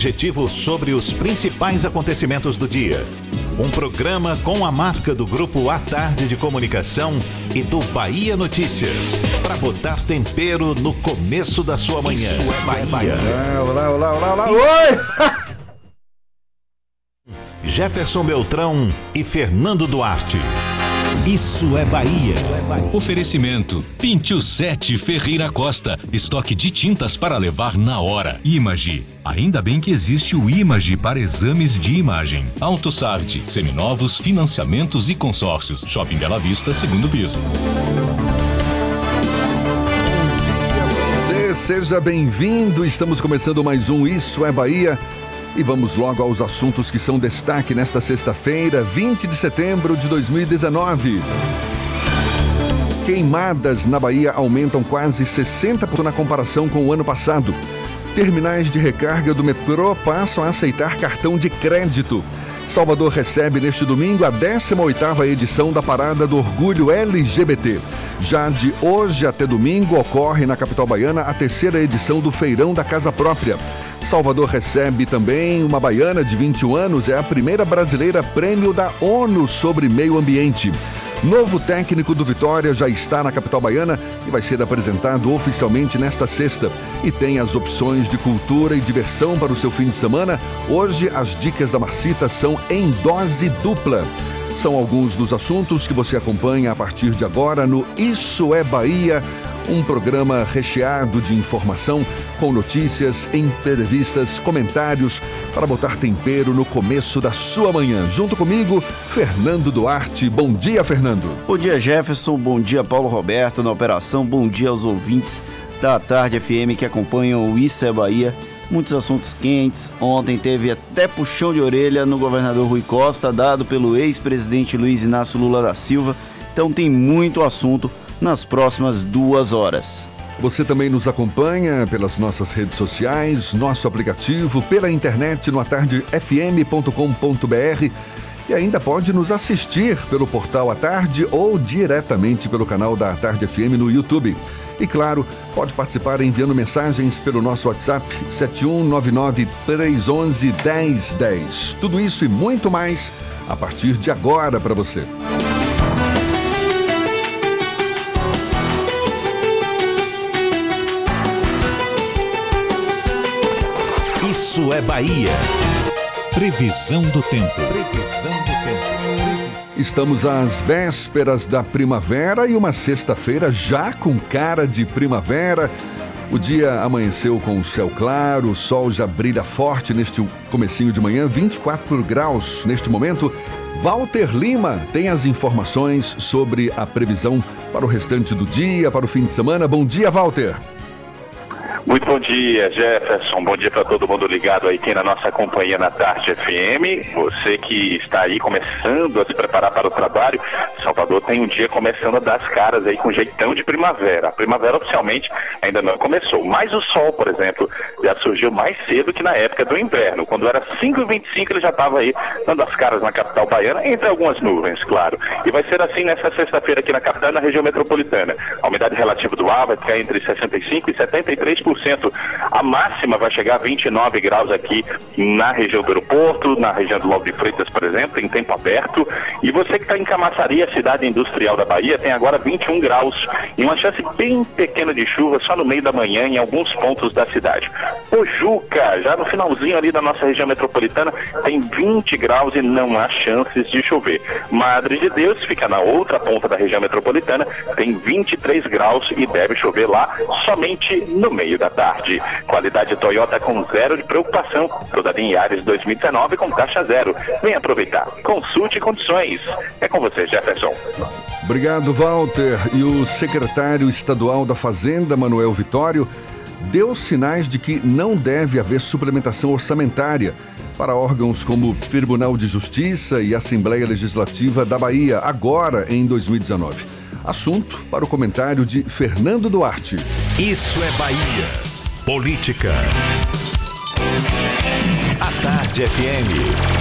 objetivo sobre os principais acontecimentos do dia. Um programa com a marca do Grupo A Tarde de Comunicação e do Bahia Notícias. Para botar tempero no começo da sua manhã. Isso é Bahia. Olá, olá, olá, olá, oi! Jefferson Beltrão e Fernando Duarte. Isso é Bahia. Oferecimento: Pintio 7 Ferreira Costa. Estoque de tintas para levar na hora. Image. Ainda bem que existe o Image para exames de imagem. AutoSart. Seminovos, financiamentos e consórcios. Shopping Bela Vista, segundo piso. Você seja bem-vindo. Estamos começando mais um Isso é Bahia. E vamos logo aos assuntos que são destaque nesta sexta-feira, 20 de setembro de 2019. Queimadas na Bahia aumentam quase 60% na comparação com o ano passado. Terminais de recarga do metrô passam a aceitar cartão de crédito. Salvador recebe neste domingo a 18ª edição da Parada do Orgulho LGBT. Já de hoje até domingo ocorre na capital baiana a terceira edição do Feirão da Casa Própria. Salvador recebe também uma baiana de 21 anos, é a primeira brasileira prêmio da ONU sobre meio ambiente. Novo técnico do Vitória já está na capital baiana e vai ser apresentado oficialmente nesta sexta. E tem as opções de cultura e diversão para o seu fim de semana. Hoje, as dicas da Marcita são em dose dupla. São alguns dos assuntos que você acompanha a partir de agora no Isso é Bahia um programa recheado de informação, com notícias, entrevistas, comentários, para botar tempero no começo da sua manhã. Junto comigo, Fernando Duarte. Bom dia, Fernando. Bom dia, Jefferson. Bom dia, Paulo Roberto na operação. Bom dia aos ouvintes da Tarde FM que acompanham o Isso é Bahia. Muitos assuntos quentes. Ontem teve até puxão de orelha no governador Rui Costa, dado pelo ex-presidente Luiz Inácio Lula da Silva. Então tem muito assunto nas próximas duas horas. Você também nos acompanha pelas nossas redes sociais, nosso aplicativo, pela internet no atardefm.com.br e ainda pode nos assistir pelo portal A Tarde ou diretamente pelo canal da Tarde FM no YouTube. E claro, pode participar enviando mensagens pelo nosso WhatsApp 71993111010. Tudo isso e muito mais a partir de agora para você. Isso é Bahia. Previsão do tempo. Previsão do tempo. Estamos às vésperas da primavera e uma sexta-feira já com cara de primavera. O dia amanheceu com o céu claro, o sol já brilha forte neste comecinho de manhã, 24 graus neste momento. Walter Lima tem as informações sobre a previsão para o restante do dia, para o fim de semana. Bom dia, Walter. Muito bom dia, Jefferson. Bom dia para todo mundo ligado aí aqui na nossa companhia na Tarde FM. Você que está aí começando a se preparar para o trabalho, Salvador tem um dia começando a dar as caras aí com jeitão de primavera. A primavera oficialmente ainda não começou, mas o sol, por exemplo, já surgiu mais cedo que na época do inverno. Quando era 5h25 ele já estava aí dando as caras na capital baiana, entre algumas nuvens, claro. E vai ser assim nessa sexta-feira aqui na capital e na região metropolitana. A umidade relativa do ar vai ficar entre 65% e 73%. A máxima vai chegar a 29 graus aqui na região do aeroporto, na região do Lobo de Freitas, por exemplo, em tempo aberto. E você que está em Camaçari, a cidade industrial da Bahia, tem agora 21 graus e uma chance bem pequena de chuva só no meio da manhã em alguns pontos da cidade. Pojuca, já no finalzinho ali da nossa região metropolitana, tem 20 graus e não há chances de chover. Madre de Deus fica na outra ponta da região metropolitana, tem 23 graus e deve chover lá somente no meio da tarde. Qualidade Toyota com zero de preocupação. Toda linha Yaris 2019 com taxa zero. Vem aproveitar. Consulte condições. É com você, Jefferson. Obrigado, Walter. E o secretário estadual da Fazenda, Manuel Vitório, deu sinais de que não deve haver suplementação orçamentária para órgãos como Tribunal de Justiça e Assembleia Legislativa da Bahia, agora em 2019. Assunto para o comentário de Fernando Duarte. Isso é Bahia. Política. A Tarde FM.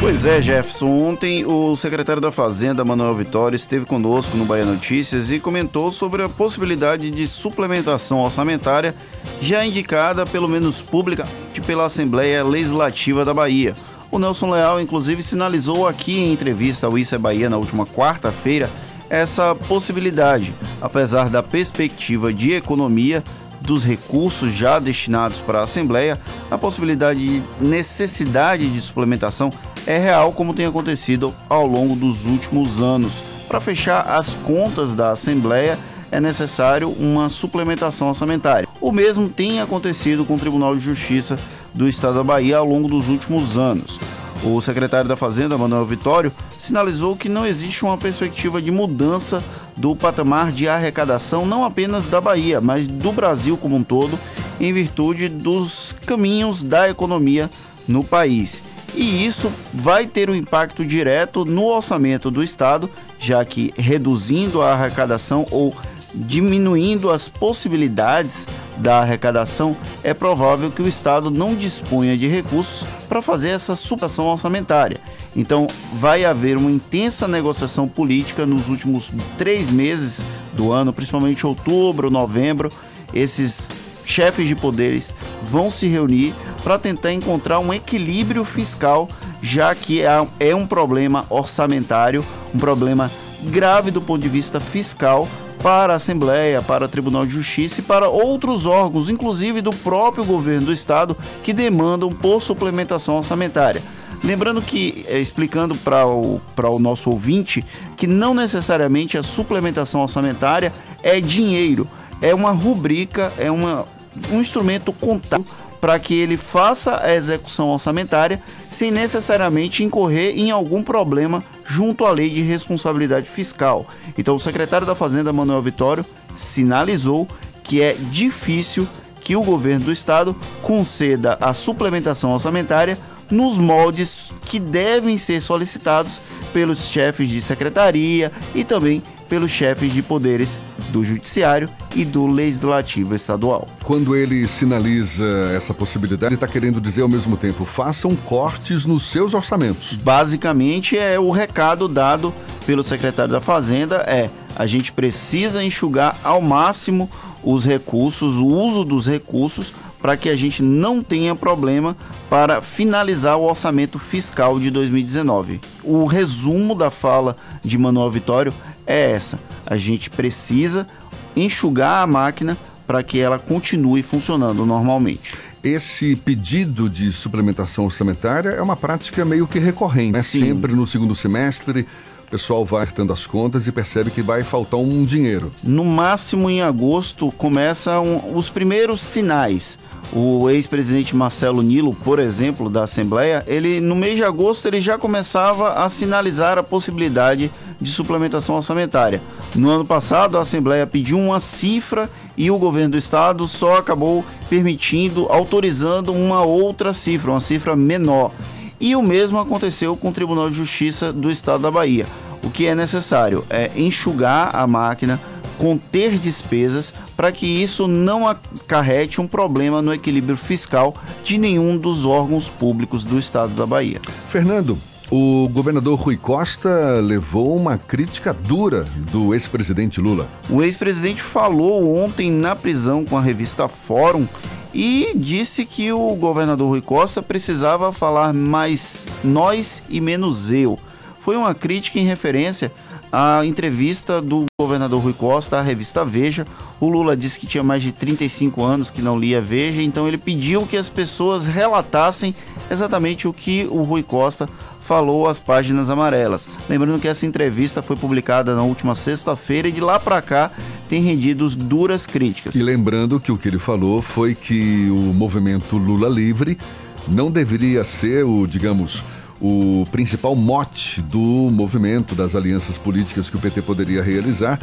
Pois é, Jefferson. Ontem o secretário da Fazenda, Manuel Vitória, esteve conosco no Bahia Notícias e comentou sobre a possibilidade de suplementação orçamentária já indicada, pelo menos pública, pela Assembleia Legislativa da Bahia. O Nelson Leal, inclusive, sinalizou aqui em entrevista ao Isso é Bahia na última quarta-feira essa possibilidade, apesar da perspectiva de economia dos recursos já destinados para a Assembleia, a possibilidade de necessidade de suplementação é real, como tem acontecido ao longo dos últimos anos. Para fechar as contas da Assembleia, é necessário uma suplementação orçamentária. O mesmo tem acontecido com o Tribunal de Justiça do Estado da Bahia ao longo dos últimos anos. O secretário da Fazenda, Manuel Vitório, sinalizou que não existe uma perspectiva de mudança do patamar de arrecadação, não apenas da Bahia, mas do Brasil como um todo, em virtude dos caminhos da economia no país. E isso vai ter um impacto direto no orçamento do Estado, já que reduzindo a arrecadação ou diminuindo as possibilidades da arrecadação, é provável que o Estado não disponha de recursos para fazer essa supressão orçamentária. Então, vai haver uma intensa negociação política nos últimos três meses do ano, principalmente outubro, novembro. Esses chefes de poderes vão se reunir para tentar encontrar um equilíbrio fiscal, já que é, é um problema orçamentário, um problema grave do ponto de vista fiscal para a Assembleia, para o Tribunal de Justiça e para outros órgãos, inclusive do próprio governo do estado, que demandam por suplementação orçamentária. Lembrando que, é, explicando para o, o nosso ouvinte, que não necessariamente a suplementação orçamentária é dinheiro, é uma rubrica, é uma, um instrumento contábil para que ele faça a execução orçamentária sem necessariamente incorrer em algum problema junto à lei de responsabilidade fiscal. Então, o secretário da Fazenda, Manuel Vitório, sinalizou que é difícil que o governo do estado conceda a suplementação orçamentária nos moldes que devem ser solicitados pelos chefes de secretaria e também pelos chefes de poderes do Judiciário e do Legislativo Estadual. Quando ele sinaliza essa possibilidade, ele está querendo dizer ao mesmo tempo: façam cortes nos seus orçamentos. Basicamente, é o recado dado pelo secretário da Fazenda: é a gente precisa enxugar ao máximo os recursos, o uso dos recursos, para que a gente não tenha problema para finalizar o orçamento fiscal de 2019. O resumo da fala de Manuel Vitório é essa: a gente precisa enxugar a máquina para que ela continue funcionando normalmente. Esse pedido de suplementação orçamentária é uma prática meio que recorrente, né? Sempre no segundo semestre pessoal vai acertando as contas e percebe que vai faltar um dinheiro. No máximo em agosto começam os primeiros sinais. O ex-presidente Marcelo Nilo, por exemplo, da Assembleia, ele no mês de agosto ele já começava a sinalizar a possibilidade de suplementação orçamentária. No ano passado, a Assembleia pediu uma cifra e o governo do estado só acabou permitindo, autorizando uma outra cifra, uma cifra menor. E o mesmo aconteceu com o Tribunal de Justiça do Estado da Bahia. O que é necessário é enxugar a máquina, conter despesas para que isso não acarrete um problema no equilíbrio fiscal de nenhum dos órgãos públicos do Estado da Bahia. Fernando, o governador Rui Costa levou uma crítica dura do ex-presidente Lula. O ex-presidente falou ontem na prisão com a revista Fórum e disse que o governador Rui Costa precisava falar mais nós e menos eu. Foi uma crítica em referência a entrevista do governador Rui Costa à revista Veja. O Lula disse que tinha mais de 35 anos que não lia Veja, então ele pediu que as pessoas relatassem exatamente o que o Rui Costa falou às páginas amarelas. Lembrando que essa entrevista foi publicada na última sexta-feira e de lá para cá tem rendido duras críticas. E lembrando que o que ele falou foi que o movimento Lula Livre não deveria ser o, digamos, o principal mote do movimento das alianças políticas que o PT poderia realizar,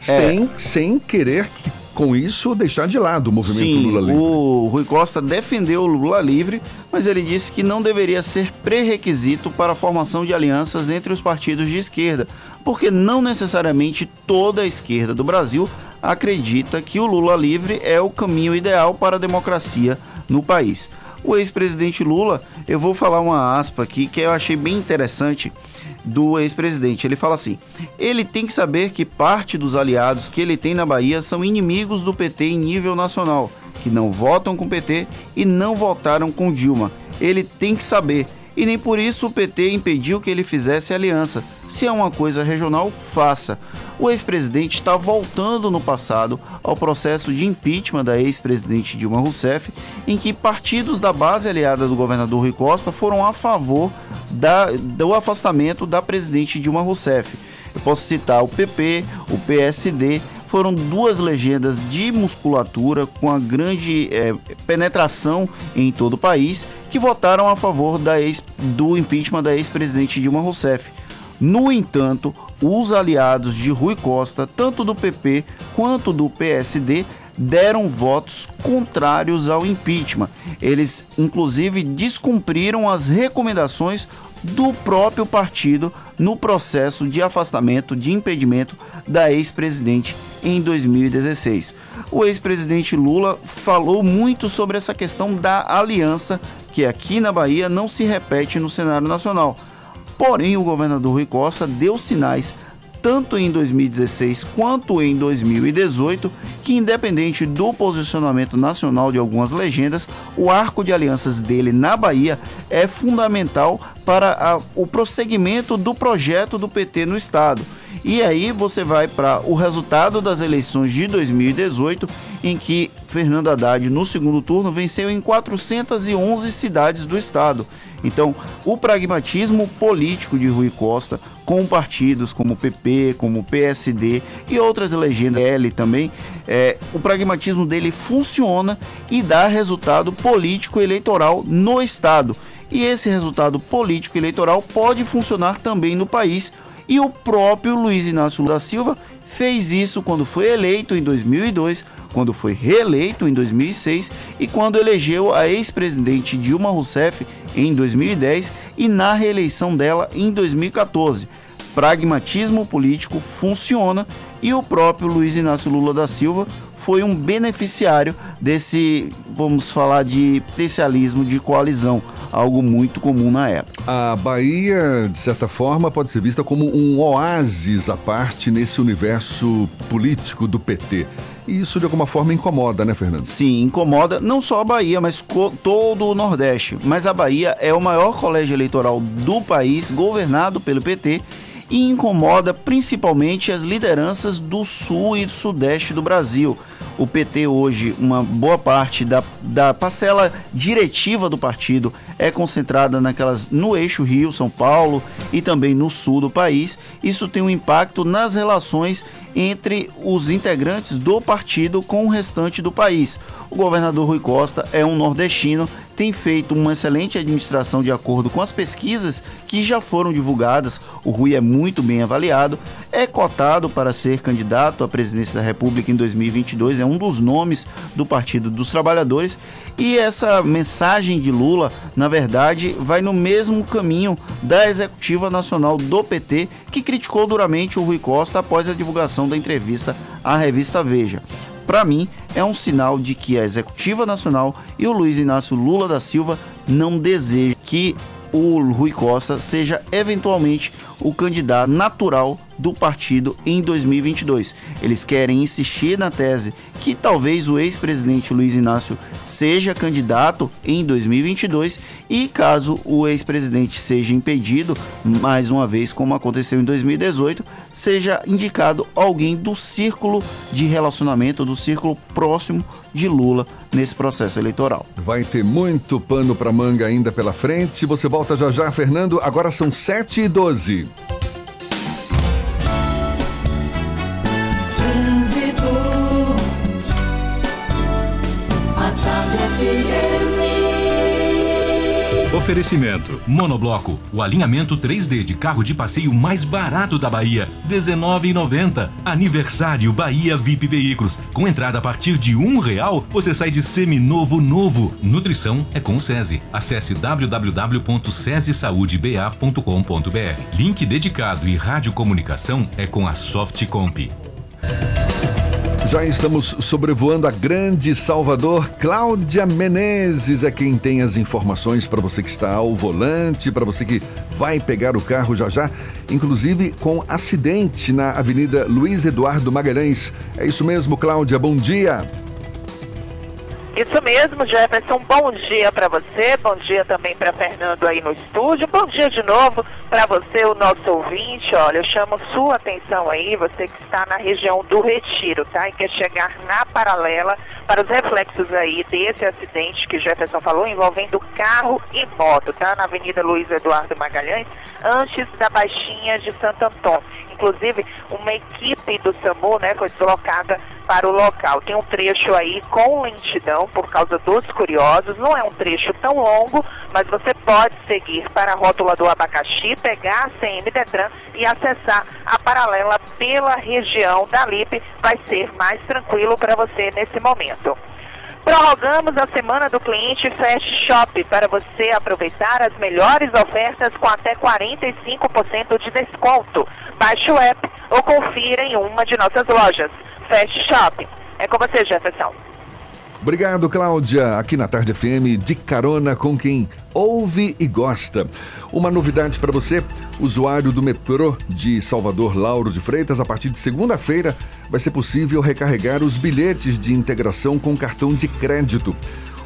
é. sem, sem querer que, com isso deixar de lado o movimento Sim, Lula Livre. O Rui Costa defendeu o Lula Livre, mas ele disse que não deveria ser pré-requisito para a formação de alianças entre os partidos de esquerda, porque não necessariamente toda a esquerda do Brasil acredita que o Lula Livre é o caminho ideal para a democracia no país o ex-presidente Lula, eu vou falar uma aspa aqui que eu achei bem interessante do ex-presidente. Ele fala assim: ele tem que saber que parte dos aliados que ele tem na Bahia são inimigos do PT em nível nacional, que não votam com o PT e não votaram com Dilma. Ele tem que saber e nem por isso o PT impediu que ele fizesse aliança. Se é uma coisa regional, faça. O ex-presidente está voltando no passado ao processo de impeachment da ex-presidente Dilma Rousseff, em que partidos da base aliada do governador Rui Costa foram a favor da, do afastamento da presidente Dilma Rousseff. Eu posso citar o PP, o PSD, foram duas legendas de musculatura com a grande é, penetração em todo o país que votaram a favor da ex, do impeachment da ex-presidente Dilma Rousseff. No entanto, os aliados de Rui Costa, tanto do PP quanto do PSD, deram votos contrários ao impeachment. Eles, inclusive, descumpriram as recomendações do próprio partido no processo de afastamento, de impedimento da ex-presidente em 2016. O ex-presidente Lula falou muito sobre essa questão da aliança que aqui na Bahia não se repete no cenário nacional. Porém, o governador Rui Costa deu sinais tanto em 2016 quanto em 2018, que independente do posicionamento nacional de algumas legendas, o arco de alianças dele na Bahia é fundamental para a, o prosseguimento do projeto do PT no estado. E aí você vai para o resultado das eleições de 2018, em que Fernando Haddad, no segundo turno, venceu em 411 cidades do estado. Então, o pragmatismo político de Rui Costa, com partidos como PP, como PSD e outras legendas L também, é, o pragmatismo dele funciona e dá resultado político eleitoral no estado. E esse resultado político eleitoral pode funcionar também no país e o próprio Luiz Inácio da Silva fez isso quando foi eleito em 2002, quando foi reeleito em 2006 e quando elegeu a ex-presidente Dilma Rousseff em 2010 e na reeleição dela em 2014. Pragmatismo político funciona e o próprio Luiz Inácio Lula da Silva foi um beneficiário desse, vamos falar de potencialismo de coalizão algo muito comum na época. A Bahia, de certa forma, pode ser vista como um oásis à parte nesse universo político do PT. E isso de alguma forma incomoda, né, Fernando? Sim, incomoda não só a Bahia, mas todo o Nordeste. Mas a Bahia é o maior colégio eleitoral do país, governado pelo PT e incomoda principalmente as lideranças do sul e do sudeste do Brasil. O PT hoje, uma boa parte da, da parcela diretiva do partido é concentrada naquelas no eixo Rio, São Paulo e também no sul do país. Isso tem um impacto nas relações entre os integrantes do partido com o restante do país. O governador Rui Costa é um nordestino, tem feito uma excelente administração de acordo com as pesquisas que já foram divulgadas. O Rui é muito bem avaliado, é cotado para ser candidato à presidência da República em 2022, é dos nomes do Partido dos Trabalhadores. E essa mensagem de Lula, na verdade, vai no mesmo caminho da executiva nacional do PT, que criticou duramente o Rui Costa após a divulgação da entrevista à revista Veja para mim, é um sinal de que a Executiva Nacional e o Luiz Inácio Lula da Silva não desejam que o Rui Costa seja eventualmente o candidato natural do partido em 2022. Eles querem insistir na tese que talvez o ex-presidente Luiz Inácio seja candidato em 2022 e caso o ex-presidente seja impedido, mais uma vez como aconteceu em 2018, seja indicado alguém do círculo de relacionamento, do círculo próximo de Lula nesse processo eleitoral. Vai ter muito pano para manga ainda pela frente. Você volta já já, Fernando. Agora são 7 e 12. soon. Oferecimento: Monobloco, o alinhamento 3D de carro de passeio mais barato da Bahia, R$19,90. Aniversário Bahia VIP Veículos. Com entrada a partir de um real, você sai de seminovo novo. Nutrição é com o SESI. Acesse www.sesesaudeba.com.br. Link dedicado e radiocomunicação é com a Softcomp. Já estamos sobrevoando a grande Salvador. Cláudia Menezes é quem tem as informações para você que está ao volante, para você que vai pegar o carro já já, inclusive com acidente na Avenida Luiz Eduardo Magalhães. É isso mesmo, Cláudia. Bom dia. Isso mesmo, Jefferson. Bom dia para você, bom dia também para Fernando aí no estúdio, bom dia de novo para você, o nosso ouvinte. Olha, eu chamo sua atenção aí, você que está na região do Retiro, tá? E quer chegar na paralela para os reflexos aí desse acidente que Jefferson falou, envolvendo carro e moto, tá? Na Avenida Luiz Eduardo Magalhães, antes da Baixinha de Santo Antônio. Inclusive, uma equipe do SAMU, né, foi deslocada para o local. Tem um trecho aí com lentidão por causa dos curiosos. Não é um trecho tão longo, mas você pode seguir para a rótula do abacaxi, pegar a CM Detran e acessar a paralela pela região da Lipe. Vai ser mais tranquilo para você nesse momento. Prorrogamos a semana do cliente Fast Shop para você aproveitar as melhores ofertas com até 45% de desconto. Baixe o app ou confira em uma de nossas lojas. Fast Shop. É com você, Jefferson. Obrigado, Cláudia. Aqui na Tarde FM, de carona com quem ouve e gosta. Uma novidade para você: usuário do metrô de Salvador Lauro de Freitas, a partir de segunda-feira vai ser possível recarregar os bilhetes de integração com cartão de crédito.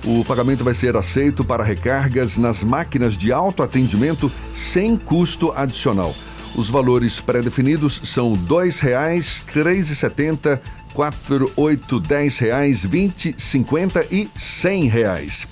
O pagamento vai ser aceito para recargas nas máquinas de autoatendimento sem custo adicional. Os valores pré-definidos são R$ 2,00, R$ 3,70, quatro, oito, dez reais, vinte, cinquenta e cem reais.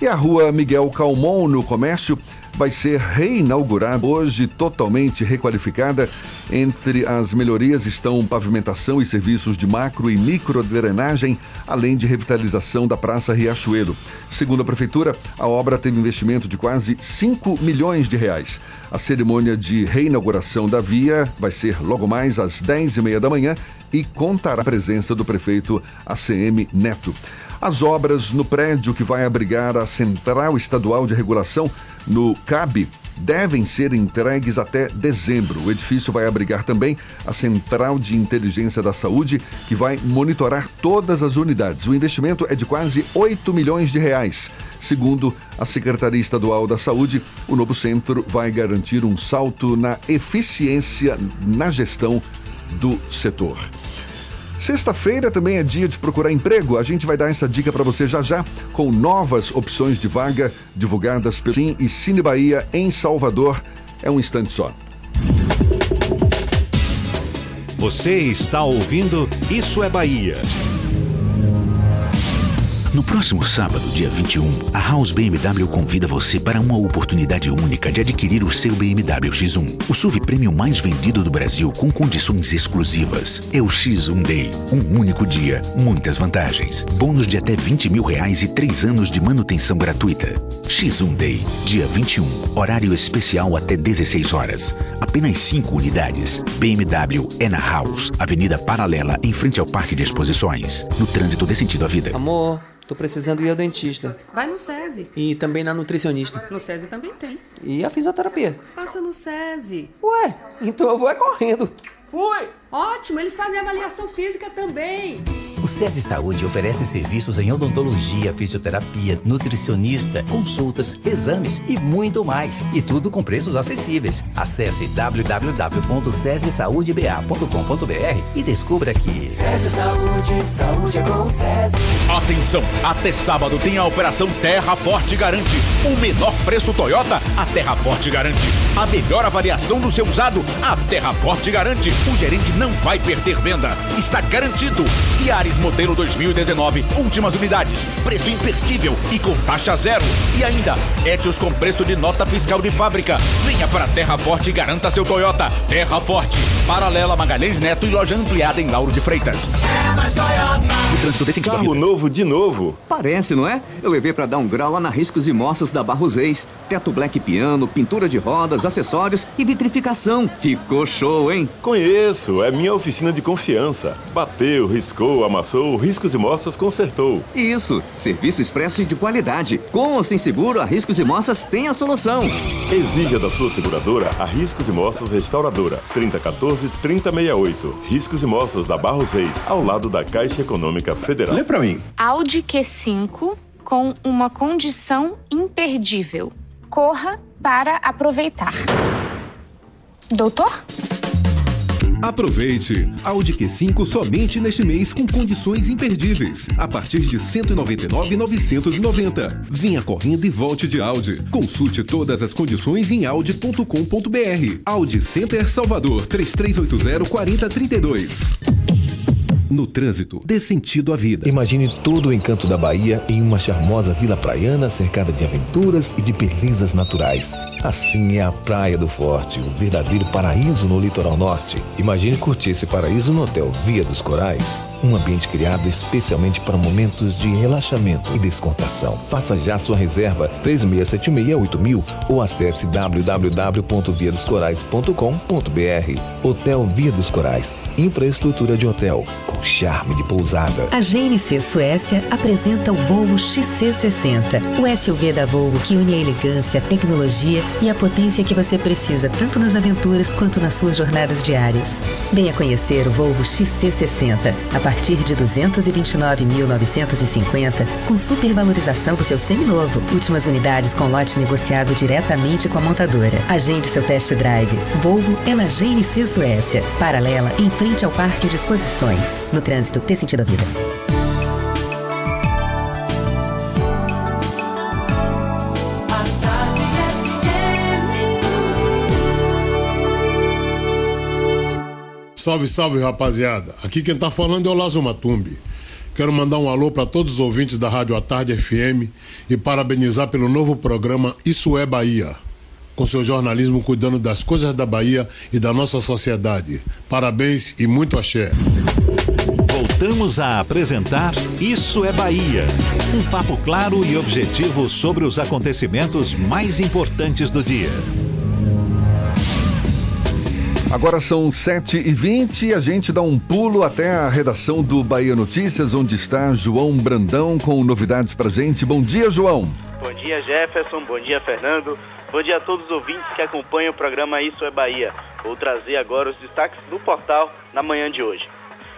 E a rua Miguel Calmon, no comércio, vai ser reinaugurada hoje, totalmente requalificada. Entre as melhorias estão pavimentação e serviços de macro e micro drenagem, além de revitalização da Praça Riachuelo. Segundo a Prefeitura, a obra teve investimento de quase 5 milhões de reais. A cerimônia de reinauguração da via vai ser logo mais às 10 e meia da manhã e contará a presença do prefeito ACM Neto. As obras no prédio que vai abrigar a Central Estadual de Regulação no CAB devem ser entregues até dezembro. O edifício vai abrigar também a Central de Inteligência da Saúde, que vai monitorar todas as unidades. O investimento é de quase 8 milhões de reais. Segundo a Secretaria Estadual da Saúde, o novo centro vai garantir um salto na eficiência na gestão do setor. Sexta-feira também é dia de procurar emprego. A gente vai dar essa dica para você já já, com novas opções de vaga divulgadas pelo Sim e Cine Bahia em Salvador. É um instante só. Você está ouvindo Isso é Bahia. No próximo sábado, dia 21, a House BMW convida você para uma oportunidade única de adquirir o seu BMW X1, o SUV prêmio mais vendido do Brasil com condições exclusivas. É o X1 Day, um único dia, muitas vantagens, bônus de até 20 mil reais e três anos de manutenção gratuita. X1 Day, dia 21, horário especial até 16 horas. Apenas 5 unidades. BMW é na House, Avenida Paralela, em frente ao Parque de Exposições. No trânsito dê sentido à vida. Amor, tô precisando ir ao dentista. Vai no SESI. E também na nutricionista. No SESI também tem. E a fisioterapia. Passa no SESI. Ué, então eu vou é correndo. Fui! Ótimo, eles fazem avaliação física também. O SESI Saúde oferece serviços em odontologia, fisioterapia, nutricionista, consultas, exames e muito mais. E tudo com preços acessíveis. Acesse www.sesesaudeba.com.br e descubra que SESI Saúde, saúde é com SESI. Atenção! Até sábado tem a operação Terra Forte Garante. O menor preço Toyota, a Terra Forte garante. A melhor avaliação do seu usado, a Terra Forte garante. O gerente não vai perder venda. Está garantido. Yaris modelo 2019, últimas unidades, preço imperdível e com taxa zero. E ainda, Etios com preço de nota fiscal de fábrica. Venha para Terra Forte e garanta seu Toyota. Terra Forte, paralela Magalhães Neto e loja ampliada em Lauro de Freitas. O trânsito desse Carro novo de novo. Parece, não é? Eu levei para dar um grau lá na Riscos e Moças da Barros Reis. Teto black piano, pintura de rodas, acessórios e vitrificação. Ficou show, hein? Conheço, é minha oficina de confiança. Bateu, riscou, amassou, Riscos e Moças consertou. Isso, serviço expresso e de qualidade. Com ou sem seguro, a Riscos e Moças tem a solução. Exija da sua seguradora a Riscos e Moças Restauradora. 3014-3068. Riscos e Moças da Barros Reis, ao lado da Caixa Econômica Federal. Lê pra mim. Audi Q5 com uma condição imperdível. Corra para aproveitar. Doutor? Aproveite! Audi Q5 somente neste mês com condições imperdíveis. A partir de R$ 199,990. Vinha correndo e volte de Audi. Consulte todas as condições em audi.com.br. Audi Center Salvador 3380-4032. No trânsito, dê sentido à vida. Imagine todo o encanto da Bahia em uma charmosa vila praiana cercada de aventuras e de belezas naturais. Assim é a Praia do Forte, o verdadeiro paraíso no litoral norte. Imagine curtir esse paraíso no Hotel Via dos Corais. Um ambiente criado especialmente para momentos de relaxamento e descontração. Faça já sua reserva 3676-8000 ou acesse www.viadoscorais.com.br. Hotel Via dos Corais. Infraestrutura de hotel com charme de pousada. A GNC Suécia apresenta o Volvo XC60, o SUV da Volvo que une a elegância, a tecnologia e a potência que você precisa tanto nas aventuras quanto nas suas jornadas diárias. Venha conhecer o Volvo XC60 a partir de 229.950 com supervalorização do seu seminovo. Últimas unidades com lote negociado diretamente com a montadora. Agende seu test drive. Volvo é na GNC Suécia, paralela em frente ao Parque de Exposições. No trânsito, dê sentido à vida. Salve, salve, rapaziada. Aqui quem tá falando é o Lazo Matumbi. Quero mandar um alô para todos os ouvintes da Rádio A Tarde FM e parabenizar pelo novo programa Isso é Bahia, com seu jornalismo cuidando das coisas da Bahia e da nossa sociedade. Parabéns e muito axé. Voltamos a apresentar Isso é Bahia. Um papo claro e objetivo sobre os acontecimentos mais importantes do dia. Agora são 7h20 e a gente dá um pulo até a redação do Bahia Notícias, onde está João Brandão com novidades pra gente. Bom dia, João. Bom dia, Jefferson. Bom dia, Fernando. Bom dia a todos os ouvintes que acompanham o programa Isso é Bahia. Vou trazer agora os destaques do portal na manhã de hoje.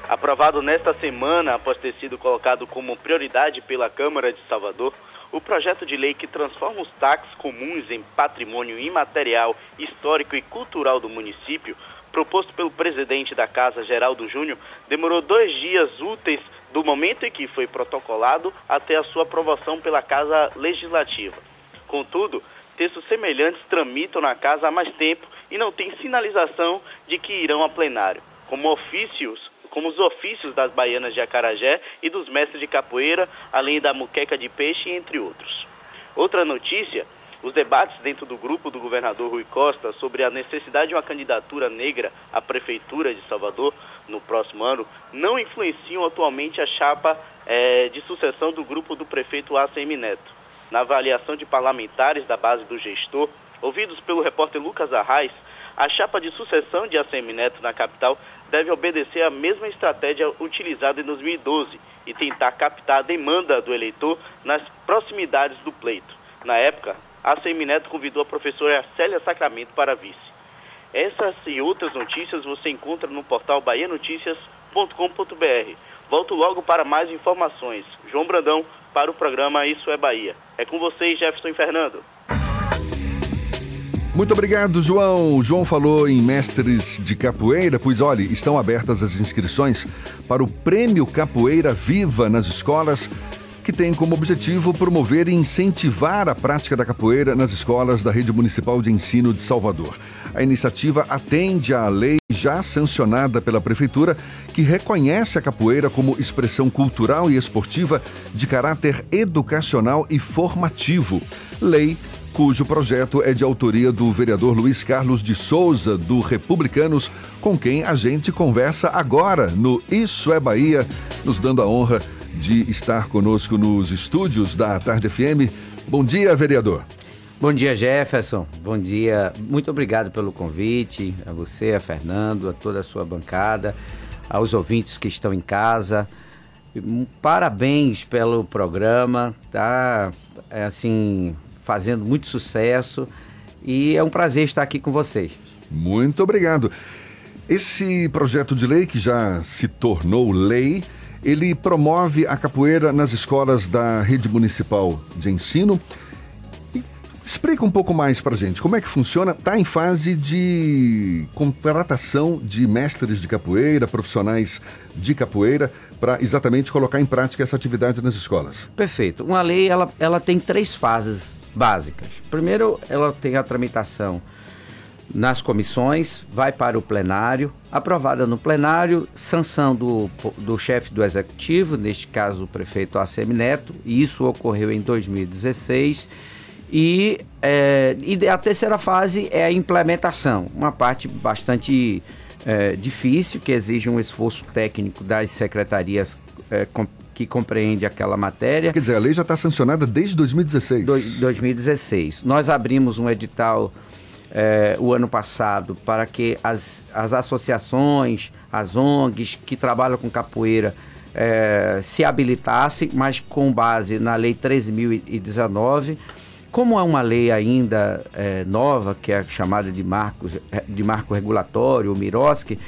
Aprovado nesta semana, após ter sido colocado como prioridade pela Câmara de Salvador, o projeto de lei que transforma os táxis comuns em patrimônio imaterial, histórico e cultural do município, proposto pelo presidente da Casa, Geraldo Júnior, demorou dois dias úteis do momento em que foi protocolado até a sua aprovação pela Casa Legislativa. Contudo, textos semelhantes tramitam na Casa há mais tempo e não tem sinalização de que irão a plenário, como ofícios como os ofícios das baianas de Acarajé e dos mestres de capoeira, além da muqueca de peixe, entre outros. Outra notícia, os debates dentro do grupo do governador Rui Costa sobre a necessidade de uma candidatura negra à Prefeitura de Salvador no próximo ano não influenciam atualmente a chapa eh, de sucessão do grupo do prefeito ACM Neto. Na avaliação de parlamentares da base do gestor, ouvidos pelo repórter Lucas Arraes, a chapa de sucessão de ACM Neto na capital deve obedecer à mesma estratégia utilizada em 2012 e tentar captar a demanda do eleitor nas proximidades do pleito. Na época, a Semineto convidou a professora Célia Sacramento para vice. Essas e outras notícias você encontra no portal bahianoticias.com.br. Volto logo para mais informações. João Brandão para o programa Isso é Bahia. É com vocês, Jefferson e Fernando. Muito obrigado, João. João falou em mestres de capoeira, pois olhe, estão abertas as inscrições para o Prêmio Capoeira Viva nas escolas, que tem como objetivo promover e incentivar a prática da capoeira nas escolas da Rede Municipal de Ensino de Salvador. A iniciativa atende à lei já sancionada pela Prefeitura, que reconhece a capoeira como expressão cultural e esportiva de caráter educacional e formativo. Lei cujo projeto é de autoria do vereador Luiz Carlos de Souza, do Republicanos, com quem a gente conversa agora no Isso é Bahia, nos dando a honra de estar conosco nos estúdios da Tarde FM. Bom dia, vereador. Bom dia, Jefferson. Bom dia. Muito obrigado pelo convite, a você, a Fernando, a toda a sua bancada, aos ouvintes que estão em casa. Parabéns pelo programa, tá? É assim, fazendo muito sucesso e é um prazer estar aqui com vocês. Muito obrigado. Esse projeto de lei que já se tornou lei, ele promove a capoeira nas escolas da rede municipal de ensino. Explica um pouco mais para gente como é que funciona. Está em fase de contratação de mestres de capoeira, profissionais de capoeira, para exatamente colocar em prática essa atividade nas escolas. Perfeito. Uma lei ela, ela tem três fases básicas. Primeiro, ela tem a tramitação nas comissões, vai para o plenário, aprovada no plenário, sanção do, do chefe do executivo, neste caso o prefeito ACM Neto, e isso ocorreu em 2016. E, é, e a terceira fase é a implementação, uma parte bastante é, difícil, que exige um esforço técnico das secretarias é, que compreende aquela matéria. Quer dizer, a lei já está sancionada desde 2016. Do, 2016. Nós abrimos um edital é, o ano passado para que as, as associações, as ONGs que trabalham com capoeira é, se habilitassem, mas com base na Lei 13.019. Como é uma lei ainda é, nova, que é chamada de, marcos, de marco regulatório, o MIROSC,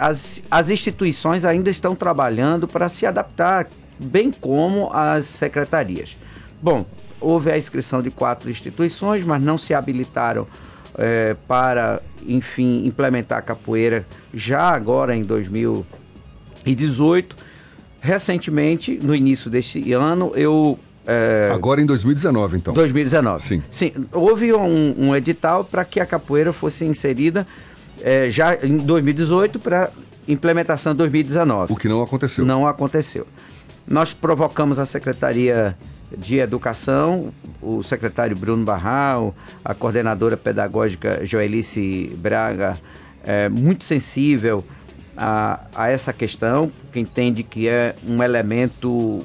as, as instituições ainda estão trabalhando para se adaptar, bem como as secretarias. Bom, houve a inscrição de quatro instituições, mas não se habilitaram é, para, enfim, implementar a capoeira já agora em 2018. Recentemente, no início deste ano, eu é... Agora em 2019, então. 2019. Sim. Sim. Houve um, um edital para que a capoeira fosse inserida é, já em 2018 para implementação em 2019. O que não aconteceu. Não aconteceu. Nós provocamos a Secretaria de Educação, o secretário Bruno Barral, a coordenadora pedagógica Joelice Braga, é, muito sensível a, a essa questão, que entende que é um elemento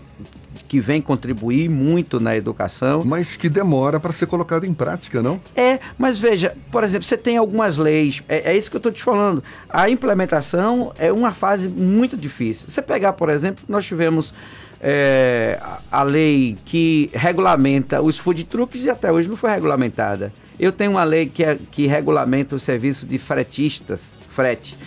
que vem contribuir muito na educação. Mas que demora para ser colocado em prática, não? É, mas veja, por exemplo, você tem algumas leis, é, é isso que eu estou te falando. A implementação é uma fase muito difícil. Você pegar, por exemplo, nós tivemos é, a lei que regulamenta os food trucks e até hoje não foi regulamentada. Eu tenho uma lei que, é, que regulamenta o serviço de fretistas, frete.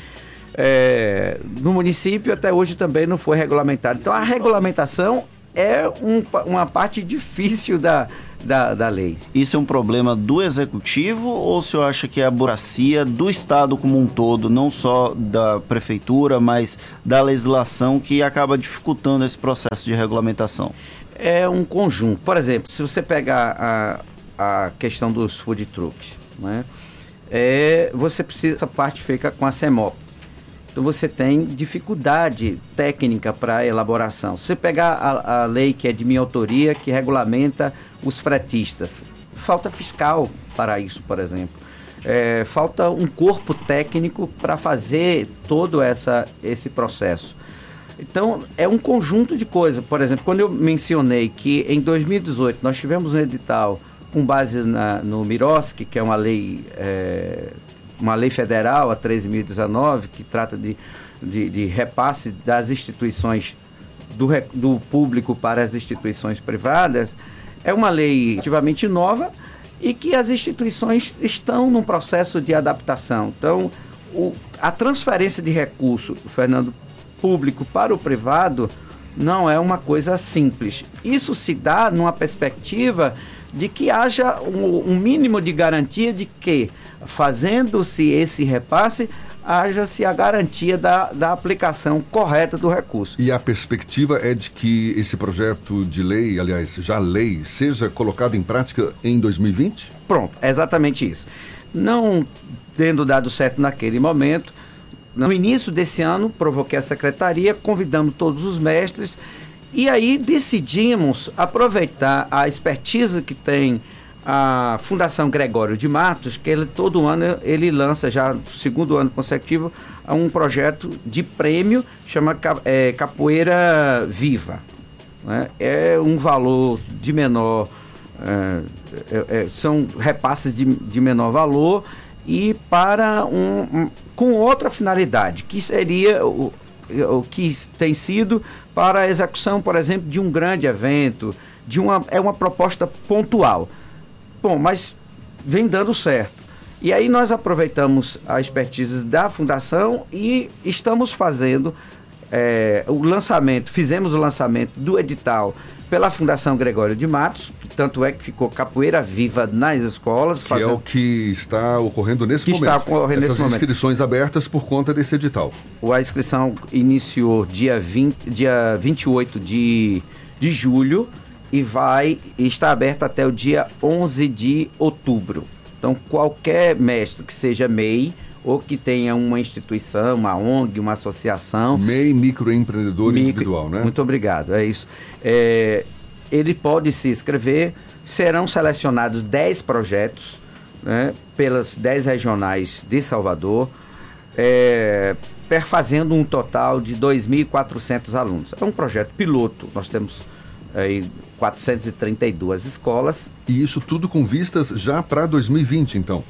É, no município até hoje também não foi regulamentado. Então a regulamentação é um, uma parte difícil da, da, da lei. Isso é um problema do executivo ou o senhor acha que é a burocracia do Estado como um todo, não só da prefeitura, mas da legislação que acaba dificultando esse processo de regulamentação? É um conjunto. Por exemplo, se você pegar a, a questão dos food trucks, né? É, você precisa, essa parte fica com a CEMOP. Então você tem dificuldade técnica para elaboração. Você pegar a, a lei que é de minha autoria, que regulamenta os fretistas, falta fiscal para isso, por exemplo. É, falta um corpo técnico para fazer todo essa, esse processo. Então, é um conjunto de coisas. Por exemplo, quando eu mencionei que em 2018 nós tivemos um edital com base na, no Miroski, que é uma lei é, uma lei federal, a 13.019, que trata de, de, de, repasse das instituições do, do público para as instituições privadas, é uma lei ativamente nova e que as instituições estão num processo de adaptação. Então, o, a transferência de recurso, Fernando público para o privado não é uma coisa simples. Isso se dá numa perspectiva de que haja um, um mínimo de garantia de que, fazendo-se esse repasse, haja-se a garantia da, da aplicação correta do recurso. E a perspectiva é de que esse projeto de lei, aliás, já lei, seja colocado em prática em 2020? Pronto, é exatamente isso. Não tendo dado certo naquele momento, no início desse ano, provoquei a secretaria, convidamos todos os mestres e aí decidimos aproveitar a expertise que tem a Fundação Gregório de Matos, que ele todo ano ele lança já no segundo ano consecutivo um projeto de prêmio chama é, Capoeira Viva. Né? É um valor de menor é, é, é, são repasses de, de menor valor e para um, um, com outra finalidade, que seria o, o que tem sido para a execução, por exemplo, de um grande evento, de uma é uma proposta pontual. Bom, mas vem dando certo. E aí nós aproveitamos a expertise da fundação e estamos fazendo é, o lançamento, fizemos o lançamento do edital pela Fundação Gregório de Matos, tanto é que ficou capoeira viva nas escolas. Que fazendo... é o que está ocorrendo nesse que momento. Está ocorrendo Essas nesse inscrições momento. abertas por conta desse edital. A inscrição iniciou dia, 20, dia 28 de, de julho e vai está aberta até o dia 11 de outubro. Então, qualquer mestre que seja MEI ou que tenha uma instituição, uma ONG, uma associação. MEI, microempreendedor micro, individual, né? Muito obrigado, é isso. É, ele pode se inscrever, serão selecionados 10 projetos né, pelas 10 regionais de Salvador, é, perfazendo um total de 2.400 alunos. É um projeto piloto, nós temos aí 432 escolas. E isso tudo com vistas já para 2020, então?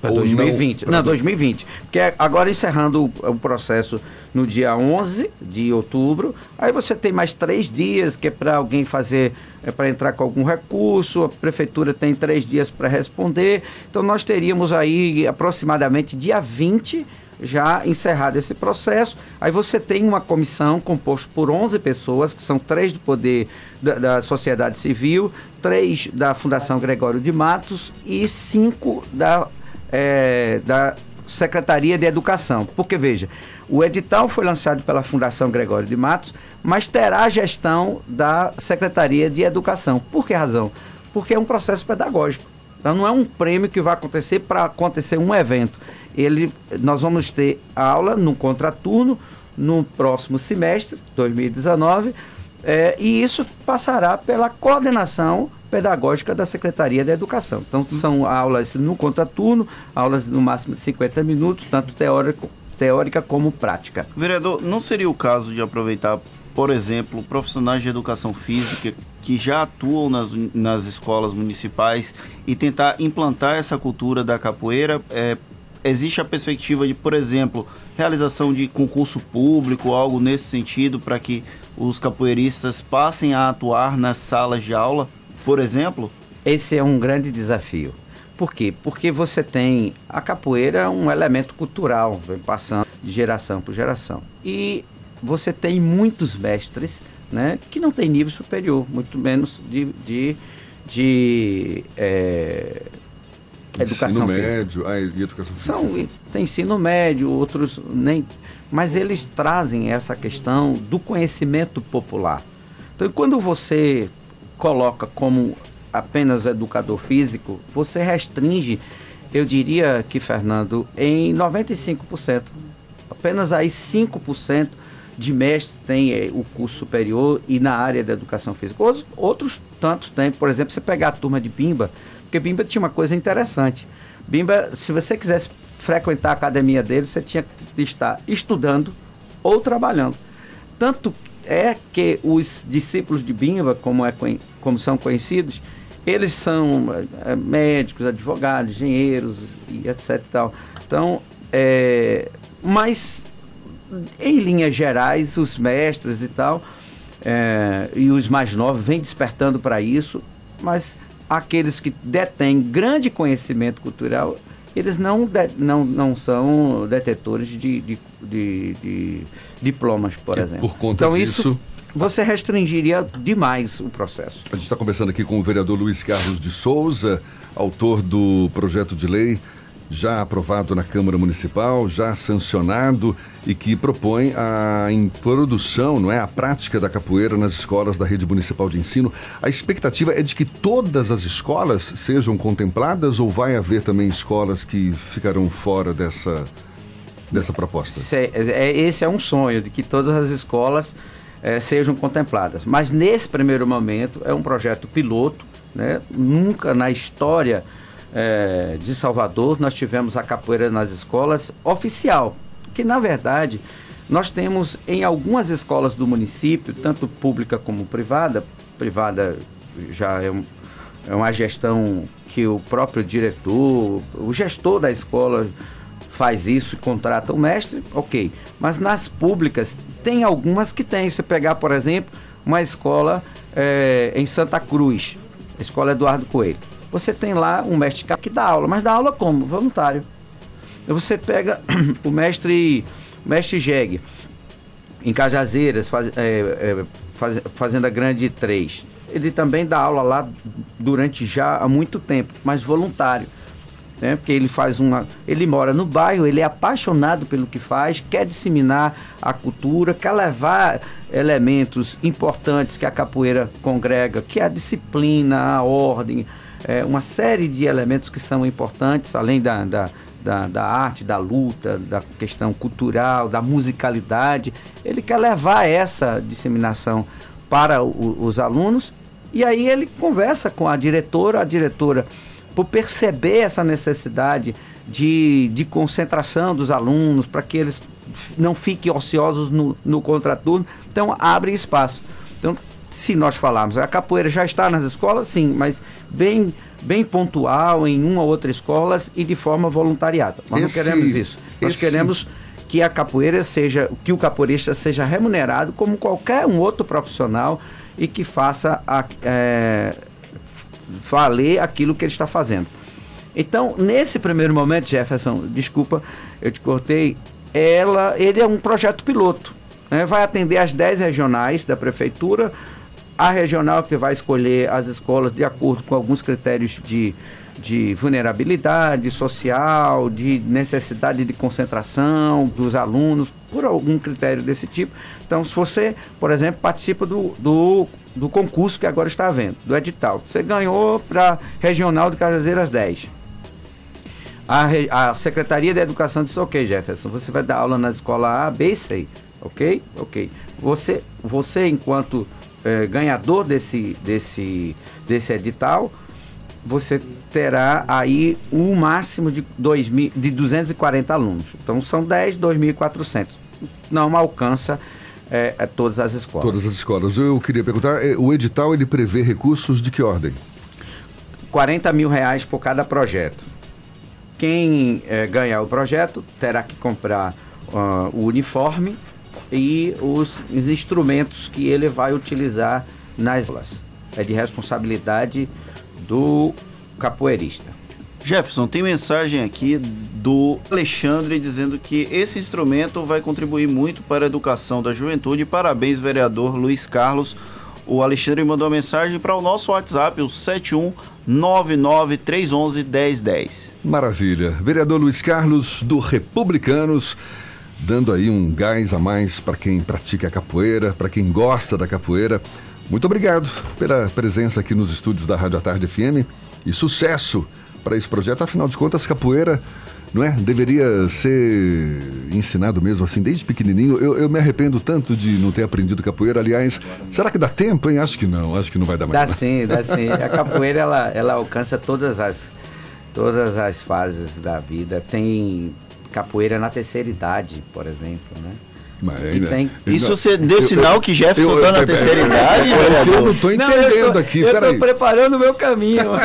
Para 2020. Não, não, 2020. Porque agora encerrando o, o, processo no dia 11 de outubro, aí você tem mais três dias que é para alguém fazer, é para entrar com algum recurso, a prefeitura tem três dias para responder. Então nós teríamos aí aproximadamente dia 20 já encerrado esse processo. Aí você tem uma comissão composta por 11 pessoas, que são três do poder da, da sociedade civil, três da Fundação Gregório de Matos e cinco da é, da Secretaria de Educação. Porque, veja, o edital foi lançado pela Fundação Gregório de Matos, mas terá gestão da Secretaria de Educação. Por que razão? Porque é um processo pedagógico. Então não é um prêmio que vai acontecer para acontecer um evento. Ele, nós vamos ter aula no contraturno no próximo semestre, 2019, é, e isso passará pela coordenação pedagógica da Secretaria da Educação. Então, são aulas no contraturno, aulas no máximo de 50 minutos, tanto teórico, teórica como prática. Vereador, não seria o caso de aproveitar, por exemplo, profissionais de educação física que já atuam nas, nas escolas municipais e tentar implantar essa cultura da capoeira? É, existe a perspectiva de, por exemplo, realização de concurso público, algo nesse sentido, para que os capoeiristas passem a atuar nas salas de aula? por exemplo? Esse é um grande desafio. Por quê? Porque você tem a capoeira é um elemento cultural, vem passando de geração por geração. E você tem muitos mestres né, que não têm nível superior, muito menos de, de, de é, educação ensino física. médio, ah, e educação física. São, tem ensino médio, outros nem. Mas eles trazem essa questão do conhecimento popular. Então, quando você coloca como apenas educador físico, você restringe, eu diria que, Fernando, em 95%. Apenas aí 5% de mestres têm é, o curso superior e na área da educação física. Outros, outros tantos têm. Por exemplo, você pegar a turma de Bimba, porque Bimba tinha uma coisa interessante. Bimba, se você quisesse frequentar a academia dele, você tinha que estar estudando ou trabalhando. Tanto é que os discípulos de Bimba, como, é, como são conhecidos, eles são é, médicos, advogados, engenheiros e etc. E tal. Então, é, mas em linhas gerais, os mestres e tal, é, e os mais novos vêm despertando para isso, mas aqueles que detêm grande conhecimento cultural, eles não, de, não, não são detetores de, de, de, de diplomas, por E exemplo. por conta então disso- isso você restringiria demais o processo. A gente está conversando aqui com o vereador Luiz Carlos de Souza, autor do projeto de lei já aprovado na Câmara Municipal, já sancionado e que propõe a introdução, não é, a prática da capoeira nas escolas da rede municipal de ensino. A expectativa é de que todas as escolas sejam contempladas ou vai haver também escolas que ficarão fora dessa dessa proposta? É, é- esse é um sonho de que todas as escolas eh, sejam contempladas. Mas nesse primeiro momento é um projeto piloto. Né? Nunca na história eh, de Salvador nós tivemos a capoeira nas escolas oficial. Que na verdade nós temos em algumas escolas do município, tanto pública como privada, privada já é, um- é uma gestão que o próprio diretor, o gestor da escola faz isso e contrata o mestre, ok. Mas nas públicas, tem algumas que tem. Você pegar, por exemplo, uma escola eh, em Santa Cruz, a escola Eduardo Coelho. Você tem lá um mestre que dá aula, mas dá aula como? Voluntário. Aí Você pega o mestre, o mestre Jeg, em Cajazeiras, faz, é, é, faz- Fazenda Grande 3. Ele também dá aula lá durante já há muito tempo, mas voluntário. Né? Porque ele faz uma. Ele mora no bairro, ele é apaixonado pelo que faz, quer disseminar a cultura, quer levar elementos importantes que a capoeira congrega, que é a disciplina, a ordem, é, uma série de elementos que são importantes, além da, da, da, da arte, da luta, da questão cultural, da musicalidade. Ele quer levar essa disseminação para o- os alunos e aí ele conversa com a diretora, a diretora, por perceber essa necessidade de, de concentração dos alunos, para que eles não fiquem ociosos no, no contraturno, então abre espaço. Se nós falarmos, a capoeira já está nas escolas, sim, mas bem, bem pontual em uma ou outra escola e de forma voluntariada. Nós Esse- não queremos isso. Nós esse- queremos que a capoeira seja, que o capoeirista seja remunerado como qualquer um outro profissional e que faça a, é, valer aquilo que ele está fazendo. Então, nesse primeiro momento, Jefferson, desculpa, eu te cortei, ela, ele é um projeto piloto. né? Vai atender as 10 regionais da prefeitura, a regional que vai escolher as escolas de acordo com alguns critérios de, de vulnerabilidade social, de necessidade de concentração dos alunos, por algum critério desse tipo. Então, se você, por exemplo, participa do, do, do concurso que agora está havendo, do edital, você ganhou para Regional de Cajazeiras 10. A, a Secretaria da Educação disse, ok, Jefferson, você vai dar aula na escola A, B e C, ok? Ok. Você, você enquanto eh, ganhador desse, desse, desse edital, você terá aí um máximo de, dois mil, de 240 alunos. Então são 10, 2.400. Não alcança eh, eh, todas as escolas. Todas as escolas. Eu queria perguntar, eh, o edital ele prevê recursos de que ordem? 40 mil reais por cada projeto. Quem eh, ganhar o projeto terá que comprar ah, o uniforme e os, os instrumentos que ele vai utilizar nas aulas. É de responsabilidade do capoeirista. Jefferson, tem mensagem aqui do Alexandre dizendo que esse instrumento vai contribuir muito para a educação da juventude. Parabéns, vereador Luiz Carlos. O Alexandre mandou uma mensagem para o nosso WhatsApp, o 71993111010. Maravilha. Vereador Luiz Carlos, do Republicanos, dando aí um gás a mais para quem pratica a capoeira, para quem gosta da capoeira. Muito obrigado pela presença aqui nos estúdios da Rádio à Tarde FM e sucesso para esse projeto. Afinal de contas, capoeira, não é? Deveria ser ensinado mesmo assim desde pequenininho. Eu, eu me arrependo tanto de não ter aprendido capoeira. Aliás, será que dá tempo, hein? Acho que não. Acho que não vai dar mais. Dá não. sim, dá sim. A capoeira ela, ela alcança todas as, todas as fases da vida. Tem capoeira na terceira idade, por exemplo, né? Tem- Isso você deu sinal que Jefferson tá na terceira idade, é, é, vereador? Eu não tô Não, entendendo eu tô- aqui, Eu estou preparando o meu caminho.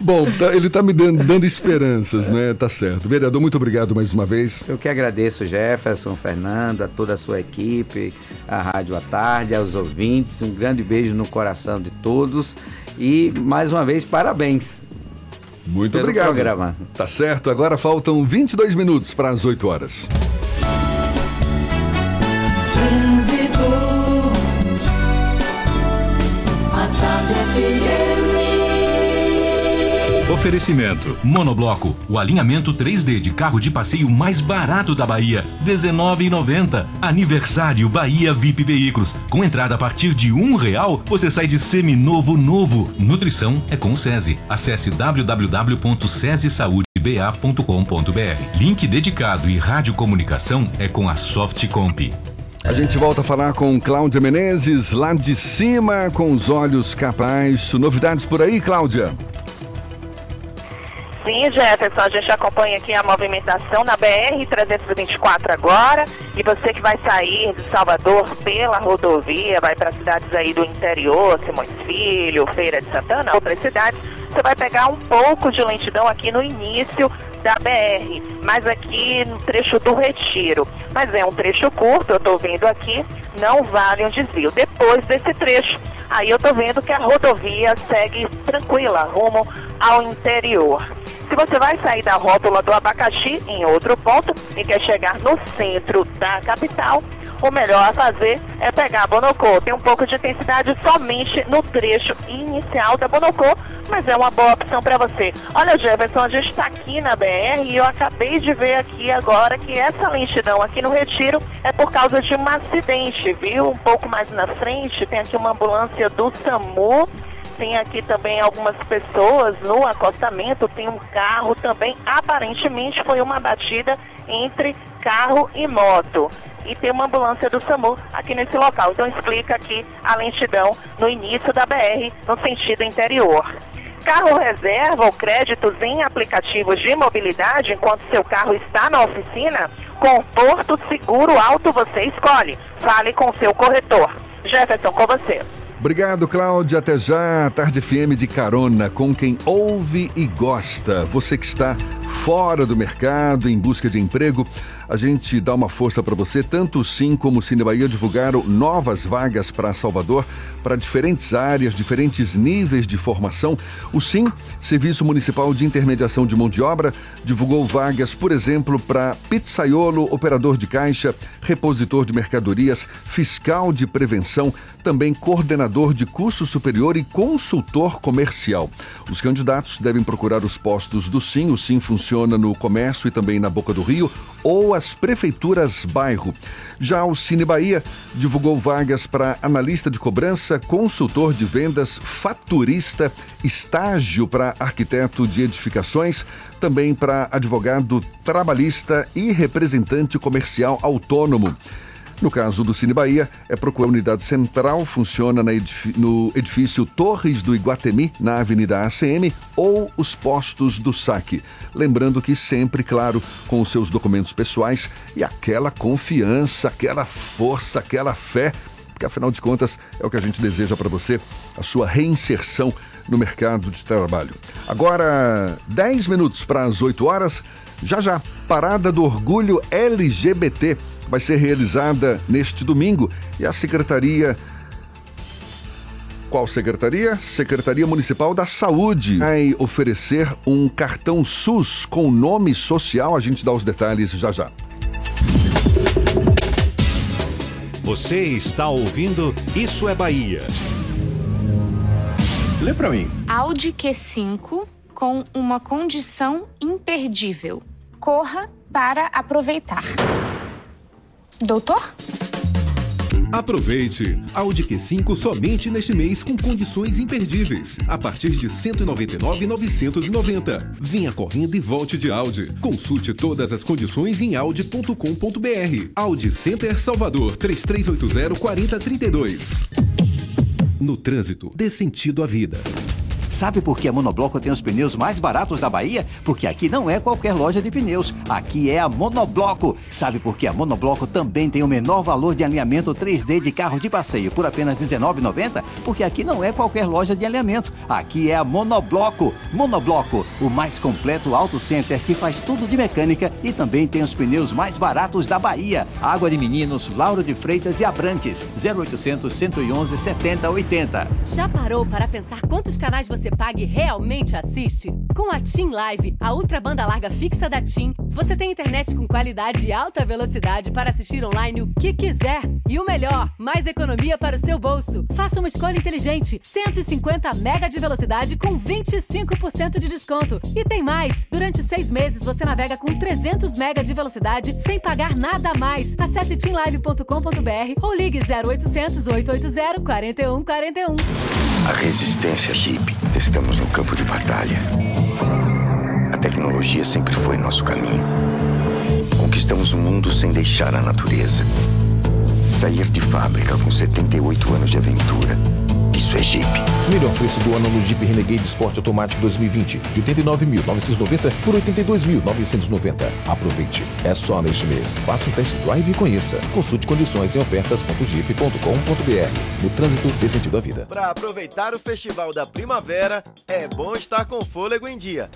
Bom, tá- ele tá me dando, dando esperanças, né? Tá certo. Vereador, muito obrigado mais uma vez. Eu que agradeço, Jefferson, Fernando, a toda a sua equipe, a Rádio à Tarde, aos ouvintes. Um grande beijo no coração de todos. E, mais uma vez, parabéns. Muito obrigado. programa. Tá certo, agora faltam 22 minutos para as 8 horas. Oferecimento: Monobloco, o alinhamento 3D de carro de passeio mais barato da Bahia, R$19,90. Aniversário Bahia VIP Veículos. Com entrada a partir de um real, você sai de seminovo novo. Nutrição é com o SESI. Acesse www.sesesaudeba.com.br. Link dedicado e radiocomunicação é com a Softcomp. A gente volta a falar com Cláudia Menezes, lá de cima, com os olhos capaz. Novidades por aí, Cláudia? Sim, Jefferson, a gente acompanha aqui a movimentação na BR-324 agora. E você que vai sair de Salvador pela rodovia, vai para cidades aí do interior, Simões Filho, Feira de Santana, outras cidades, você vai pegar um pouco de lentidão aqui no início da BR, mas aqui no trecho do Retiro. Mas é um trecho curto, eu estou vendo aqui, não vale um desvio. Depois desse trecho, aí eu estou vendo que a rodovia segue tranquila, rumo ao interior. Se você vai sair da rótula do abacaxi em outro ponto e quer chegar no centro da capital, o melhor a fazer é pegar a Bonocô. Tem um pouco de intensidade somente no trecho inicial da Bonocô, mas é uma boa opção para você. Olha, Jefferson, a gente está aqui na BR e eu acabei de ver aqui agora que essa lentidão aqui no Retiro é por causa de um acidente, viu? Um pouco mais na frente tem aqui uma ambulância do SAMU tem aqui também algumas pessoas no acostamento, tem um carro também, aparentemente foi uma batida entre carro e moto. E tem uma ambulância do SAMU aqui nesse local. Então explica aqui a lentidão no início da BR, no sentido interior. Carro reserva ou créditos em aplicativos de mobilidade enquanto seu carro está na oficina? Com Porto Seguro Alto você escolhe. Fale com seu corretor. Jefferson, com você. Obrigado, Cláudia. Até já. Tarde FM de carona com quem ouve e gosta. Você que está fora do mercado, em busca de emprego, a gente dá uma força para você. Tanto Sim como o Cine Bahia divulgaram novas vagas para Salvador, para diferentes áreas, diferentes níveis de formação. O Sim, Serviço Municipal de Intermediação de Mão de Obra, divulgou vagas, por exemplo, para pizzaiolo, operador de caixa, repositor de mercadorias, fiscal de prevenção, também coordenador de curso superior e consultor comercial. Os candidatos devem procurar os postos do Sim. O Sim funciona no comércio e também na Boca do Rio ou as prefeituras bairro. Já o Cine Bahia divulgou vagas para analista de cobrança, consultor de vendas, faturista, estágio para arquiteto de edificações, também para advogado trabalhista e representante comercial autônomo. No caso do Cine Bahia, é procurar a unidade central, funciona no edifício Torres do Iguatemi, na Avenida ACM, ou os postos do saque. Lembrando que sempre, claro, com os seus documentos pessoais e aquela confiança, aquela força, aquela fé, porque afinal de contas é o que a gente deseja para você, a sua reinserção no mercado de trabalho. Agora, 10 minutos para as 8 horas, já já, Parada do Orgulho LGBT vai ser realizada neste domingo e a Secretaria. Qual secretaria? Secretaria Municipal da Saúde vai oferecer um cartão SUS com nome social. A gente dá os detalhes já já. Você está ouvindo Isso é Bahia. Lê pra mim. Audi Q5 com uma condição imperdível. Corra para aproveitar. Doutor? Aproveite! Audi Q5 somente neste mês com condições imperdíveis. A partir de R$ 199,990. Venha correndo e volte de Audi. Consulte todas as condições em audi.com.br. Audi Center Salvador 3380-4032. No trânsito, dê sentido à vida. Sabe por que a Monobloco tem os pneus mais baratos da Bahia? Porque aqui não é qualquer loja de pneus, aqui é a Monobloco. Sabe por que a Monobloco também tem o menor valor de alinhamento 3D de carro de passeio por apenas R$19,90? Porque aqui não é qualquer loja de alinhamento, aqui é a Monobloco. Monobloco, o mais completo auto center que faz tudo de mecânica e também tem os pneus mais baratos da Bahia. Água de Meninos, Lauro de Freitas e Abrantes, 0800 111 7080. Já parou para pensar quantos canais você você paga e realmente assiste? Com a TIM Live, a ultra banda larga fixa da TIM, você tem internet com qualidade e alta velocidade para assistir online o que quiser. E o melhor, mais economia para o seu bolso. Faça uma escolha inteligente. 150 mega de velocidade com 25% de desconto. E tem mais! Durante seis meses você navega com 300 mega de velocidade sem pagar nada a mais. Acesse timlive.com.br ou ligue 0800 880 4141. A resistência Jeep. Estamos no campo de batalha. A tecnologia sempre foi nosso caminho. Conquistamos o mundo sem deixar a natureza. Sair de fábrica com 78 anos de aventura. Isso é Jeep. Melhor preço do ano no Jeep Renegade Sport Automático 2020. De 89.990 por 82.990. Aproveite. É só neste mês. Faça um test drive e conheça. Consulte condições em ofertas.jeep.com.br. No trânsito dê sentido à vida. Para aproveitar o Festival da Primavera, é bom estar com fôlego em dia.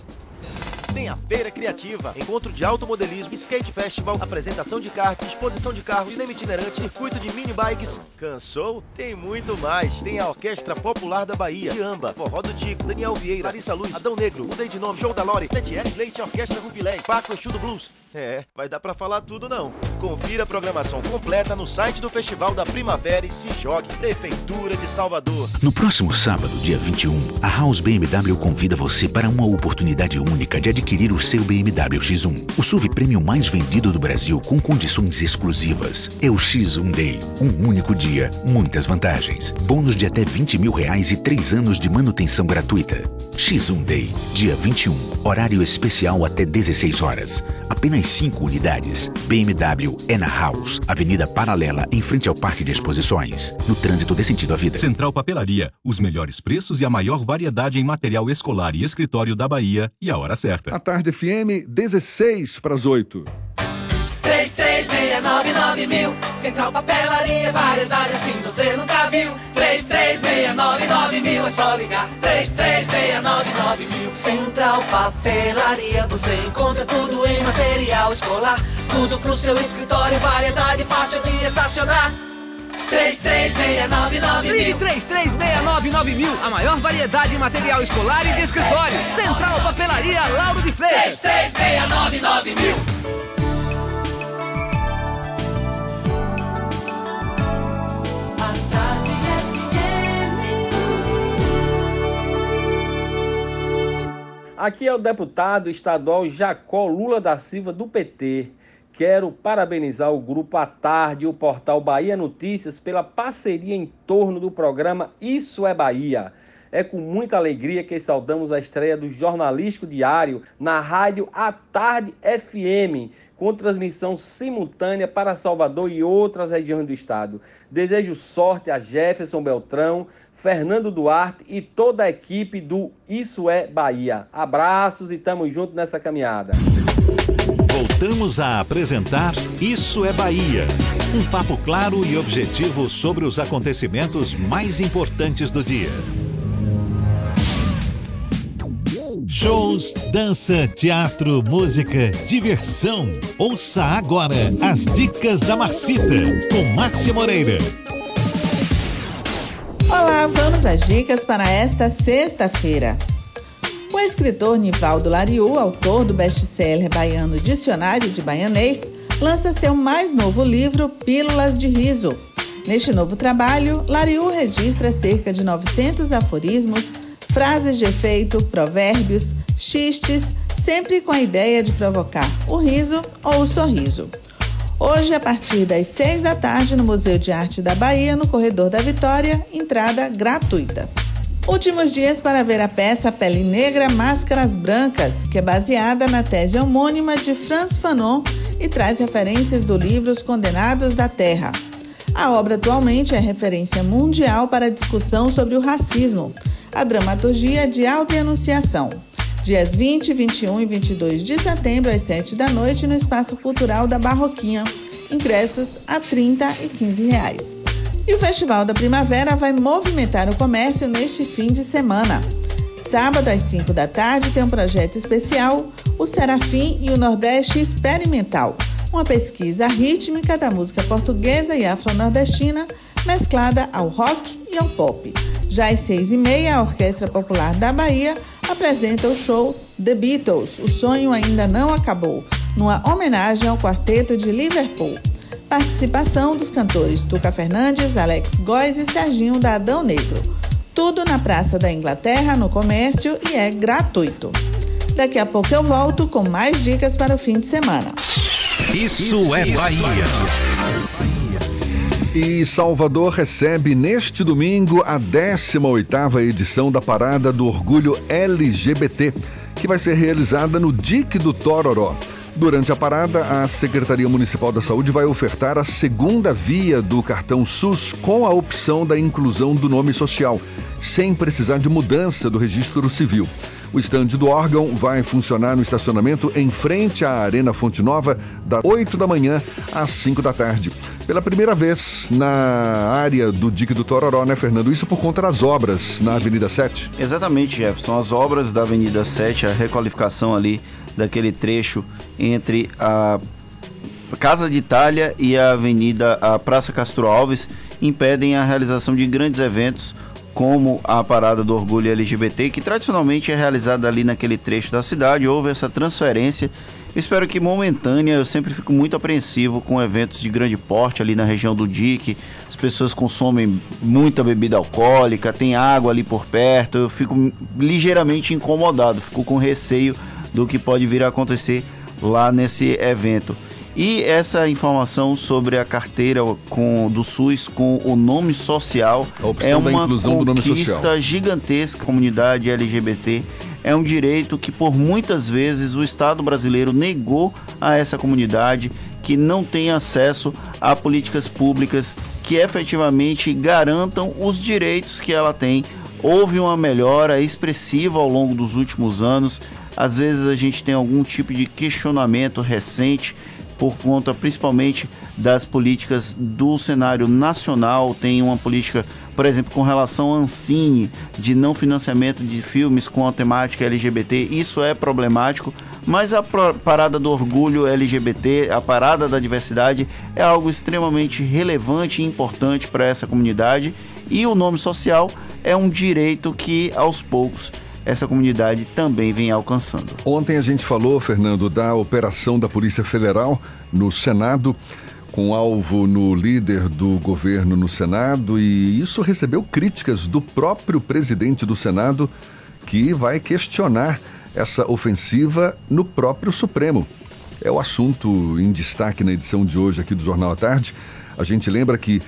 Tem a Feira Criativa, encontro de automodelismo, skate festival, apresentação de karts, exposição de carros, cinema itinerante, circuito de mini bikes. Cansou? Tem muito mais. Tem a Orquestra Popular da Bahia, Tiamba, Forró do Tico, Daniel Vieira, Larissa Luz, Adão Negro, Mudei de Nome, Show da Lore, Letieres Leite, Orquestra Rupilé, Paco Exu Blues. É, vai dar pra falar tudo não. Confira a programação completa no site do Festival da Primavera e se jogue. Prefeitura de Salvador. No próximo sábado, dia 21, a House BMW convida você para uma oportunidade única de adquirir o seu BMW X1, o SUV prêmio mais vendido do Brasil com condições exclusivas. É o X1 Day, um único dia, muitas vantagens, bônus de até 20 mil reais e 3 anos de manutenção gratuita. X1 Day, dia 21, horário especial até 16 horas. Apenas 5 unidades. BMW é na House, Avenida Paralela, em frente ao Parque de Exposições. No trânsito dê sentido à vida. Central Papelaria, os melhores preços e a maior variedade em material escolar e escritório da Bahia e a hora certa. A tarde FM, 16 para as 8. 3369 mil. Central Papelaria, variedade assim você nunca viu. 3369 mil, é só ligar. 3369 mil. Central Papelaria, você encontra tudo em material escolar. Tudo pro seu escritório, variedade fácil de estacionar. 3369 mil. Ligue 3369 mil, a maior variedade em material escolar e de escritório. Central Papelaria, Lauro de Freitas. 3369 mil Aqui é o deputado estadual Jacó Lula da Silva, do PT. Quero parabenizar o Grupo à Tarde e o portal Bahia Notícias pela parceria em torno do programa Isso é Bahia. É com muita alegria que saudamos a estreia do Jornalístico Diário na rádio à Tarde FM, com transmissão simultânea para Salvador e outras regiões do estado. Desejo sorte a Jefferson Beltrão, Fernando Duarte e toda a equipe do Isso é Bahia. Abraços e tamo junto nessa caminhada. Voltamos a apresentar Isso é Bahia. Um papo claro e objetivo sobre os acontecimentos mais importantes do dia. Shows, dança, teatro, música, diversão. Ouça agora as dicas da Marcita com Márcia Moreira. Olá, vamos às dicas para esta sexta-feira. O escritor Nivaldo Lariu, autor do best-seller baiano Dicionário de Baianês, lança seu mais novo livro, Pílulas de Riso. Neste novo trabalho, Lariu registra cerca de 900 aforismos, frases de efeito, provérbios, xistes, sempre com a ideia de provocar o riso ou o sorriso. Hoje, a partir das seis da tarde, no Museu de Arte da Bahia, no Corredor da Vitória, entrada gratuita. Últimos dias para ver a peça Pele Negra, Máscaras Brancas, que é baseada na tese homônima de Franz Fanon e traz referências do livro Os Condenados da Terra. A obra atualmente é referência mundial para a discussão sobre o racismo, a dramaturgia de autoenunciação. Dias 20, 21 e 22 de setembro, às 7 da noite, no Espaço Cultural da Barroquinha. Ingressos a R$ 30 e 15 reais. E o Festival da Primavera vai movimentar o comércio neste fim de semana. Sábado, às 5 da tarde, tem um projeto especial, o Serafim e o Nordeste Experimental, uma pesquisa rítmica da música portuguesa e afro-nordestina mesclada ao rock e ao pop. Já às seis e meia, a Orquestra Popular da Bahia apresenta o show The Beatles, O Sonho Ainda Não Acabou, numa homenagem ao quarteto de Liverpool. Participação dos cantores Tuca Fernandes, Alex Góes e Serginho da Adão Negro. Tudo na Praça da Inglaterra, no comércio e é gratuito. Daqui a pouco eu volto com mais dicas para o fim de semana. Isso é Bahia. E Salvador recebe neste domingo a 18ª edição da Parada do Orgulho LGBT, que vai ser realizada no Dique do Tororó. Durante a parada, a Secretaria Municipal da Saúde vai ofertar a segunda via do cartão SUS com a opção da inclusão do nome social, sem precisar de mudança do registro civil. O estande do órgão vai funcionar no estacionamento em frente à Arena Fonte Nova, das 8 da manhã às 5 da tarde. Pela primeira vez na área do Dique do Tororó, né, Fernando? Isso por conta das obras na Avenida 7? Exatamente, Jefferson. As obras da Avenida 7, a requalificação ali daquele trecho entre a Casa de Itália e a Avenida a Praça Castro Alves impedem a realização de grandes eventos como a Parada do Orgulho LGBT, que tradicionalmente é realizada ali naquele trecho da cidade. Houve essa transferência. Espero que momentânea, eu sempre fico muito apreensivo com eventos de grande porte ali na região do DIC. As pessoas consomem muita bebida alcoólica, tem água ali por perto. Eu fico ligeiramente incomodado, fico com receio do que pode vir a acontecer lá nesse evento. E essa informação sobre a carteira com, do SUS com o nome social é uma conquista gigantesca comunidade LGBT. É um direito que por muitas vezes o Estado brasileiro negou a essa comunidade que não tem acesso a políticas públicas que efetivamente garantam os direitos que ela tem. Houve uma melhora expressiva ao longo dos últimos anos. Às vezes a gente tem algum tipo de questionamento recente por conta principalmente das políticas do cenário nacional. Tem uma política, por exemplo, com relação à Ancine, de não financiamento de filmes com a temática LGBT. Isso é problemático, mas a parada do orgulho LGBT, a parada da diversidade, é algo extremamente relevante e importante para essa comunidade. E o nome social é um direito que, aos poucos, essa comunidade também vem alcançando. Ontem a gente falou, Fernando, da operação da Polícia Federal no Senado, com alvo no líder do governo no Senado, e isso recebeu críticas do próprio presidente do Senado, que vai questionar essa ofensiva no próprio Supremo. É o assunto em destaque na edição de hoje aqui do Jornal à Tarde. A gente lembra que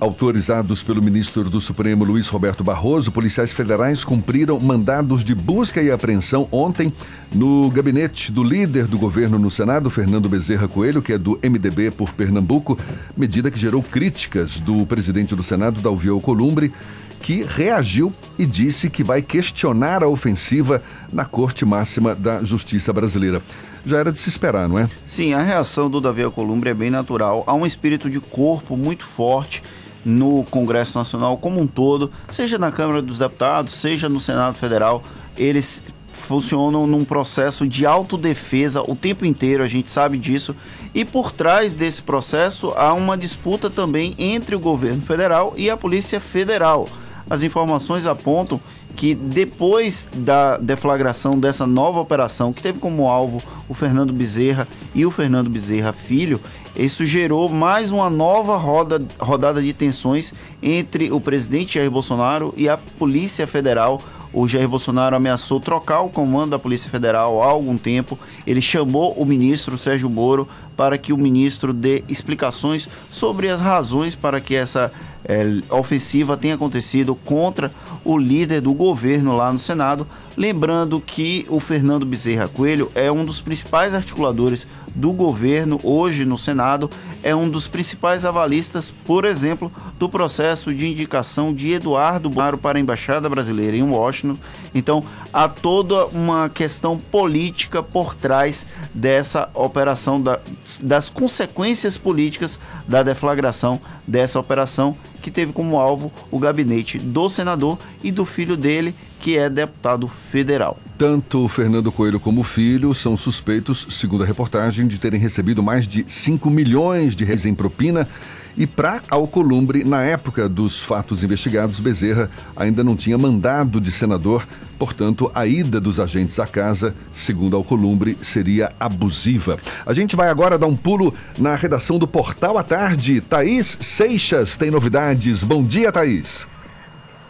Autorizados pelo ministro do Supremo Luiz Roberto Barroso, policiais federais cumpriram mandados de busca e apreensão ontem no gabinete do líder do governo no Senado, Fernando Bezerra Coelho, que é do MDB por Pernambuco, medida que gerou críticas do presidente do Senado, Dalvi Alcolumbre, que reagiu e disse que vai questionar a ofensiva na Corte Máxima da Justiça Brasileira. Já era de se esperar, não é? Sim, a reação do Davi Alcolumbre é bem natural. Há um espírito de corpo muito forte no Congresso Nacional como um todo, seja na Câmara dos Deputados, seja no Senado Federal, eles funcionam num processo de autodefesa o tempo inteiro, a gente sabe disso. E por trás desse processo há uma disputa também entre o governo federal e a Polícia Federal. As informações apontam que depois da deflagração dessa nova operação, que teve como alvo o Fernando Bezerra e o Fernando Bezerra Filho, isso gerou mais uma nova roda, rodada de tensões entre o presidente Jair Bolsonaro e a Polícia Federal. O Jair Bolsonaro ameaçou trocar o comando da Polícia Federal há algum tempo. Ele chamou o ministro Sérgio Moro para que o ministro dê explicações sobre as razões para que essa é, ofensiva tenha acontecido contra o líder do governo lá no Senado. Lembrando que o Fernando Bezerra Coelho é um dos principais articuladores do governo hoje no Senado, é um dos principais avalistas, por exemplo, do processo de indicação de Eduardo Bolsonaro para a Embaixada Brasileira em Washington. Então, há toda uma questão política por trás dessa operação, da, das consequências políticas da deflagração dessa operação que teve como alvo o gabinete do senador e do filho dele, que é deputado federal. Tanto Fernando Coelho como o filho são suspeitos, segundo a reportagem, de terem recebido mais de 5 milhões de reais em propina E para Alcolumbre, na época dos fatos investigados, Bezerra ainda não tinha mandado de senador, portanto, a ida dos agentes à casa, segundo Alcolumbre, seria abusiva. A gente vai agora dar um pulo na redação do Portal à Tarde. Thaís Seixas tem novidades. Bom dia, Thaís.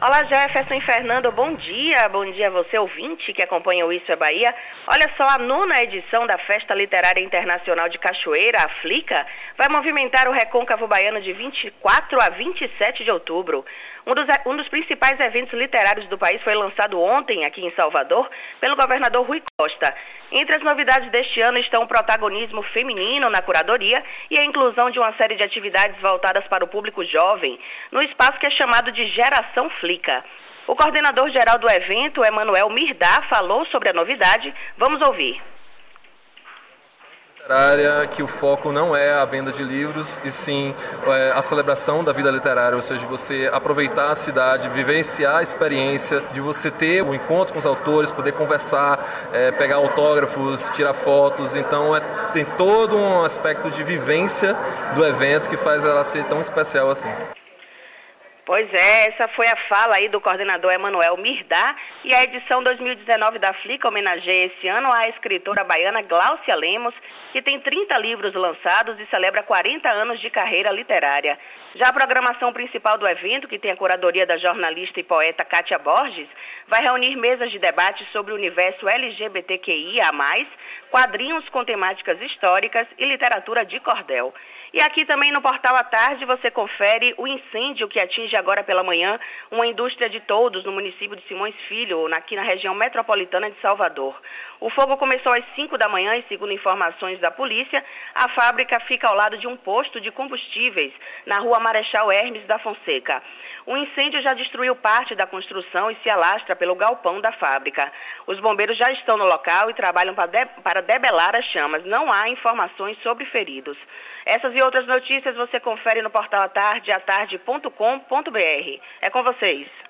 Olá Jefferson Fernando, bom dia. Bom dia a você ouvinte que acompanha o Isso é Bahia. Olha só, a nona edição da Festa Literária Internacional de Cachoeira, a Flica, vai movimentar o Recôncavo Baiano de 24 a 27 de outubro. Um dos, um dos principais eventos literários do país foi lançado ontem aqui em Salvador pelo governador Rui Costa. Entre as novidades deste ano estão o protagonismo feminino na curadoria e a inclusão de uma série de atividades voltadas para o público jovem, no espaço que é chamado de Geração Flica. O coordenador geral do evento, Emanuel Mirdá, falou sobre a novidade. Vamos ouvir literária que o foco não é a venda de livros e sim é, a celebração da vida literária, ou seja, você aproveitar a cidade, vivenciar a experiência de você ter o um encontro com os autores, poder conversar, é, pegar autógrafos, tirar fotos. Então é, tem todo um aspecto de vivência do evento que faz ela ser tão especial assim. Pois é, essa foi a fala aí do coordenador Emanuel Mirdá e a edição 2019 da Flica homenageia esse ano a escritora baiana Gláucia Lemos, que tem 30 livros lançados e celebra 40 anos de carreira literária. Já a programação principal do evento, que tem a curadoria da jornalista e poeta Kátia Borges, vai reunir mesas de debate sobre o universo LGBTQIA+, quadrinhos com temáticas históricas e literatura de cordel. E aqui também no Portal à Tarde você confere o incêndio que atinge agora pela manhã uma indústria de todos no município de Simões Filho, aqui na região metropolitana de Salvador. O fogo começou às 5 da manhã e, segundo informações da polícia, a fábrica fica ao lado de um posto de combustíveis na rua Marechal Hermes da Fonseca. O incêndio já destruiu parte da construção e se alastra pelo galpão da fábrica. Os bombeiros já estão no local e trabalham para debelar as chamas. Não há informações sobre feridos. Essas e outras notícias você confere no portal atarde, atarde.com.br. É com vocês.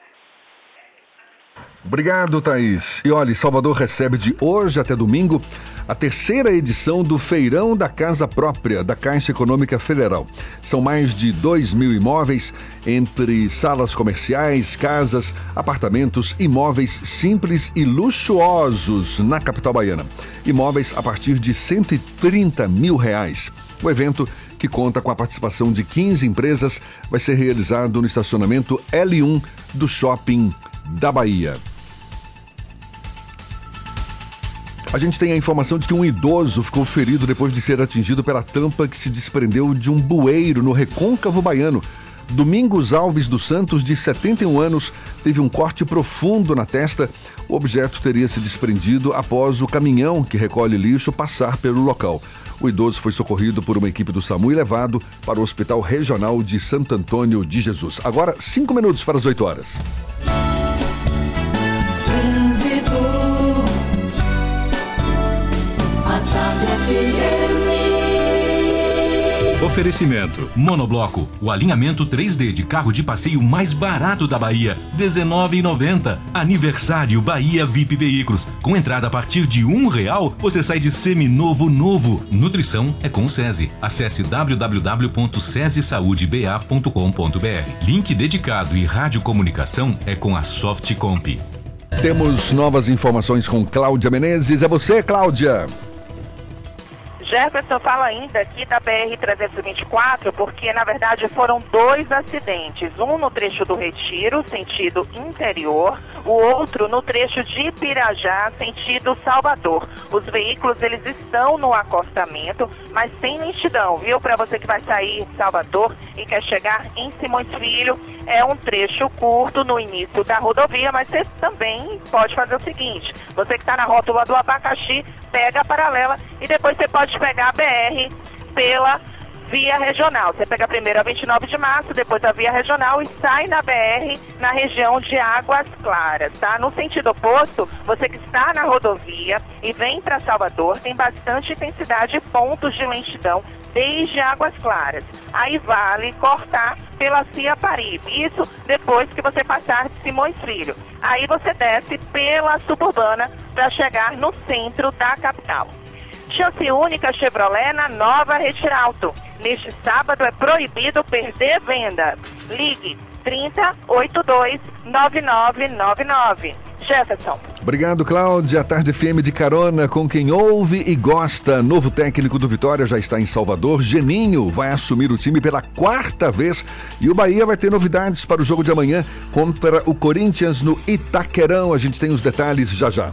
Obrigado, Thaís. E olha, Salvador recebe de hoje até domingo a terceira edição do Feirão da Casa Própria da Caixa Econômica Federal. São mais de 2 mil imóveis, entre salas comerciais, casas, apartamentos, imóveis simples e luxuosos na capital baiana. Imóveis a partir de 130 mil reais. O evento, que conta com a participação de 15 empresas, vai ser realizado no estacionamento L1 do Shopping da Bahia. A gente tem a informação de que um idoso ficou ferido depois de ser atingido pela tampa que se desprendeu de um bueiro no recôncavo baiano. Domingos Alves dos Santos, de 71 anos, teve um corte profundo na testa. O objeto teria se desprendido após o caminhão que recolhe lixo passar pelo local. O idoso foi socorrido por uma equipe do SAMU e levado para o Hospital Regional de Santo Antônio de Jesus. Agora, cinco minutos para as 8 horas. Oferecimento: Monobloco, o alinhamento 3D de carro de passeio mais barato da Bahia, R$19,90. Aniversário Bahia VIP Veículos. Com entrada a partir de um real, você sai de seminovo novo. Nutrição é com o SESI. Acesse www.sesesaudeba.com.br. Link dedicado e radiocomunicação é com a Softcomp. Temos novas informações com Cláudia Menezes. É você, Cláudia. Jefferson fala ainda aqui da BR-324, porque na verdade foram dois acidentes. Um no trecho do Retiro, sentido interior, o outro no trecho de Pirajá, sentido Salvador. Os veículos eles estão no acostamento, mas sem lentidão, viu? Para você que vai sair de Salvador e quer chegar em Simões Filho, é um trecho curto no início da rodovia, mas você também pode fazer o seguinte: você que está na rótula do abacaxi, pega a paralela e depois você pode pegar a BR pela via regional. Você pega primeiro a 29 de março, depois a via regional e sai na BR na região de Águas Claras, tá? No sentido oposto, você que está na rodovia e vem para Salvador, tem bastante intensidade e pontos de lentidão desde Águas Claras. Aí vale cortar pela Cia Paribe. Isso depois que você passar de Simões Filho. Aí você desce pela suburbana para chegar no centro da capital. Chance única Chevrolet na nova Retiralto. Neste sábado é proibido perder venda. Ligue 3082 9999. Jefferson. Obrigado, Cláudia. A Tarde FM de carona com quem ouve e gosta. Novo técnico do Vitória já está em Salvador. Geninho vai assumir o time pela quarta vez. E o Bahia vai ter novidades para o jogo de amanhã contra o Corinthians no Itaquerão. A gente tem os detalhes já já.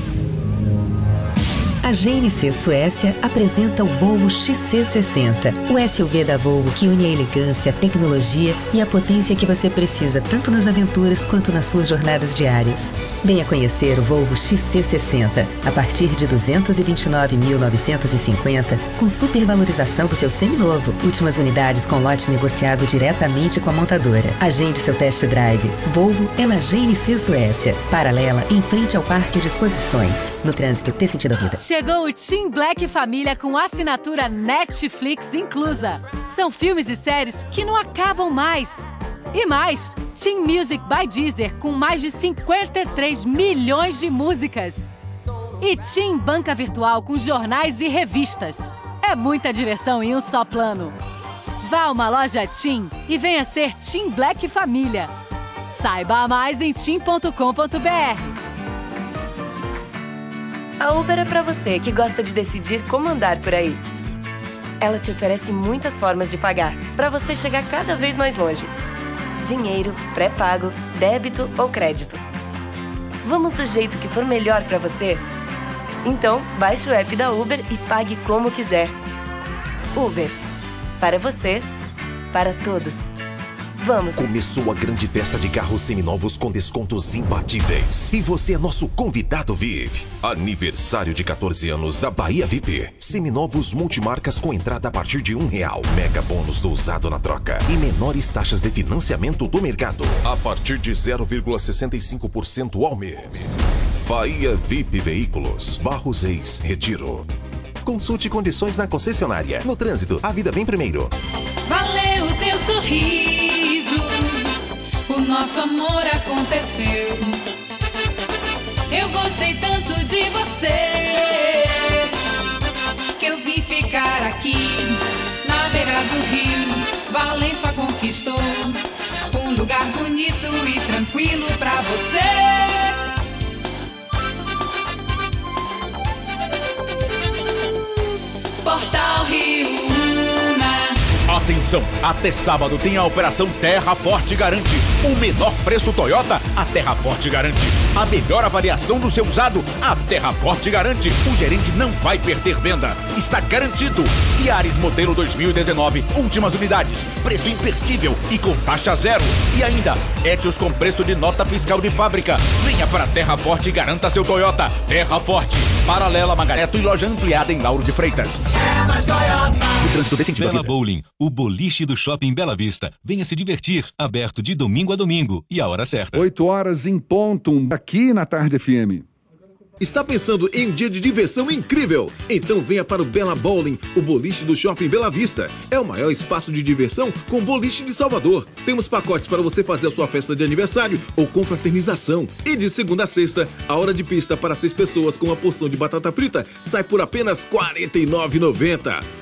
A GNC Suécia apresenta o Volvo XC60, o SUV da Volvo que une a elegância, a tecnologia e a potência que você precisa tanto nas aventuras quanto nas suas jornadas diárias. Venha conhecer o Volvo XC60 a partir de 229.950 com supervalorização do seu seminovo. Últimas unidades com lote negociado diretamente com a montadora. Agende seu test drive. Volvo é na GNC Suécia, paralela em frente ao Parque de Exposições. No trânsito, ter sentido a vida. Chegou o Team Black Família com assinatura Netflix inclusa. São filmes e séries que não acabam mais. E mais, Team Music by Deezer com mais de 53 milhões de músicas. E Team Banca Virtual com jornais e revistas. É muita diversão em um só plano. Vá a uma loja Team e venha ser Team Black Família. Saiba mais em team.com.br. A Uber é para você que gosta de decidir como andar por aí. Ela te oferece muitas formas de pagar para você chegar cada vez mais longe. Dinheiro, pré-pago, débito ou crédito. Vamos do jeito que for melhor para você? Então, baixe o app da Uber e pague como quiser. Uber. Para você, para todos. Vamos. Começou a grande festa de carros seminovos com descontos imbatíveis. E você é nosso convidado VIP. Aniversário de 14 anos da Bahia VIP. Seminovos multimarcas com entrada a partir de um real. Mega bônus do usado na troca. E menores taxas de financiamento do mercado. A partir de 0,65% ao mês. Bahia VIP Veículos. Barros Reis, Retiro. Consulte condições na concessionária. No trânsito, a vida vem primeiro. Valeu o teu sorriso, nosso amor aconteceu. Eu gostei tanto de você que eu vim ficar aqui na beira do rio. Valença conquistou um lugar bonito e tranquilo pra você. Portal Rio. Atenção! Até sábado tem a operação Terra Forte Garante. O menor preço Toyota, a Terra Forte garante. A melhor avaliação do seu usado, a Terra Forte garante. O gerente não vai perder venda. Está garantido. Yaris modelo 2019, últimas unidades. Preço imperdível e com taxa zero. E ainda, Etios com preço de nota fiscal de fábrica. Venha para a Terra Forte e garanta seu Toyota. Terra Forte. Paralela Magareto e loja ampliada em Lauro de Freitas. O trânsito dê sentido Bela Bowling, o boliche do Shopping Bela Vista. Venha se divertir, aberto de domingo a domingo e a hora certa. 8 horas em ponto, aqui na Tarde FM. Está pensando em um dia de diversão incrível? Então venha para o Bela Bowling, o boliche do Shopping Bela Vista. É o maior espaço de diversão com boliche de Salvador. Temos pacotes para você fazer a sua festa de aniversário ou confraternização. E de segunda a sexta, a hora de pista para seis pessoas com uma porção de batata frita sai por apenas R$ 49,90.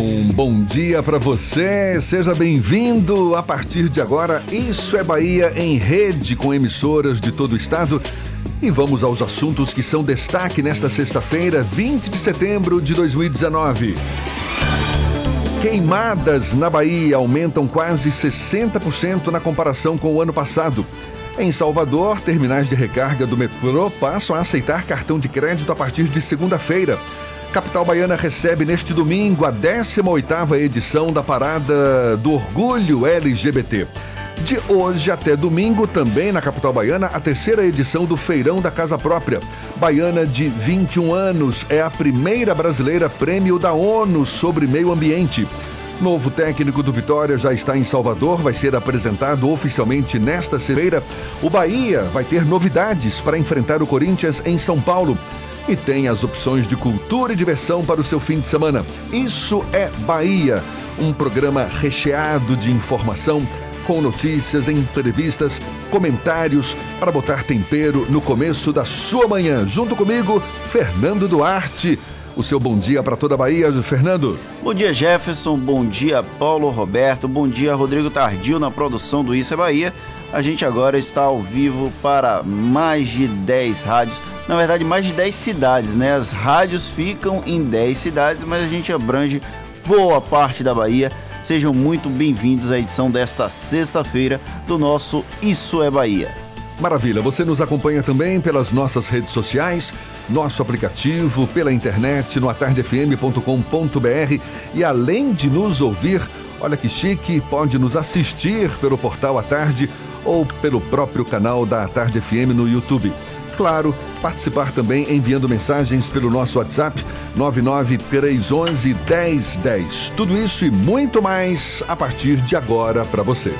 Um bom dia para você, seja bem-vindo. A partir de agora, Isso é Bahia em rede com emissoras de todo o estado. E vamos aos assuntos que são destaque nesta sexta-feira, 20 de setembro de 2019. Queimadas na Bahia aumentam quase 60% na comparação com o ano passado. Em Salvador, terminais de recarga do metrô passam a aceitar cartão de crédito a partir de segunda-feira. Capital Baiana recebe neste domingo a 18ª edição da Parada do Orgulho LGBT. De hoje até domingo, também na capital baiana, a terceira edição do Feirão da Casa Própria. Baiana de 21 anos é a primeira brasileira prêmio da ONU sobre meio ambiente. Novo técnico do Vitória já está em Salvador, vai ser apresentado oficialmente nesta feira. O Bahia vai ter novidades para enfrentar o Corinthians em São Paulo. E tem as opções de cultura e diversão para o seu fim de semana. Isso é Bahia, um programa recheado de informação com notícias, entrevistas, comentários para botar tempero no começo da sua manhã. Junto comigo, Fernando Duarte. O seu bom dia para toda a Bahia, Fernando. Bom dia, Jefferson. Bom dia, Paulo Roberto. Bom dia, Rodrigo Tardio, na produção do Isso é Bahia. A gente agora está ao vivo para mais de 10 rádios, na verdade, mais de 10 cidades, né? As rádios ficam em 10 cidades, mas a gente abrange boa parte da Bahia. Sejam muito bem-vindos à edição desta sexta-feira do nosso Isso é Bahia. Maravilha, você nos acompanha também pelas nossas redes sociais, nosso aplicativo, pela internet, no atardefm.com.br e além de nos ouvir, olha que chique, pode nos assistir pelo portal A Tarde ou pelo próprio canal da Tarde FM no YouTube claro, participar também enviando mensagens pelo nosso WhatsApp 99311 1010. Tudo isso e muito mais a partir de agora para você.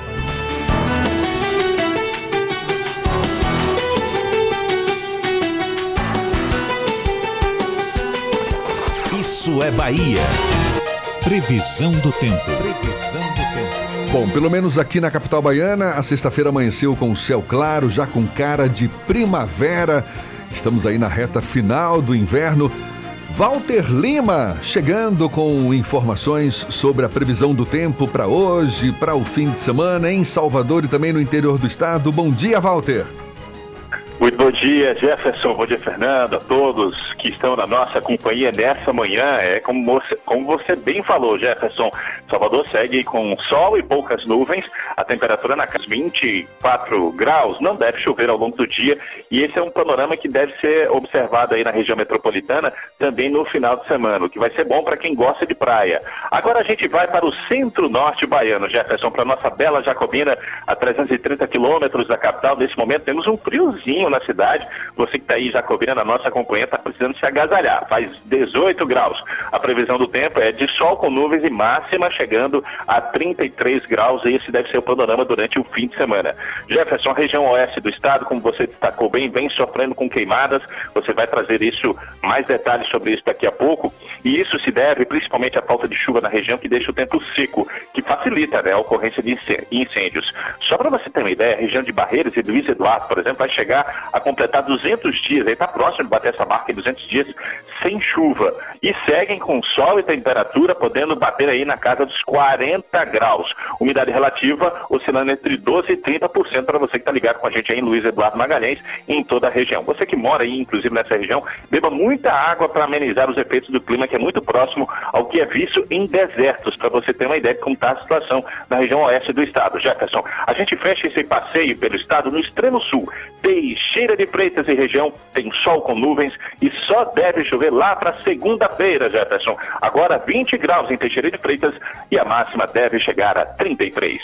Isso é Bahia. Previsão do tempo. Previsão do tempo. Bom, pelo menos aqui na capital baiana, a sexta-feira amanheceu com céu claro, já com cara de primavera. Estamos aí na reta final do inverno. Walter Lima chegando com informações sobre a previsão do tempo para hoje, para o fim de semana em Salvador e também no interior do estado. Bom dia, Walter. Muito bom dia, Jefferson, bom dia, Fernando, a todos que estão na nossa companhia nessa manhã. É como você, como você bem falou, Jefferson, Salvador segue com sol e poucas nuvens, a temperatura na casa 24 graus, não deve chover ao longo do dia e esse é um panorama que deve ser observado aí na região metropolitana também no final de semana, o que vai ser bom para quem gosta de praia. Agora a gente vai para o centro-norte baiano, Jefferson, para nossa bela Jacobina, a 330 quilômetros da capital. Nesse momento temos um friozinho na cidade. Você que está aí, Jacobina, na nossa companhia, está precisando se agasalhar. Faz 18 graus. A previsão do tempo é de sol com nuvens e máxima chegando a 33 graus. E esse deve ser o panorama durante o fim de semana. Jefferson, região oeste do estado, como você destacou bem, vem sofrendo com queimadas. Você vai trazer isso, mais detalhes sobre isso daqui a pouco. E isso se deve principalmente à falta de chuva na região, que deixa o tempo seco, que facilita né, a ocorrência de incêndios. Só para você ter uma ideia, a região de Barreiras e Luiz Eduardo, por exemplo, vai chegar a completar 200 dias, aí está próximo de bater essa marca em 200 dias sem chuva. E seguem com sol e temperatura, podendo bater aí na casa dos 40 graus. Umidade relativa oscilando entre 12% e 30% para você que está ligado com a gente aí em Luiz Eduardo Magalhães em toda a região. Você que mora aí, inclusive nessa região, beba muita água para amenizar os efeitos do clima, que é muito próximo ao que é visto em desertos, para você ter uma ideia de como está a situação na região oeste do estado. Jefferson, a gente fecha esse passeio pelo estado no extremo sul, desde Teixeira de Freitas e região tem sol com nuvens e só deve chover lá para segunda-feira, Jefferson. Agora 20 graus em Teixeira de Freitas e a máxima deve chegar a 33.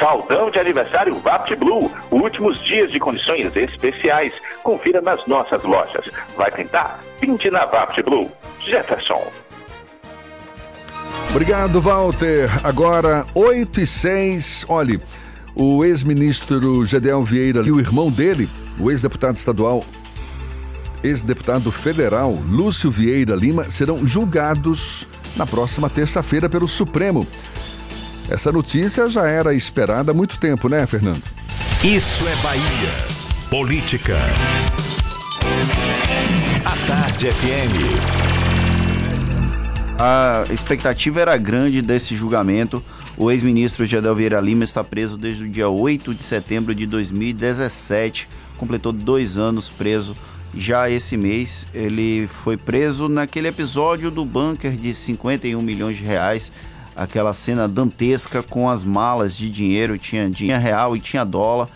Saudão de aniversário Vapt Blue, últimos dias de condições especiais. Confira nas nossas lojas. Vai tentar? Pinte na Vapt Blue. Jefferson. Obrigado, Walter. Agora 8 e 6. Olhe, o ex-ministro Gedel Vieira e o irmão dele o ex-deputado estadual, ex-deputado federal Lúcio Vieira Lima serão julgados na próxima terça-feira pelo Supremo. Essa notícia já era esperada há muito tempo, né, Fernando? Isso é Bahia. Política. A Tarde FM. A expectativa era grande desse julgamento. O ex-ministro Gedel Vieira Lima está preso desde o dia 8 de setembro de 2017 completou dois anos preso. Já esse mês, ele foi preso naquele episódio do bunker de 51 milhões de reais. Aquela cena dantesca com as malas de dinheiro, tinha dinheiro real e tinha dólar,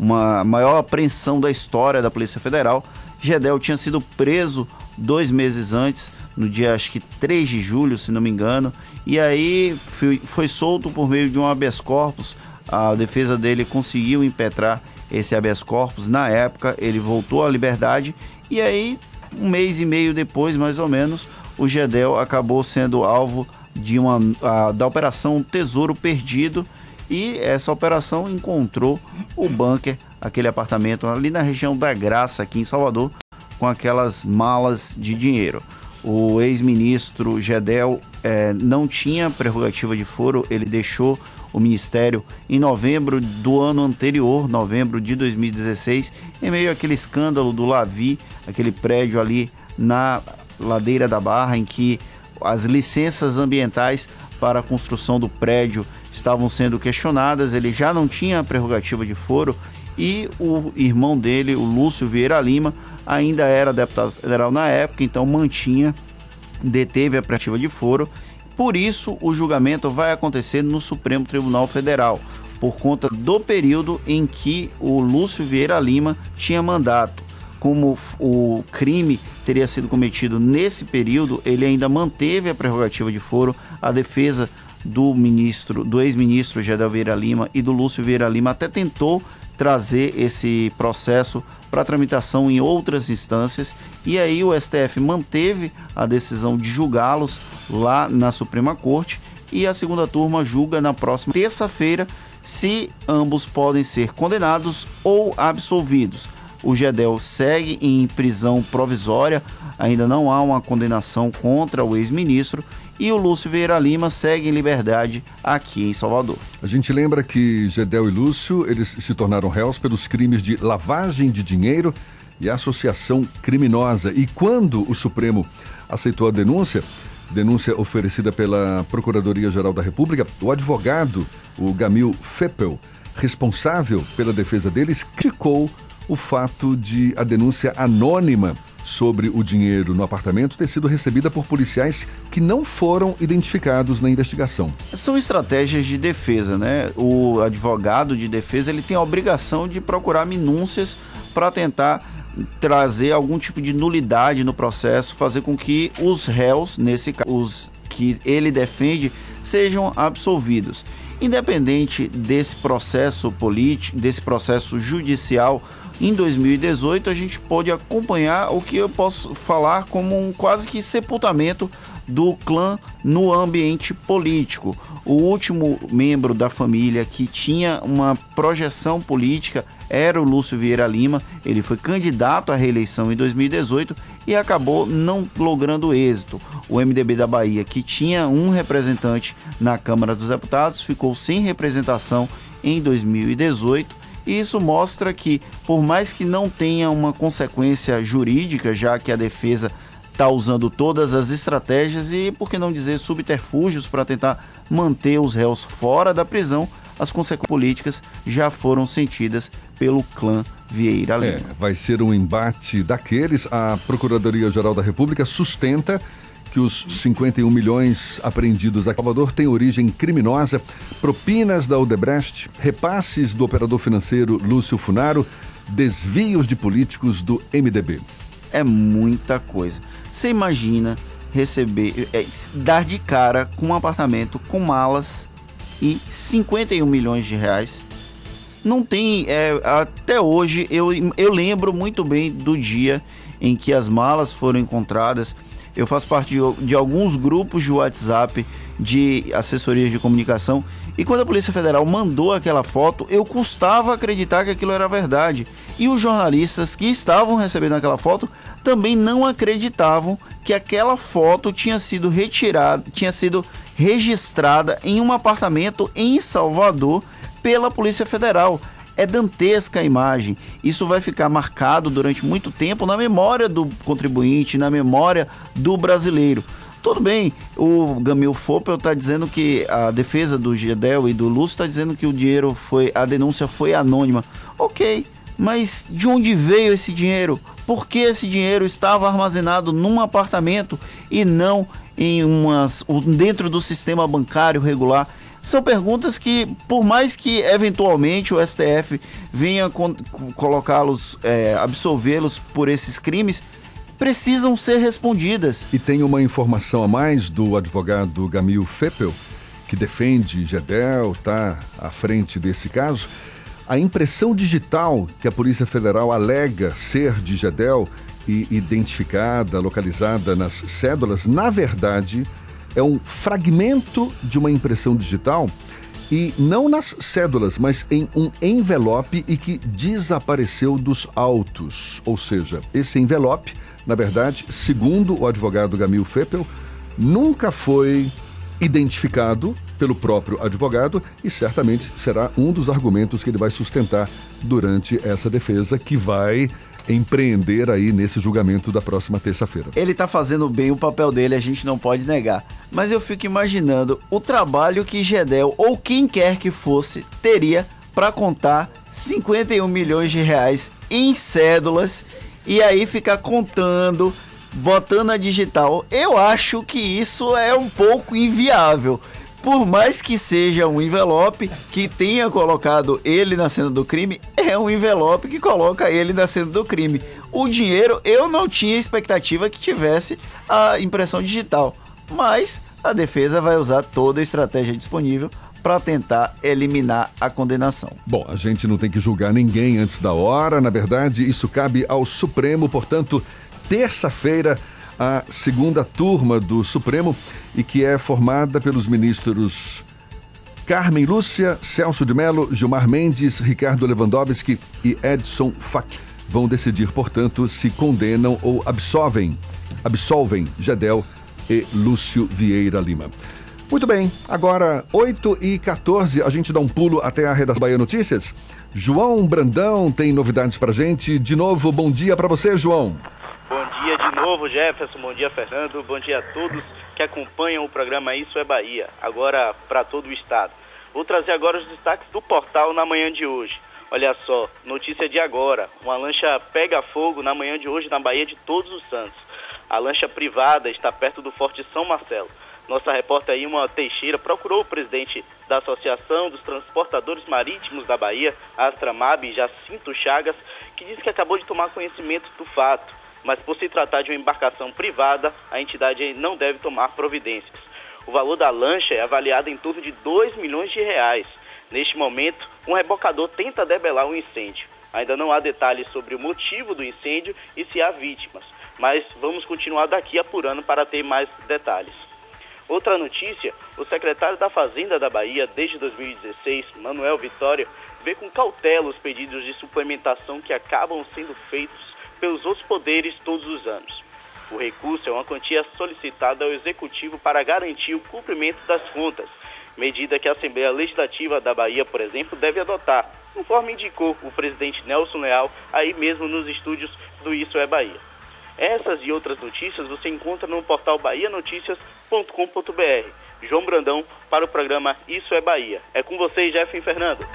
uma maior apreensão da história da Polícia Federal. Gedel tinha sido preso dois meses antes, no dia acho que 3 de julho, se não me engano, e aí foi, foi solto por meio de um habeas corpus. A defesa dele conseguiu impetrar esse habeas corpus. Na época, ele voltou à liberdade e aí, um mês e meio depois, mais ou menos, o Gedel acabou sendo alvo de uma, a, da operação Tesouro Perdido e essa operação encontrou o bunker, aquele apartamento ali na região da Graça, aqui em Salvador, com aquelas malas de dinheiro. O ex-ministro Gedel eh, não tinha prerrogativa de foro, ele deixou o ministério em novembro do ano anterior, novembro de 2016, em meio àquele escândalo do Lavi, aquele prédio ali na ladeira da Barra, em que as licenças ambientais para a construção do prédio estavam sendo questionadas, ele já não tinha prerrogativa de foro e o irmão dele, o Lúcio Vieira Lima, ainda era deputado federal na época, então mantinha, deteve a prerrogativa de foro. Por isso, o julgamento vai acontecer no Supremo Tribunal Federal, por conta do período em que o Lúcio Vieira Lima tinha mandato. Como o crime teria sido cometido nesse período, ele ainda manteve a prerrogativa de foro. A defesa do ministro, do ex-ministro Gedel Vieira Lima e do Lúcio Vieira Lima até tentou trazer esse processo para tramitação em outras instâncias e aí o STF manteve a decisão de julgá-los lá na Suprema Corte e a segunda turma julga na próxima terça-feira se ambos podem ser condenados ou absolvidos. O Gedel segue em prisão provisória, ainda não há uma condenação contra o ex-ministro e o Lúcio Vieira Lima segue em liberdade aqui em Salvador. A gente lembra que Gedel e Lúcio eles se tornaram réus pelos crimes de lavagem de dinheiro e associação criminosa. E quando o Supremo aceitou a denúncia, denúncia oferecida pela Procuradoria-Geral da República, o advogado, o Gamil Feppel, responsável pela defesa deles, criticou o fato de a denúncia anônima sobre o dinheiro no apartamento ter sido recebida por policiais que não foram identificados na investigação. São estratégias de defesa, né? O advogado de defesa ele tem a obrigação de procurar minúcias para tentar trazer algum tipo de nulidade no processo, fazer com que os réus, nesse caso, os que ele defende, sejam absolvidos. Independente desse processo político, desse processo judicial, em 2018 a gente pôde acompanhar o que eu posso falar como um quase que sepultamento do clã no ambiente político. O último membro da família que tinha uma projeção política era o Lúcio Vieira Lima. Ele foi candidato à reeleição em 2018 e acabou não logrando êxito. O MDB da Bahia, que tinha um representante na Câmara dos Deputados, ficou sem representação em 2018 e isso mostra que, por mais que não tenha uma consequência jurídica, já que a defesa está usando todas as estratégias e, por que não dizer, subterfúgios para tentar manter os réus fora da prisão, as consequências políticas já foram sentidas pelo clã Vieira Lima. É, vai ser um embate daqueles. A Procuradoria-Geral da República sustenta que os 51 milhões apreendidos a Salvador têm origem criminosa, propinas da Odebrecht, repasses do operador financeiro Lúcio Funaro, desvios de políticos do MDB. É muita coisa. Você imagina receber, é, dar de cara com um apartamento com malas e 51 milhões de reais. Não tem, é, até hoje eu, eu lembro muito bem do dia em que as malas foram encontradas eu faço parte de, de alguns grupos de WhatsApp de assessorias de comunicação e quando a Polícia Federal mandou aquela foto, eu custava acreditar que aquilo era verdade. E os jornalistas que estavam recebendo aquela foto também não acreditavam que aquela foto tinha sido retirada, tinha sido registrada em um apartamento em Salvador pela Polícia Federal. É dantesca a imagem. Isso vai ficar marcado durante muito tempo na memória do contribuinte, na memória do brasileiro. Tudo bem, o Gamil Fopel está dizendo que a defesa do Gedel e do Lúcio está dizendo que o dinheiro foi, a denúncia foi anônima. Ok, mas de onde veio esse dinheiro? Por que esse dinheiro estava armazenado num apartamento e não em umas, dentro do sistema bancário regular? São perguntas que, por mais que eventualmente o STF venha colocá-los, é, absolvê-los por esses crimes, precisam ser respondidas. E tem uma informação a mais do advogado Gamil Feppel, que defende Gedel, está à frente desse caso. A impressão digital que a Polícia Federal alega ser de Gedel e identificada, localizada nas cédulas, na verdade, é um fragmento de uma impressão digital e não nas cédulas, mas em um envelope e que desapareceu dos autos. Ou seja, esse envelope, na verdade, segundo o advogado Gamil Feppel, nunca foi identificado pelo próprio advogado e certamente será um dos argumentos que ele vai sustentar durante essa defesa que vai empreender aí nesse julgamento da próxima terça-feira. Ele está fazendo bem o papel dele, a gente não pode negar. Mas eu fico imaginando o trabalho que Gedel ou quem quer que fosse teria para contar 51 milhões de reais em cédulas e aí ficar contando, botando a digital. Eu acho que isso é um pouco inviável por mais que seja um envelope que tenha colocado ele na cena do crime, é um envelope que coloca ele na cena do crime. O dinheiro, eu não tinha expectativa que tivesse a impressão digital, mas a defesa vai usar toda a estratégia disponível para tentar eliminar a condenação. Bom, a gente não tem que julgar ninguém antes da hora, na verdade, isso cabe ao Supremo, portanto, terça-feira a segunda turma do Supremo e que é formada pelos ministros Carmen Lúcia, Celso de Mello, Gilmar Mendes, Ricardo Lewandowski e Edson Fac. Vão decidir, portanto, se condenam ou absolvem, absolvem Gedel e Lúcio Vieira Lima. Muito bem, agora 8 e 14 a gente dá um pulo até a redação Bahia Notícias. João Brandão tem novidades pra gente. De novo, bom dia para você, João. Bom dia de novo, Jefferson. Bom dia, Fernando. Bom dia a todos que acompanham o programa Isso é Bahia, agora para todo o estado. Vou trazer agora os destaques do portal na manhã de hoje. Olha só, notícia de agora: uma lancha pega fogo na manhã de hoje na Bahia de Todos os Santos. A lancha privada está perto do Forte São Marcelo. Nossa repórter Ilma Teixeira procurou o presidente da Associação dos Transportadores Marítimos da Bahia, Astramab, Jacinto Chagas, que disse que acabou de tomar conhecimento do fato mas por se tratar de uma embarcação privada, a entidade não deve tomar providências. O valor da lancha é avaliado em torno de 2 milhões de reais. Neste momento, um rebocador tenta debelar o um incêndio. Ainda não há detalhes sobre o motivo do incêndio e se há vítimas, mas vamos continuar daqui apurando para ter mais detalhes. Outra notícia: o secretário da Fazenda da Bahia, desde 2016, Manuel Vitória, vê com cautela os pedidos de suplementação que acabam sendo feitos pelos outros poderes todos os anos. O recurso é uma quantia solicitada ao Executivo para garantir o cumprimento das contas, medida que a Assembleia Legislativa da Bahia, por exemplo, deve adotar, conforme indicou o presidente Nelson Leal, aí mesmo nos estúdios do Isso é Bahia. Essas e outras notícias você encontra no portal bahianoticias.com.br. João Brandão para o programa Isso é Bahia. É com vocês, Jeff e Fernando.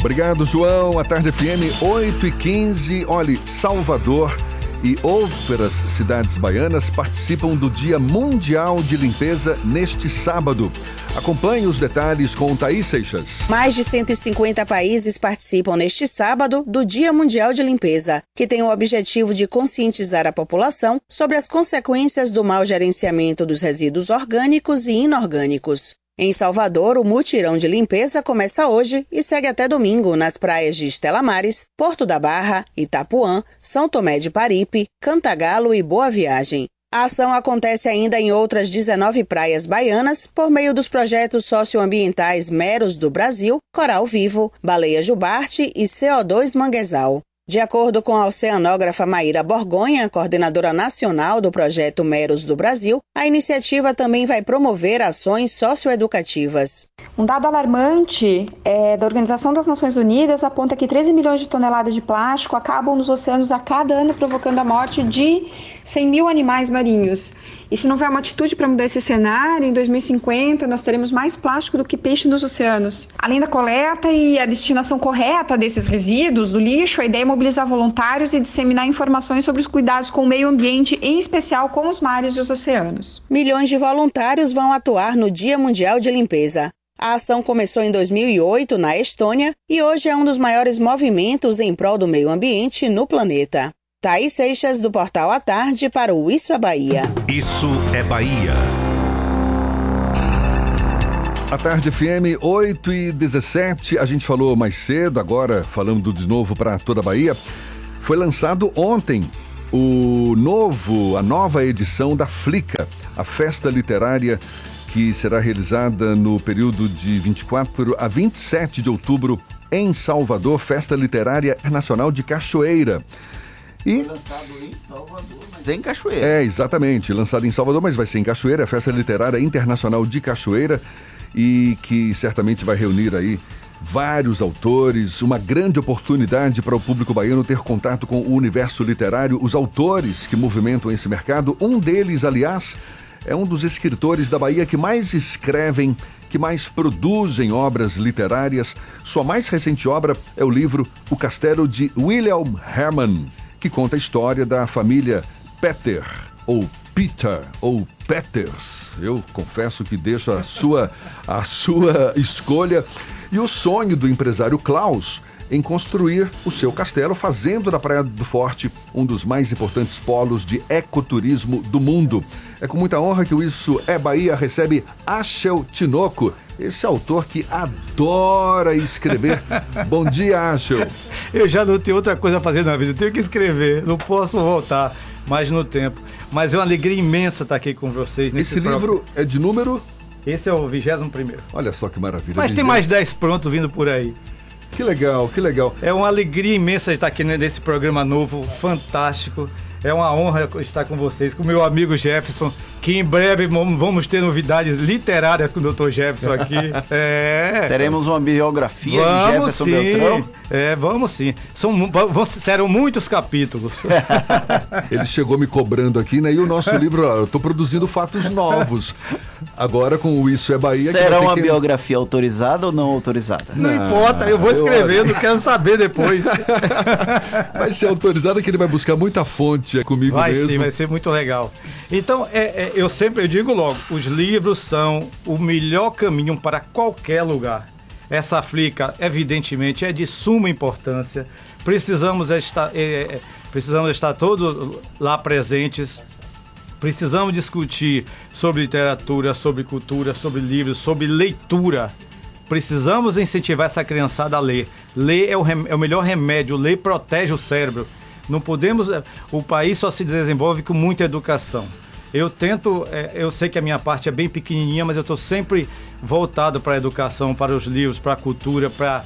Obrigado, João. A tarde FM 8 e 15. Olhe, Salvador e outras cidades baianas participam do Dia Mundial de Limpeza neste sábado. Acompanhe os detalhes com Thaís Seixas. Mais de 150 países participam neste sábado do Dia Mundial de Limpeza, que tem o objetivo de conscientizar a população sobre as consequências do mau gerenciamento dos resíduos orgânicos e inorgânicos. Em Salvador, o mutirão de limpeza começa hoje e segue até domingo nas praias de Estela Mares, Porto da Barra, Itapuã, São Tomé de Paripe, Cantagalo e Boa Viagem. A ação acontece ainda em outras 19 praias baianas por meio dos projetos socioambientais Meros do Brasil, Coral Vivo, Baleia Jubarte e CO2 Manguezal. De acordo com a oceanógrafa Maíra Borgonha, coordenadora nacional do projeto Meros do Brasil, a iniciativa também vai promover ações socioeducativas. Um dado alarmante é, da Organização das Nações Unidas aponta que 13 milhões de toneladas de plástico acabam nos oceanos a cada ano, provocando a morte de 100 mil animais marinhos. E se não houver uma atitude para mudar esse cenário, em 2050 nós teremos mais plástico do que peixe nos oceanos. Além da coleta e a destinação correta desses resíduos do lixo, a ideia é mobilizar voluntários e disseminar informações sobre os cuidados com o meio ambiente, em especial com os mares e os oceanos. Milhões de voluntários vão atuar no Dia Mundial de Limpeza. A ação começou em 2008 na Estônia e hoje é um dos maiores movimentos em prol do meio ambiente no planeta. Thaís Seixas, do Portal à Tarde, para o Isso é Bahia. Isso é Bahia. A tarde FM 8 e 17, a gente falou mais cedo, agora falando de novo para toda a Bahia. Foi lançado ontem o novo, a nova edição da Flica, a festa literária que será realizada no período de 24 a 27 de outubro em Salvador, Festa Literária Internacional de Cachoeira. E lançado em Salvador, mas é em Cachoeira. é, exatamente, lançado em Salvador, mas vai ser em Cachoeira, a Festa Literária Internacional de Cachoeira e que certamente vai reunir aí vários autores, uma grande oportunidade para o público baiano ter contato com o universo literário, os autores que movimentam esse mercado. Um deles, aliás, é um dos escritores da Bahia que mais escrevem, que mais produzem obras literárias. Sua mais recente obra é o livro O Castelo de William Herman, que conta a história da família Peter, ou Peter, ou Peters. Eu confesso que deixo a sua, a sua escolha. E o sonho do empresário Klaus em construir o seu castelo, fazendo da Praia do Forte um dos mais importantes polos de ecoturismo do mundo. É com muita honra que o Isso é Bahia recebe Ashel Tinoco, esse autor que adora escrever. Bom dia, Ashel. Eu já não tenho outra coisa a fazer na vida, eu tenho que escrever, não posso voltar mais no tempo. Mas é uma alegria imensa estar aqui com vocês. Nesse Esse livro é de número? Esse é o 21 primeiro. Olha só que maravilha. Mas tem mais 10 prontos vindo por aí. Que legal, que legal. É uma alegria imensa estar aqui nesse programa novo, fantástico. É uma honra estar com vocês, com o meu amigo Jefferson, que em breve vamos ter novidades literárias com o Dr. Jefferson aqui. É. Teremos uma biografia vamos de Jefferson sim. Beltrão. É, vamos sim. São, serão muitos capítulos. Ele chegou me cobrando aqui, né? E o nosso livro, eu tô produzindo fatos novos. Agora com o Isso é Bahia. Será vai uma que- biografia autorizada ou não autorizada? Não importa, eu vou escrever, não quero saber depois. Vai ser autorizado que ele vai buscar muita fonte é comigo Vai mesmo. sim, vai ser muito legal. Então, é, é, eu sempre digo logo, os livros são o melhor caminho para qualquer lugar. Essa flica, evidentemente, é de suma importância. Precisamos estar, é, é, precisamos estar todos lá presentes. Precisamos discutir sobre literatura, sobre cultura, sobre livros, sobre leitura. Precisamos incentivar essa criançada a ler. Ler é o, é o melhor remédio, ler protege o cérebro. Não podemos. eh, O país só se desenvolve com muita educação. Eu tento, eh, eu sei que a minha parte é bem pequenininha, mas eu estou sempre voltado para a educação, para os livros, para a cultura, para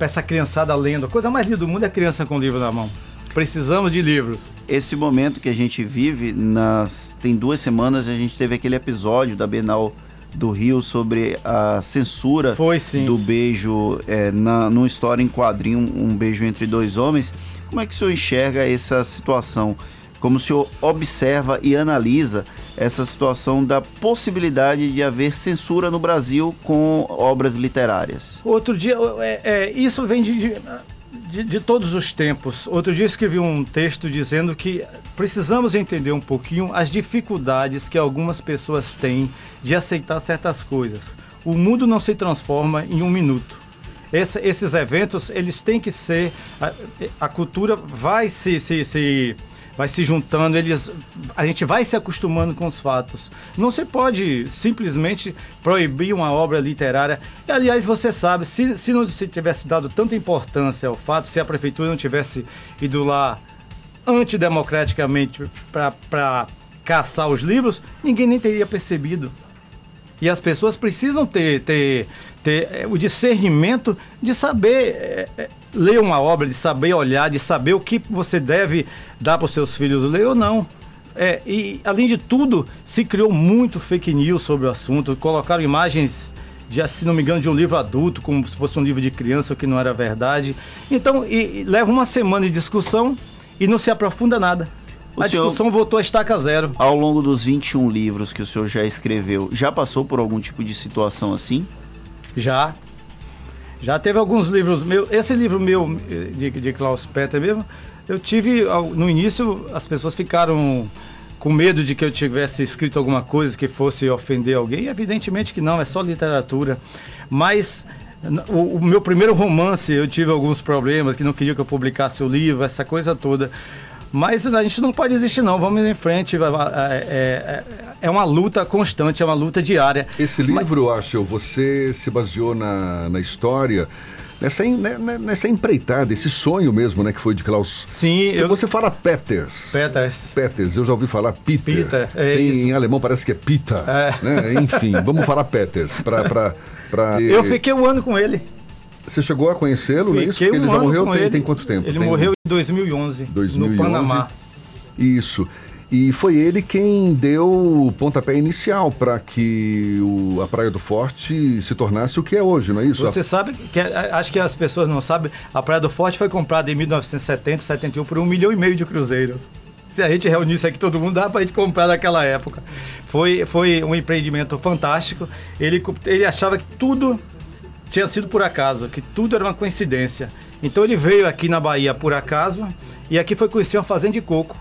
essa criançada lendo. A coisa mais linda do mundo é a criança com o livro na mão. Precisamos de livros. Esse momento que a gente vive, nas, tem duas semanas a gente teve aquele episódio da Bienal do Rio sobre a censura do beijo é, na, numa história em quadrinho, um beijo entre dois homens. Como é que o senhor enxerga essa situação? Como o senhor observa e analisa essa situação da possibilidade de haver censura no Brasil com obras literárias? Outro dia, é, é, isso vem de, de, de- todos os tempos. Outro dia escrevi um texto dizendo que precisamos entender um pouquinho as dificuldades que algumas pessoas têm de aceitar certas coisas. O mundo não se transforma em um minuto. Esse- esses eventos, eles têm que ser. A, a cultura vai se, se, se- vai se juntando, eles, a gente vai se acostumando com os fatos. Não se pode simplesmente proibir uma obra literária. E, aliás, você sabe, se, se não se tivesse dado tanta importância ao fato, se a prefeitura não tivesse ido lá antidemocraticamente para caçar os livros, ninguém nem teria percebido. E as pessoas precisam ter, ter, ter eh, o discernimento de saber eh, ler uma obra, de saber olhar, de saber o que você deve dar para os seus filhos ler ou não. É, e, além de tudo, se criou muito fake news sobre o assunto. Colocaram imagens, de, se não me engano, de um livro adulto, como se fosse um livro de criança, o que não era verdade. Então, e- e leva uma semana de discussão e não se aprofunda nada. O a discussão voltou a estaca zero. Ao longo dos 21 livros que o senhor já escreveu, já passou por algum tipo de situação assim? Já. Já teve alguns livros meus. Esse livro meu, de, de Klaus Peter mesmo, eu tive. No início, as pessoas ficaram com medo de que eu tivesse escrito alguma coisa que fosse ofender alguém. Evidentemente que não, é só literatura. Mas. O, o meu primeiro romance, eu tive alguns problemas, que não queria que eu publicasse o livro, essa coisa toda. Mas a gente não pode desistir, não. Vamos em frente. vai- É, é- é uma luta constante, é uma luta diária. Esse livro, acho, você se baseou na, na história, nessa, né, né, nessa empreitada, esse sonho mesmo, né, que foi de Klaus. Sim, Se eu- você fala Peters. Peters. Peters, eu já ouvi falar Peter. Peter, é Tem, isso. Em alemão parece que é Pita. Né? Enfim, vamos falar Peters. Pra, pra, pra... Eu fiquei um ano com ele. Você chegou a conhecê-lo, é isso? Porque ele um já ano morreu tem, ele. tem quanto tempo? Ele Tem- morreu 2011, 2011. no Panamá. Isso. E foi ele quem deu o pontapé inicial para que o- a Praia do Forte se tornasse o que é hoje, não é isso? Você sabe que a- acho que as pessoas não sabem, a Praia do Forte foi comprada em 1970, 71 por um milhão e meio de cruzeiros. Se a gente reunisse aqui todo mundo, dá pra gente comprar naquela época. Foi, foi um empreendimento fantástico. Ele, ele achava que tudo tinha sido por acaso, que tudo era uma coincidência. Então ele veio aqui na Bahia por acaso e aqui foi conhecer uma fazenda de coco.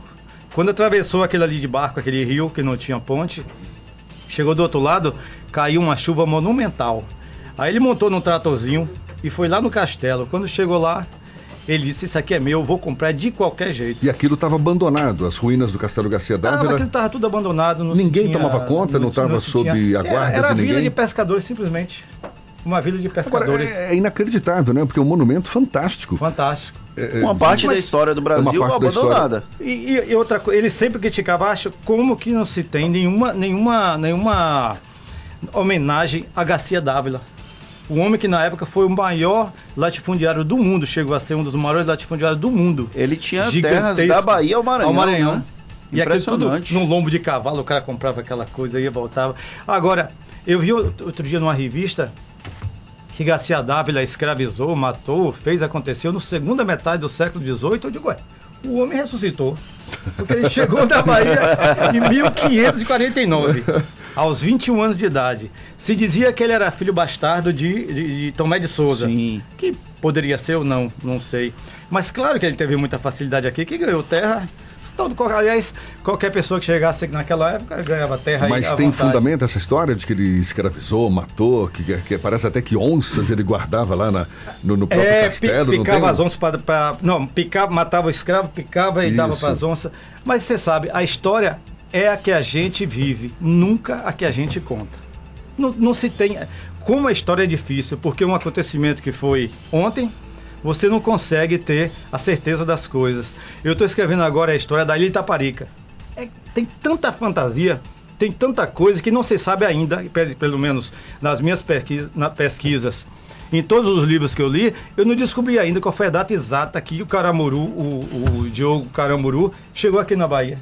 Quando atravessou aquele ali de barco, aquele rio que não tinha ponte, chegou do outro lado, caiu uma chuva monumental. Aí ele montou num tratorzinho e foi lá no castelo. Quando chegou lá, ele disse: Isso aqui é meu, vou comprar de qualquer jeito. E aquilo estava abandonado, as ruínas do Castelo Garcia Ah, Dávila. aquilo estava tudo abandonado. Ninguém tinha- tomava conta, não estava sob a guarda Era, era de vila ninguém? de pescadores, simplesmente. Uma vila de Agora, pescadores. é, é inacreditável, né? Porque é um monumento fantástico. Fantástico. É, é, Uma parte da história do Brasil uma parte da história. abandonada. E, e- e outra coisa, ele sempre criticava, acho, como que não se tem nenhuma, nenhuma, nenhuma homenagem a Garcia Dávila. O homem que na época foi o maior latifundiário do mundo, chegou a ser um dos maiores latifundiários do mundo. Ele tinha terras da Bahia ao Maranhão, né? E aquilo tudo num lombo de cavalo, o cara comprava aquela coisa e voltava. Agora, eu vi outro dia numa revista que Garcia Dávila escravizou, matou, fez, aconteceu no segunda metade do século XVIII. Eu digo, ué, o homem ressuscitou. Porque ele chegou da Bahia em 1549, aos 21 anos de idade. Se dizia que ele era filho bastardo de, de, de Tomé de Souza. Que poderia ser ou não, não sei. Mas claro que ele teve muita facilidade aqui, que ganhou terra. Todo, aliás, qualquer pessoa que chegasse naquela época ganhava terra Mas tem vontade. fundamento essa história de que ele escravizou, matou, que, que parece até que onças ele guardava lá na- no, no próprio É, castelo. não picava tem? as onças para. Não, picava, matava o escravo, picava e dava Isso. para as onças. Mas você sabe, a história é a que a gente vive, nunca a que a gente conta. Não, não se tem. Como a história é difícil, porque um acontecimento que foi ontem, você não consegue ter a certeza das coisas. Eu estou escrevendo agora a história da Ilha Itaparica. É, tem tanta fantasia, tem tanta coisa que não se sabe ainda, pe- pelo menos nas minhas pesquisa- na- pesquisas. Em todos os livros que eu li, eu não descobri ainda qual foi a data exata que o Caramuru, o, o Diogo Caramuru, chegou aqui na Bahia.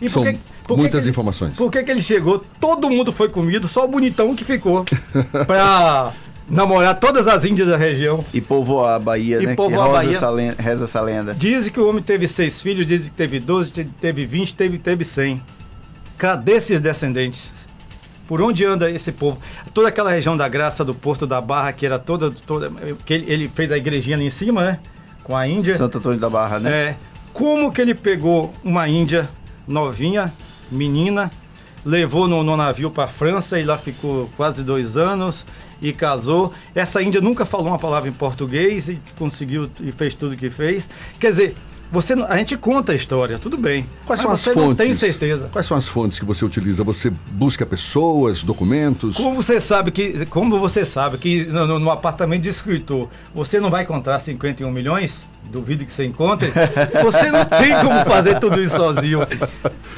E São por que- por que muitas ele- informações. Por que, que ele chegou? Todo mundo foi comido, só o bonitão que ficou. pra namorar todas as índias da região. E povoar a Bahia, E né? povoar que a Bahia. Essa lenda, reza essa lenda. Dizem que o homem teve seis filhos, dizem que teve 12, te- teve 20, teve, teve 100. Cadê esses descendentes? Por onde anda esse povo? Toda aquela região da Graça, do Porto da Barra, que era toda. toda que ele, ele fez a igrejinha ali em cima, né? Com a Índia. Santo Antônio da Barra, né? É. Como que ele pegou uma índia novinha, menina, levou no, no navio para França e lá ficou quase dois anos e casou. Essa índia nunca falou uma palavra em português e conseguiu e fez tudo que fez. Quer dizer, você, a gente conta a história, tudo bem. Quais mas são as fontes? não tem certeza. Quais são as fontes que você utiliza? Você busca pessoas, documentos? Como você sabe que, como você sabe que no, no- no apartamento de escritor você não vai encontrar 51 milhões? Duvido que você encontre. Você não tem como fazer tudo isso sozinho.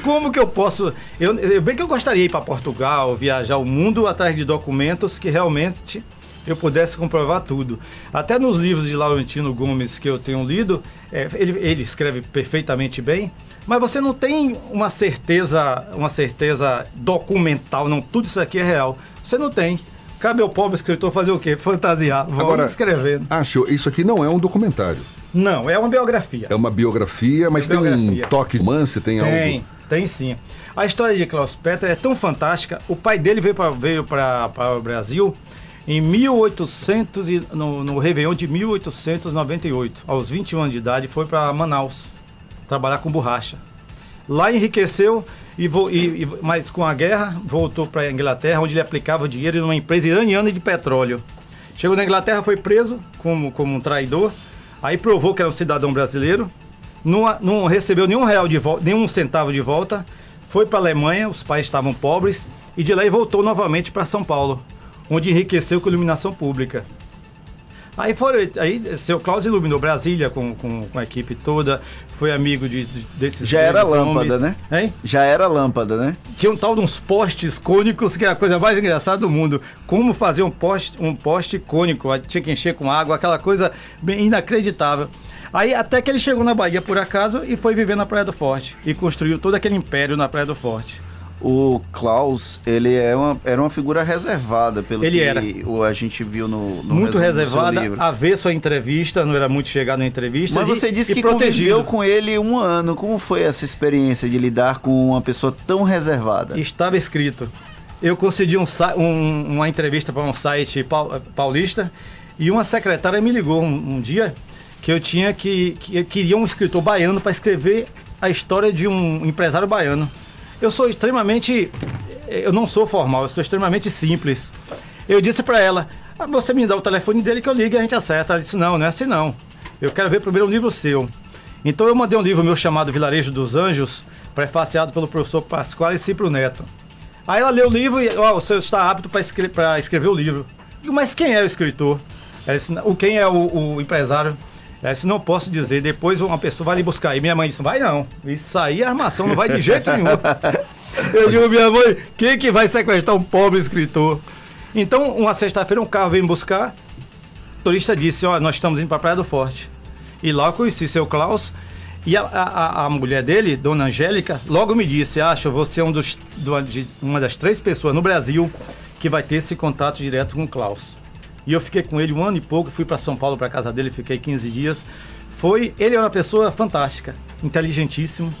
Como que eu posso? Eu, eu- bem que eu gostaria ir para Portugal, viajar o mundo atrás de documentos que realmente eu pudesse comprovar tudo. Até nos livros de Laurentino Gomes que eu tenho lido, é, ele, ele escreve perfeitamente bem, mas você não tem uma certeza, uma certeza documental, não, tudo isso aqui é real. Você não tem. Cabe ao pobre escritor fazer o quê? Fantasiar. Vamos Agora, escrevendo. acho, isso aqui não é um documentário. Não, é uma biografia. É uma biografia, mas tem Biografia. um toque romance, tem, Tem, algo. tem sim. A história de Klaus Peter é tão fantástica. O pai dele veio para o Brasil Em 1800 e, no, no Réveillon de 1898, aos 21 anos de idade, foi para Manaus trabalhar com borracha. Lá enriqueceu e, vo, e, e mas com a guerra voltou para a Inglaterra, onde ele aplicava dinheiro numa empresa iraniana de petróleo. Chegou na Inglaterra, foi preso como, como um traidor. Aí provou que era um cidadão brasileiro. Não, não recebeu nenhum real de volta, nenhum centavo de volta. Foi para a Alemanha, os pais estavam pobres e de lá ele voltou novamente para São Paulo, onde enriqueceu com iluminação pública. Aí, foram, aí seu Cláudio iluminou Brasília com, com, com, a equipe toda, foi amigo de, de desses Já era lâmpada, homens. né? Hein? Já era lâmpada, né? Tinha um tal de uns postes cônicos, que é a coisa mais engraçada do mundo. Como fazer um poste, um poste cônico, tinha que encher com água, aquela coisa bem inacreditável. Aí até que ele chegou na Bahia por acaso e foi viver na Praia do Forte. E construiu todo aquele império na Praia do Forte. O Klaus, ele é uma, era uma figura reservada, pelo Ele que era. o, a gente viu no, no muito reservada, ver sua entrevista, não era muito chegado na entrevista. Mas você e, disse e que protegido. conviveu com ele um ano. Como foi essa experiência de lidar com uma pessoa tão reservada? Estava escrito. Eu concedi um, um- uma entrevista para um site pau- paulista e uma secretária me ligou um, um dia que eu tinha que, que eu queria um escritor baiano para escrever a história de um empresário baiano. Eu sou extremamente, eu não sou formal, eu sou extremamente simples. Eu disse para ela: "Ah, você me dá o telefone dele que eu ligo e a gente acerta. Ela disse: não, não é assim não. Eu quero ver primeiro um livro seu. Então eu mandei um livro meu chamado Vilarejo dos Anjos, prefaciado pelo professor Pascoal e Cipro Neto. Aí ela leu o livro e, ó, o senhor está apto para escre escrever o livro. Digo, mas quem é o escritor? Ela disse, o quem é o, o empresário? Ela disse, não posso dizer, depois uma pessoa vai lhe buscar. E minha mãe disse, vai não. Isso aí é armação, não vai de jeito nenhum. Eu digo, minha mãe, quem que vai sequestrar um pobre escritor? Então, uma sexta-feira, um carro veio me buscar. O turista disse, ó, nós estamos indo para a Praia do Forte. E lá eu conheci seu Klaus. E a, a, a mulher dele, Dona Angélica, logo me disse, acho, você é um dos, uma das três pessoas no Brasil que vai ter esse contato direto com o Klaus. E eu fiquei com ele um ano e pouco, fui para São Paulo, para casa dele, fiquei 15 dias. Foi, ele era uma pessoa fantástica, inteligentíssimo.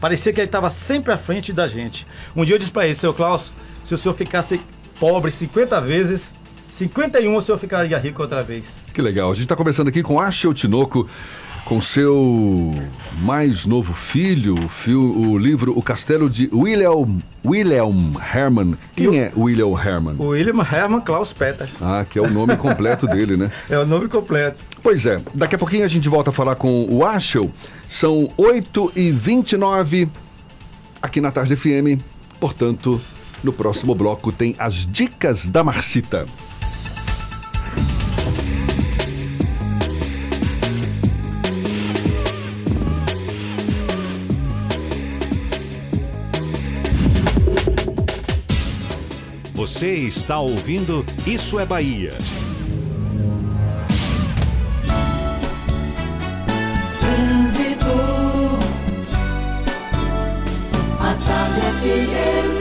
Parecia que ele estava sempre à frente da gente. Um dia eu disse para ele, seu Klaus, se o senhor ficasse pobre 50 vezes, 51 o senhor ficaria rico outra vez. Que legal. A gente está conversando aqui com Ashel Tinoco, com seu mais novo filho, o, fil- o livro O Castelo de William, William Herman. Quem é William Herman? O William Herman Klaus Peter. Ah, que é o nome completo dele, né? É o nome completo. Pois é, daqui a pouquinho a gente volta a falar com o Ashel. São 8h29 aqui na Tarde FM. Portanto, no próximo bloco tem as dicas da Marcita. Você está ouvindo Isso é Bahia. Trânsito. A tarde FM.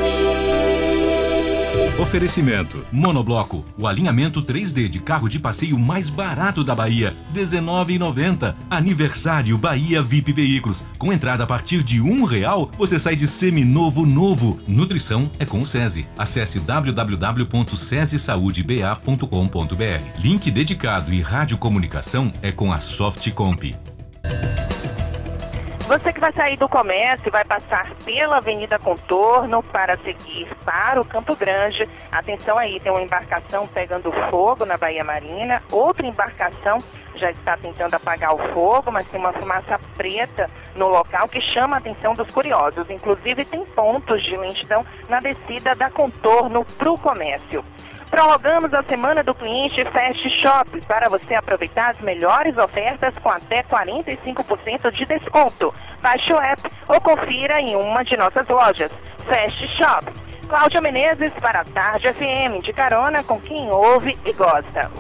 Oferecimento: Monobloco, o alinhamento 3D de carro de passeio mais barato da Bahia, R$19,90. Aniversário Bahia VIP Veículos. Com entrada a partir de um real, você sai de seminovo novo. Nutrição é com o SESI. Acesse www.sesisaudeba.com.br. Link dedicado e radiocomunicação é com a Softcomp. Você que vai sair do comércio e vai passar pela Avenida Contorno para seguir para o Campo Grande. Atenção aí, tem uma embarcação pegando fogo na Baía Marina, outra embarcação já está tentando apagar o fogo, mas tem uma fumaça preta no local que chama a atenção dos curiosos. Inclusive tem pontos de lentidão na descida da Contorno para o comércio. Prorrogamos a semana do cliente Fast Shop para você aproveitar as melhores ofertas com até 45% de desconto. Baixe o app ou confira em uma de nossas lojas. Fast Shop. Cláudia Menezes para a Tarde FM, de carona com quem ouve e gosta.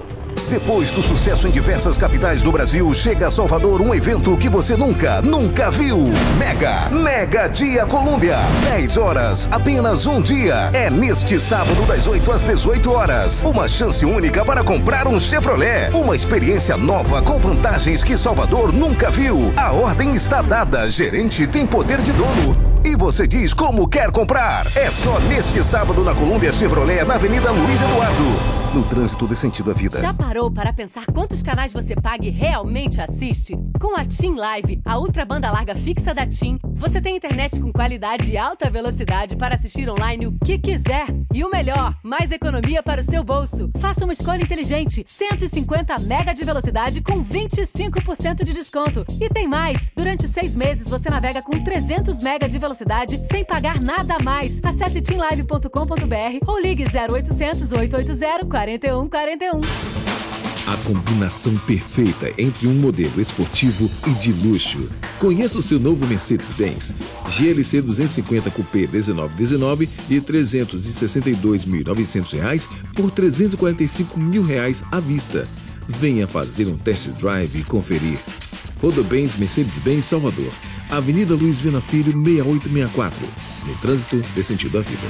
Depois do sucesso em diversas capitais do Brasil, chega a Salvador um evento que você nunca, nunca viu. Mega, Mega Dia Colômbia. 10 horas, apenas um dia. É neste sábado, das 8 às 18 horas. Uma chance única para comprar um Chevrolet. Uma experiência nova com vantagens que Salvador nunca viu. A ordem está dada. Gerente tem poder de dono. E você diz como quer comprar. É só neste sábado na Colômbia Chevrolet, na Avenida Luiz Eduardo. No trânsito dê sentido à vida. Já parou para pensar quantos canais você paga e realmente assiste? Com a TIM Live, a ultra banda larga fixa da TIM, você tem internet com qualidade e alta velocidade para assistir online o que quiser. E o melhor, mais economia para o seu bolso. Faça uma escolha inteligente. 150 mega de velocidade com 25% de desconto. E tem mais! Durante seis meses você navega com 300 mega de velocidade sem pagar nada a mais. Acesse timlive.com.br ou ligue 0800 880 4141. A combinação perfeita entre um modelo esportivo e de luxo. Conheça o seu novo Mercedes-Benz GLC 250 Coupé 1919 de R$ 362.900 por 345 mil reais à vista. Venha fazer um test drive e conferir. Rodobens Mercedes-Benz Salvador, Avenida Luiz Vina Filho 6864. No trânsito dê sentido à vida.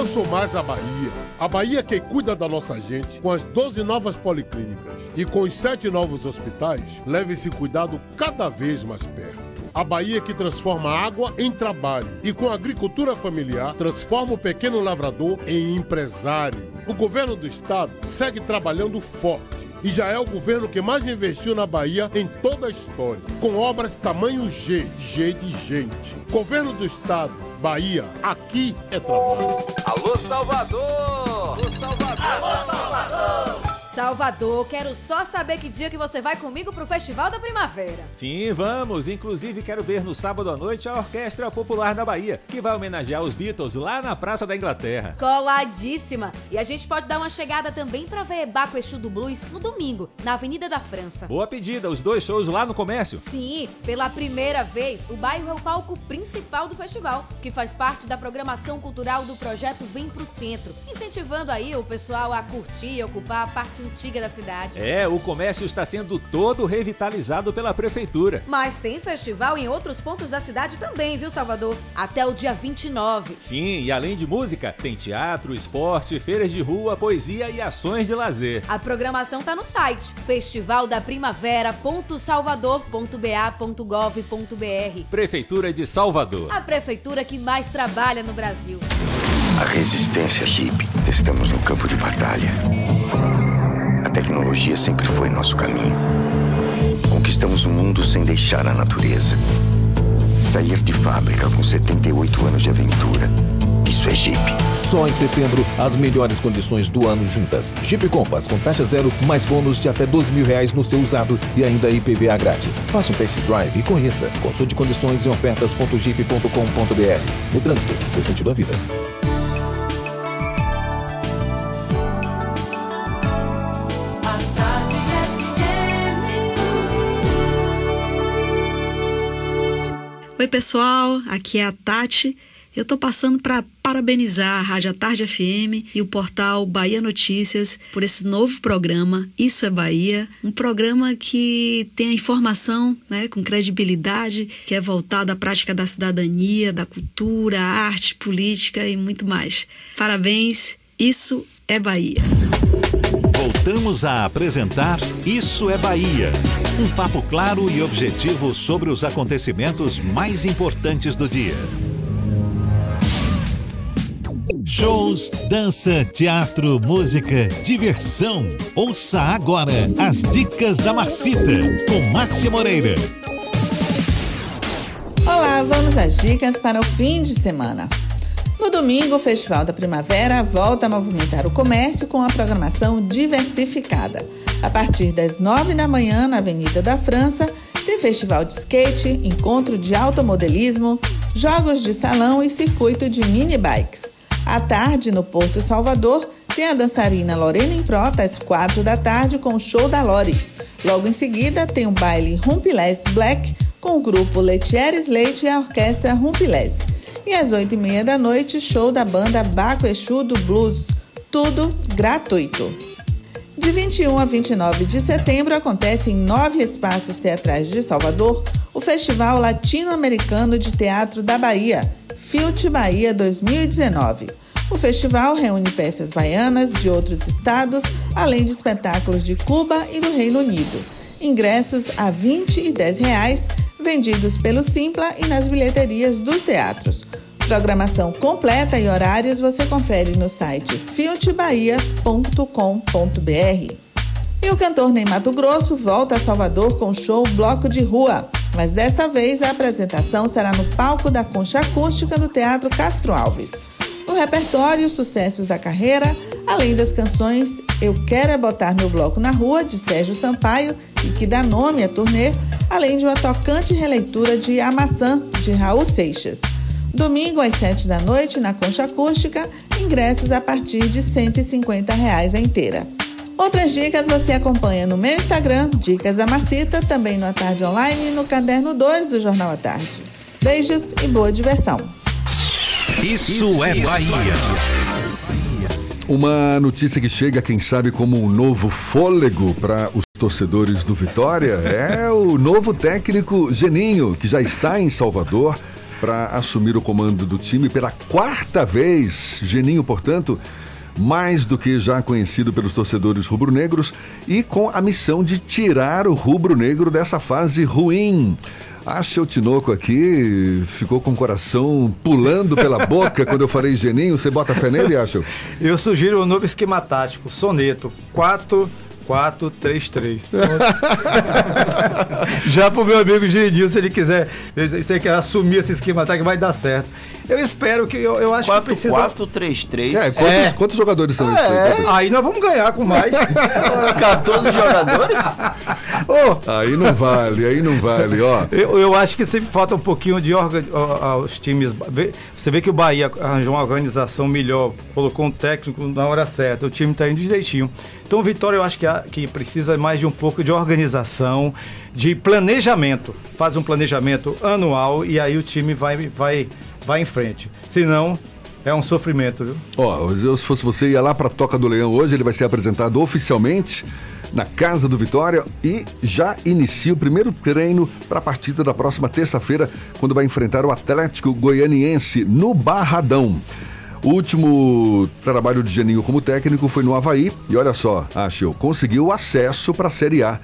Eu sou mais a Bahia. A Bahia que cuida da nossa gente com as 12 novas policlínicas e com os 7 novos hospitais, leva esse cuidado cada vez mais perto. A Bahia que transforma água em trabalho e com a agricultura familiar transforma o pequeno lavrador em empresário. O governo do estado segue trabalhando forte e já é o governo que mais investiu na Bahia em toda a história, com obras tamanho G, G de gente. Governo do Estado, Bahia, aqui é trabalho. Alô, Salvador! Alô, Salvador! Alô, Salvador! Salvador, quero só saber que dia que você vai comigo pro Festival da Primavera. Sim, vamos. Inclusive, quero ver no sábado à noite a Orquestra Popular da Bahia, que vai homenagear os Beatles lá na Praça da Inglaterra. Coladíssima! E a gente pode dar uma chegada também pra ver Baco Exu do Blues no domingo, na Avenida da França. Boa pedida, os dois shows lá no comércio. Sim, pela primeira vez, o bairro é o palco principal do festival, que faz parte da programação cultural do projeto Vem Pro Centro, incentivando aí o pessoal a curtir e ocupar a parte antiga da cidade. É, o comércio está sendo todo revitalizado pela prefeitura. Mas tem festival em outros pontos da cidade também, viu, Salvador? Até o dia 29. Sim, e além de música, tem teatro, esporte, feiras de rua, poesia e ações de lazer. A programação tá no site festivaldaprimavera.salvador.ba.gov.br. Prefeitura de Salvador. A prefeitura que mais trabalha no Brasil. A resistência Jeep. Estamos no campo de batalha. Tecnologia sempre foi nosso caminho. Conquistamos o mundo sem deixar a natureza. Sair de fábrica com 78 anos de aventura. Isso é Jeep. Só em setembro, as melhores condições do ano juntas. Jeep Compass com taxa zero, mais bônus de até 12 mil reais no seu usado e ainda IPVA grátis. Faça um test drive e conheça. Consulte condições em ofertas.jeep.com.br. No trânsito, dê sentido à vida. Oi, pessoal, aqui é a Tati. Eu tô passando para parabenizar a Rádio Tarde FM e o portal Bahia Notícias por esse novo programa Isso é Bahia, um programa que tem a informação, né, com credibilidade, que é voltado à prática da cidadania, da cultura, arte, política e muito mais. Parabéns, isso é Bahia. Voltamos a apresentar Isso é Bahia. Um papo claro e objetivo sobre os acontecimentos mais importantes do dia. Shows, dança, teatro, música, diversão. Ouça agora as dicas da Marcita com Márcia Moreira. Olá, vamos às dicas para o fim de semana. No domingo, o Festival da Primavera volta a movimentar o comércio com a programação diversificada. A partir das nove da manhã, na Avenida da França, tem festival de skate, encontro de automodelismo, jogos de salão e circuito de mini bikes. À tarde, no Porto Salvador, tem a dançarina Lorena Improta às quatro da tarde com o show da Lori. Logo em seguida, tem o baile Rumpilés Black com o grupo Letieres Leite e a orquestra Rumpilés. E às oito e meia da noite, show da banda Baco Exu do Blues. Tudo gratuito. De 21 a 29 de setembro acontece em nove espaços teatrais de Salvador o Festival Latino-Americano de Teatro da Bahia, Filt Bahia 2019. O festival reúne peças baianas de outros estados, além de espetáculos de Cuba e do Reino Unido. Ingressos a R$ 20 e 10 reais, vendidos pelo Simpla e nas bilheterias dos teatros. Programação completa e horários você confere no site filtebahia.com.br. E o cantor Ney Mato Grosso volta a Salvador com o show Bloco de Rua, mas desta vez a apresentação será no palco da Concha Acústica do Teatro Castro Alves. No repertório, os sucessos da carreira, além das canções Eu Quero É Botar Meu Bloco na Rua, de Sérgio Sampaio, e que dá nome à turnê, além de uma tocante releitura de A Maçã, de Raul Seixas. Domingo às 7 da noite, na Concha Acústica, ingressos a partir de 150 reais a inteira. Outras dicas você acompanha no meu Instagram, Dicas da Macita, também no A Tarde Online e no Caderno 2 do Jornal à Tarde. Beijos e boa diversão. Isso é Bahia. Uma notícia que chega, quem sabe, como um novo fôlego para os torcedores do Vitória é o novo técnico Geninho, que já está em Salvador para assumir o comando do time pela quarta vez. Geninho, portanto, mais do que já conhecido pelos torcedores rubro-negros e com a missão de tirar o rubro-negro dessa fase ruim. Acha o Tinoco aqui ficou com o coração pulando pela boca quando eu falei Geninho. Você bota fé nele, Acha? Eu sugiro um novo esquema tático, soneto 4 433. Já pro meu amigo Geninho, se ele quiser, se ele quer assumir esse esquema tático, vai dar certo. Eu espero que eu, eu acho 4, que precisa 4, 3, 3. É, quantos, É. quantos jogadores são esses? É, aí? aí nós vamos ganhar com mais. 14 jogadores? Ô, Aí não vale, aí não vale, ó. Eu, eu acho que sempre falta um pouquinho de orga, ó, aos times. Você vê que o Bahia arranjou uma organização melhor, colocou um técnico na hora certa, o time está indo direitinho. Então, Vitória, eu acho que, há- que precisa mais de um pouco de organização, de planejamento. Faz um planejamento anual e aí o time vai, vai, vai em frente. Senão, é um sofrimento, viu? Ó, eu, se fosse você, ia lá pra Toca do Leão hoje, ele vai ser apresentado oficialmente na Casa do Vitória e já inicia o primeiro treino para a partida da próxima terça-feira, quando vai enfrentar o Atlético Goianiense no Barradão. O último trabalho de Geninho como técnico foi no Havaí e olha só, Achel, conseguiu acesso para a Série A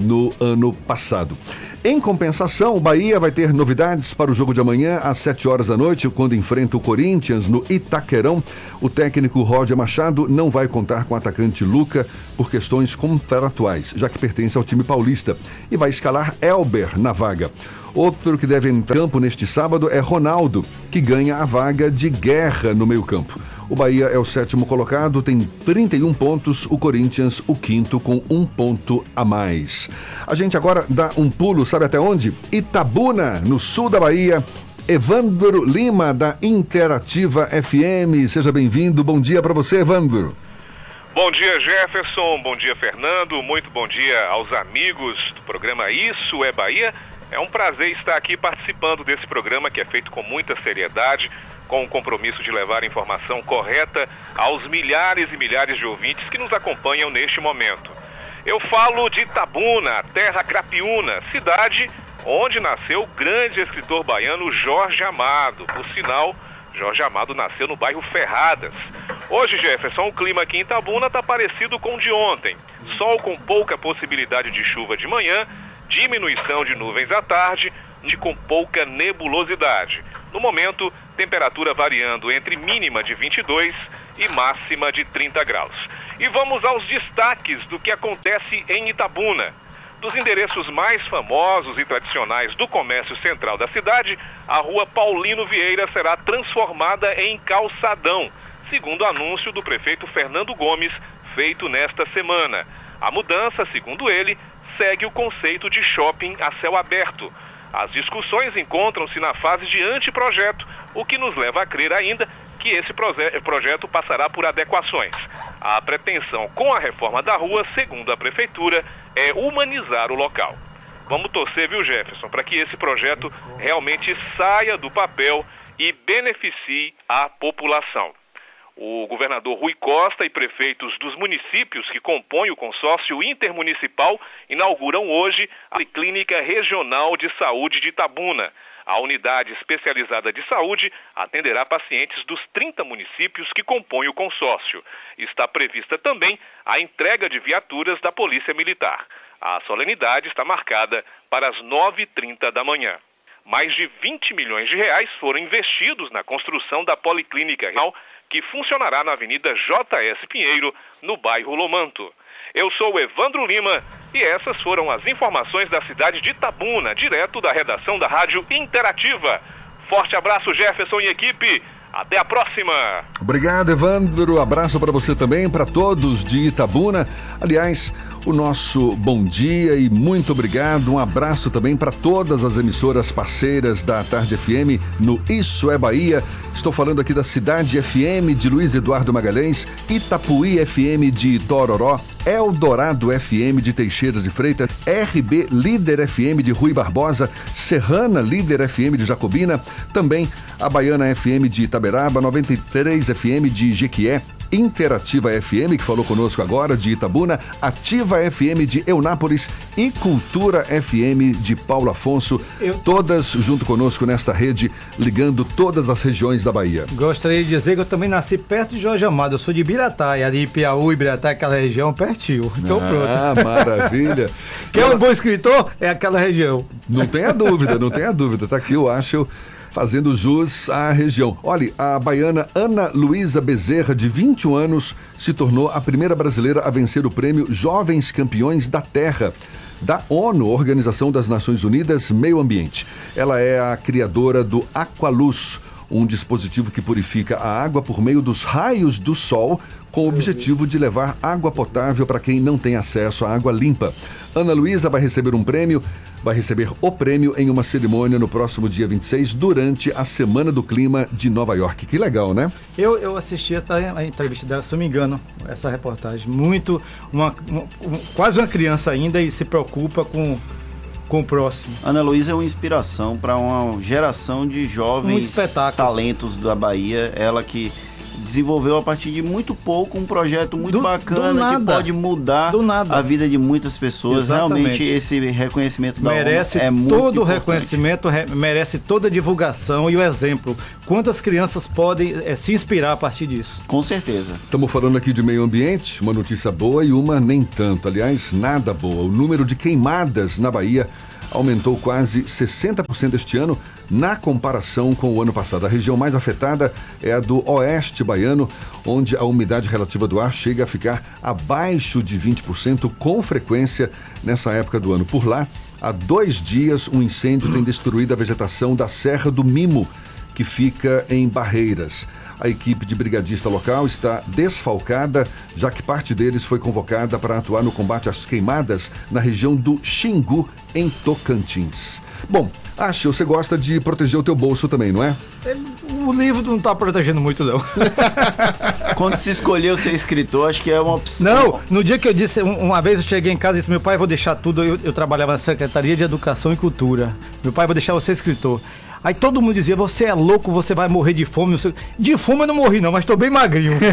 no ano passado. Em compensação, o Bahia vai ter novidades para o jogo de amanhã às 7 horas da noite, quando enfrenta o Corinthians no Itaquerão. O técnico Roger Machado não vai contar com o atacante Luca por questões contratuais, já que pertence ao time paulista, e vai escalar Elber na vaga. Outro que deve entrar em campo neste sábado é Ronaldo, que ganha a vaga de guerra no meio-campo. O Bahia é o sétimo colocado, tem 31 pontos, o Corinthians o quinto com um ponto a mais. A gente agora dá um pulo, sabe até onde? Itabuna, no sul da Bahia. Evandro Lima, da Interativa FM. Seja bem-vindo. Bom dia para você, Evandro. Bom dia, Jefferson. Bom dia, Fernando. Muito bom dia aos amigos do programa Isso é Bahia. É um prazer estar aqui participando desse programa que é feito com muita seriedade, com o compromisso de levar a informação correta aos milhares e milhares de ouvintes que nos acompanham neste momento. Eu falo de Itabuna, terra crapiúna, cidade onde nasceu o grande escritor baiano Jorge Amado. Por sinal, Jorge Amado nasceu no bairro Ferradas. Hoje, Jefferson, o clima aqui em Itabuna está parecido com o de ontem. Sol com pouca possibilidade de chuva de manhã, diminuição de nuvens à tarde e com pouca nebulosidade. No momento, temperatura variando entre mínima de 22 e máxima de 30 graus. E vamos aos destaques do que acontece em Itabuna. Dos endereços mais famosos e tradicionais do comércio central da cidade, a rua Paulino Vieira será transformada em calçadão, segundo anúncio do prefeito Fernando Gomes, feito nesta semana. A mudança, segundo ele, segue o conceito de shopping a céu aberto. As discussões encontram-se na fase de anteprojeto, o que nos leva a crer ainda que esse proje- projeto passará por adequações. A pretensão com a reforma da rua, segundo a prefeitura, é humanizar o local. Vamos torcer, viu, Jefferson, para que esse projeto realmente saia do papel e beneficie a população. O governador Rui Costa e prefeitos dos municípios que compõem o consórcio intermunicipal inauguram hoje a Clínica Regional de Saúde de Itabuna. A unidade especializada de saúde atenderá pacientes dos 30 municípios que compõem o consórcio. Está prevista também a entrega de viaturas da Polícia Militar. A solenidade está marcada para as 9h30 da manhã. mais de 20 milhões de reais foram investidos na construção da Policlínica Regional, que funcionará na Avenida JS Pinheiro, no bairro Lomanto. Eu sou Evandro Lima e essas foram as informações da cidade de Itabuna, direto da redação da Rádio Interativa. Forte abraço, Jefferson e equipe. Até a próxima. Obrigado, Evandro. Abraço para você também, para todos de Itabuna. Aliás, o nosso bom dia e muito obrigado. Um abraço também para todas as emissoras parceiras da Tarde FM no Isso é Bahia. Estou falando aqui da Cidade FM de Luiz Eduardo Magalhães, Itapuí FM de Tororó, Eldorado FM de Teixeira de Freitas, RB Líder FM de Rui Barbosa, Serrana Líder FM de Jacobina, também a Baiana FM de Itaberaba, 93 FM de Jequié, Interativa FM, que falou conosco agora, de Itabuna, Ativa FM de Eunápolis e Cultura FM de Paulo Afonso, Eu- todas junto conosco nesta rede, ligando todas as regiões da Bahia. Gostaria de dizer que eu também nasci perto de Jorge Amado. Eu sou de Biratá, e ali Piauí, Ibiratá, aquela região pertinho. Então Ah, pronto. maravilha. Quer um bom escritor? É aquela região. Não tenha dúvida, não tenha dúvida. Tá aqui o Acho fazendo jus à região. Olha, a baiana Ana Luísa Bezerra, de 21 anos, se tornou a primeira brasileira a vencer o prêmio Jovens Campeões da Terra. Da ONU, Organização das Nações Unidas Meio Ambiente. Ela é a criadora do Aqualuz, um dispositivo que purifica a água por meio dos raios do sol, com o objetivo de levar água potável para quem não tem acesso à água limpa. Ana Luísa vai receber um prêmio, vai receber o prêmio em uma cerimônia no próximo dia 26, durante a Semana do Clima de Nova York. Que legal, né? Eu, eu assisti essa a entrevista dela, se eu não me engano, essa reportagem. Muito, uma, uma- um- quase uma criança ainda e se preocupa com, com o próximo. Ana Luísa é uma inspiração para uma geração de Um jovens espetáculo. talentos da Bahia. Ela que desenvolveu a partir de muito pouco um projeto muito Do- bacana do nada. que pode mudar Do nada. a vida de muitas pessoas. Exatamente. Realmente esse reconhecimento da merece ONU é muito todo o reconhecimento, re- merece toda a divulgação e o exemplo. Quantas crianças podem eh, se inspirar a partir disso? Com certeza. Estamos falando aqui de meio ambiente, uma notícia boa e uma nem tanto. Aliás, nada boa. O número de queimadas na Bahia aumentou quase 60% este ano na comparação com o ano passado. A região mais afetada é a do oeste baiano, onde a umidade relativa do ar chega a ficar abaixo de 20% com frequência nessa época do ano. Por lá, há dois dias, um incêndio tem destruído a vegetação da Serra do Mimo, que fica em Barreiras. A equipe de brigadista local está desfalcada, já que parte deles foi convocada para atuar no combate às queimadas na região do Xingu, em Tocantins. Bom, acho você gosta de proteger o teu bolso também, não é? O livro não está protegendo muito, não. Quando se escolheu ser escritor, acho que é uma opção. Não, no dia que eu disse, um- uma vez eu cheguei em casa e disse, meu pai, vou deixar tudo, eu, eu trabalhava na Secretaria de Educação e Cultura. Meu pai, vou deixar você escritor. Aí todo mundo dizia, você é louco, você vai morrer de fome. De fome eu não morri não, mas estou bem magrinho.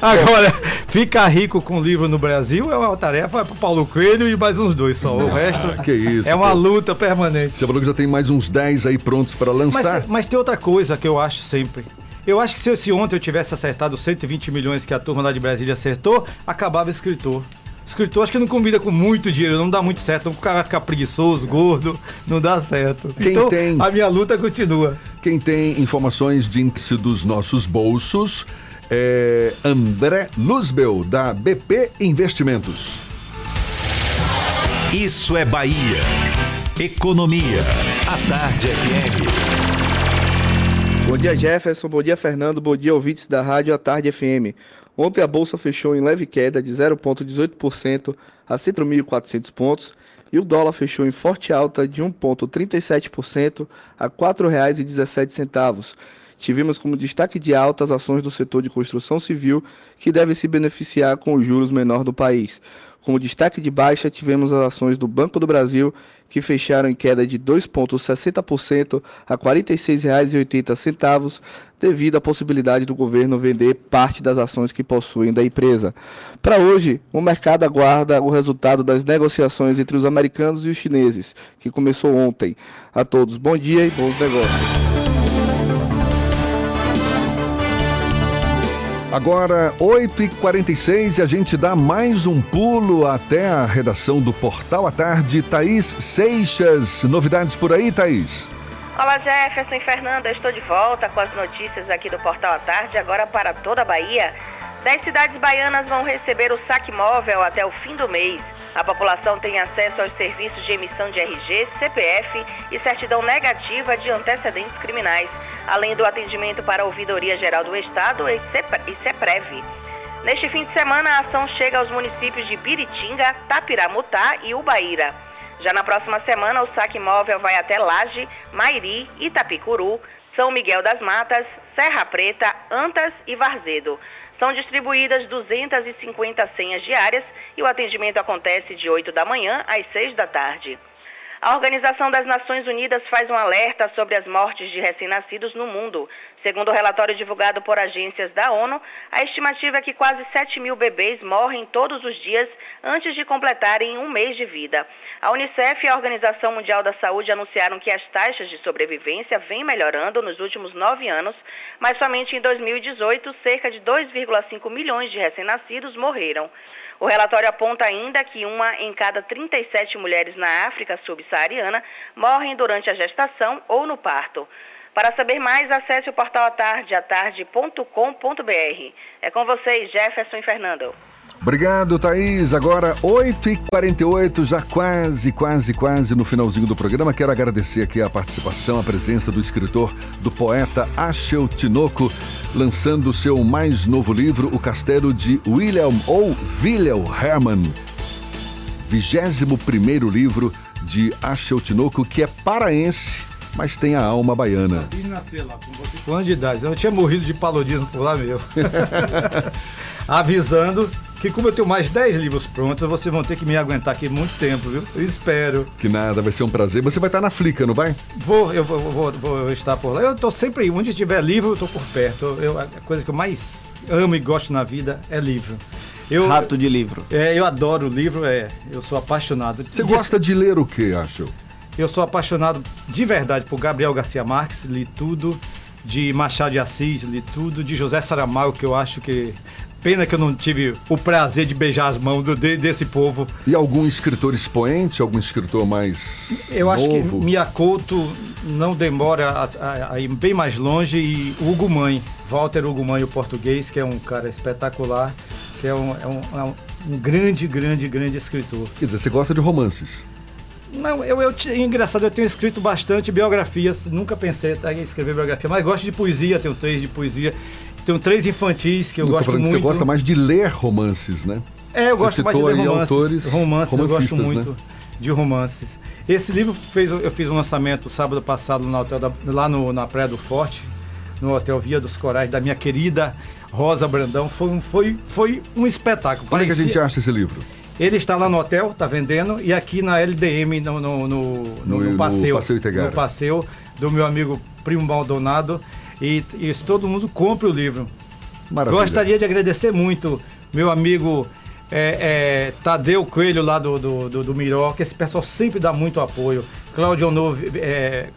Agora, ficar rico com livro no Brasil é uma tarefa para Paulo Coelho e mais uns dois só. O resto Que isso, é uma pô. luta permanente. Você falou que já tem mais uns 10 aí prontos para lançar. Mas, mas tem outra coisa que eu acho sempre. Eu acho que se, se ontem eu tivesse acertado os 120 milhões que a turma lá de Brasília acertou, acabava escritor. Escritor acho que não combina com muito dinheiro, não dá muito certo. O cara vai ficar preguiçoso, gordo, não dá certo. Quem então tem- a minha luta continua. Quem tem informações de índice dos nossos bolsos é André Luzbel, da BP Investimentos. Isso é Bahia. Economia. A Tarde FM. Bom dia, Jefferson. Bom dia, Fernando. Bom dia, ouvintes da Rádio à Tarde FM. Ontem a bolsa fechou em leve queda de 0,18% a 4.400 pontos e o dólar fechou em forte alta de 1,37% a R$ 4,17. Tivemos como destaque de alta as ações do setor de construção civil, que devem se beneficiar com os juros menor do país. Como destaque de baixa, tivemos as ações do Banco do Brasil, que fecharam em queda de 2,60% a R$ 46,80, devido à possibilidade do governo vender parte das ações que possuem da empresa. Para hoje, o mercado aguarda o resultado das negociações entre os americanos e os chineses, que começou ontem. A todos, bom dia e bons negócios. Agora, 8h46 e a gente dá mais um pulo até a redação do Portal à Tarde. Thaís Seixas, novidades por aí, Thaís? Olá Jefferson e Fernanda, estou de volta com as notícias aqui do Portal à Tarde, agora para toda a Bahia. Dez cidades baianas vão receber o saque móvel até o fim do mês. A população tem acesso aos serviços de emissão de RG, CPF e certidão negativa de antecedentes criminais, além do atendimento para a Ouvidoria Geral do Estado e CEPREV. Neste fim de semana, a ação chega aos municípios de Biritinga, Tapiramutá e Ubaíra. Já na próxima semana, o saque móvel vai até Laje, Mairi, Itapicuru, São Miguel das Matas, Serra Preta, Antas e Varzedo. São distribuídas 250 senhas diárias e o atendimento acontece de 8 da manhã às 6 da tarde. A Organização das Nações Unidas faz um alerta sobre as mortes de recém-nascidos no mundo. Segundo o relatório divulgado por agências da ONU, a estimativa é que quase 7 mil bebês morrem todos os dias antes de completarem um mês de vida. A Unicef e a Organização Mundial da Saúde anunciaram que as taxas de sobrevivência vêm melhorando nos últimos nove anos, mas somente em 2018, cerca de 2,5 milhões de recém-nascidos morreram. O relatório aponta ainda que uma em cada 37 mulheres na África subsaariana morrem durante a gestação ou no parto. Para saber mais, acesse o portal atarde, atarde.com.br. É com vocês, Jefferson e Fernando. Obrigado, Thaís. Agora, 8h48, já quase, quase, quase no finalzinho do programa. Quero agradecer aqui a participação, a presença do escritor, do poeta Ashel Tinoco, lançando o seu mais novo livro, O Castelo de William ou Wilhelm Hermann. 21 livro de Ashel Tinoco, que é paraense, mas tem a alma baiana. Eu nascer lá, com 5 anos de idade. Eu tinha morrido de paludismo por lá mesmo. Avisando que como eu tenho mais 10 livros prontos, vocês vão ter que me aguentar aqui muito tempo, viu? Eu espero. Que nada, vai ser um prazer. Você vai estar na Flica, não vai? Vou, eu vou, vou, vou estar por lá. Eu estou sempre aí, onde tiver livro, eu estou por perto. Eu, a coisa que eu mais amo e gosto na vida é livro. Eu, Rato de livro. É, eu adoro livro, é, eu sou apaixonado. Você gosta de ler o que, acho? Eu sou apaixonado de verdade por Gabriel Garcia Marques, li tudo, de Machado de Assis, li tudo, de José Saramago, que eu acho que Pena que eu não tive o prazer de beijar as mãos do, de, desse povo. E algum escritor expoente, algum escritor mais Eu novo? acho que Miyakoto não demora a, a, a, ir bem mais longe e Hugo Mãe, Walter Hugo Mãe, o português, que é um cara espetacular, que é um, é um, é um, um grande, grande, grande escritor. Quer dizer, você gosta de romances? Não, eu, eu engraçado, eu tenho escrito bastante biografias, nunca pensei em escrever biografia, mas gosto de poesia, tenho três de poesia. Tenho três infantis que eu, eu gosto muito. Você gosta mais de ler romances, né? É, eu você gosto mais de ler romances. Autores romances, eu gosto muito né? de romances. Esse livro fez, eu fiz um lançamento sábado passado no hotel da, lá no, na Praia do Forte, no Hotel Via dos Corais, da minha querida Rosa Brandão. Foi um, foi, foi um espetáculo. Como é que a gente acha esse livro? Ele está lá no hotel, tá vendendo, e aqui na LDM, no, no, no. No passeio No passeio do meu amigo Primo Maldonado. E, e todo mundo compre o livro. Maravilha. Gostaria de agradecer muito meu amigo é, é, Tadeu Coelho lá do, do, do, do Miró, que esse pessoal sempre dá muito apoio. Cláudio Ono, é,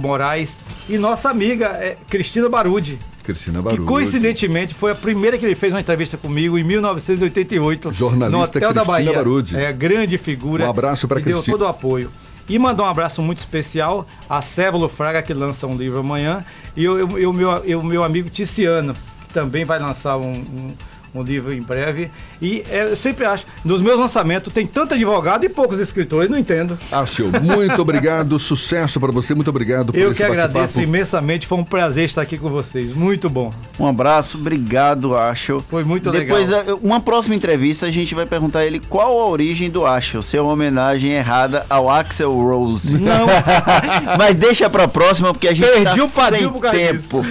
Moraes e nossa amiga é, Cristina Barude. Cristina Barude. Que coincidentemente foi a primeira que ele fez uma entrevista comigo em 1988. Jornalista no Hotel Cristina da Bahia. Barude. É, grande figura. Um abraço para. Cristina. deu todo o apoio. E mandar um abraço muito especial a Cévalo Fraga, que lança um livro amanhã, e o meu, meu amigo Ticiano, que também vai lançar um, um, um livro em breve. E é, eu sempre acho, nos meus lançamentos tem tanto advogado e poucos escritores, não entendo. Acho. Muito obrigado, sucesso para você, muito obrigado por Eu esse que agradeço imensamente, foi um prazer estar aqui com vocês, muito bom. Um abraço, obrigado, Acho. Foi muito Depois, legal. Depois, uma próxima entrevista, a gente vai perguntar a ele qual a origem do Acho, se é uma homenagem errada ao Axel Rose. Não. Mas deixa pra próxima, porque a gente Perdi tá o sem tempo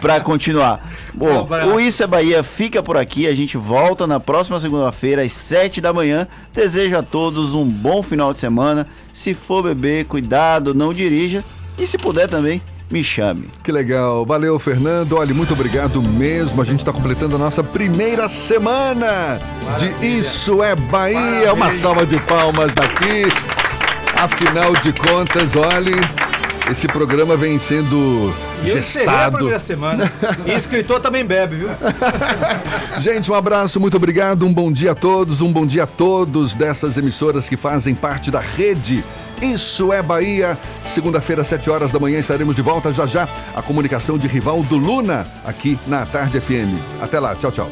pra continuar. Bom, o Isso é Bahia fica por aqui, a gente volta na próxima segunda-feira, às 7 da manhã. Desejo a todos um bom final de semana. Se for beber, cuidado, não dirija. E se puder também, me chame. Que legal. Valeu, Fernando. Olha, muito obrigado mesmo. A gente está completando a nossa primeira semana de Isso é Bahia. Uma salva de palmas daqui. Afinal de contas, olhe, Esse programa vem sendo E gestado. primeira semana. E escritor também bebe, viu? Gente, um abraço, muito obrigado, um bom dia a todos, um bom dia a todos dessas emissoras que fazem parte da rede. Isso é Bahia. Segunda-feira, 7 horas da manhã, estaremos de volta já já. A comunicação de Rivaldo Luna aqui na Tarde FM. Até lá, tchau, tchau.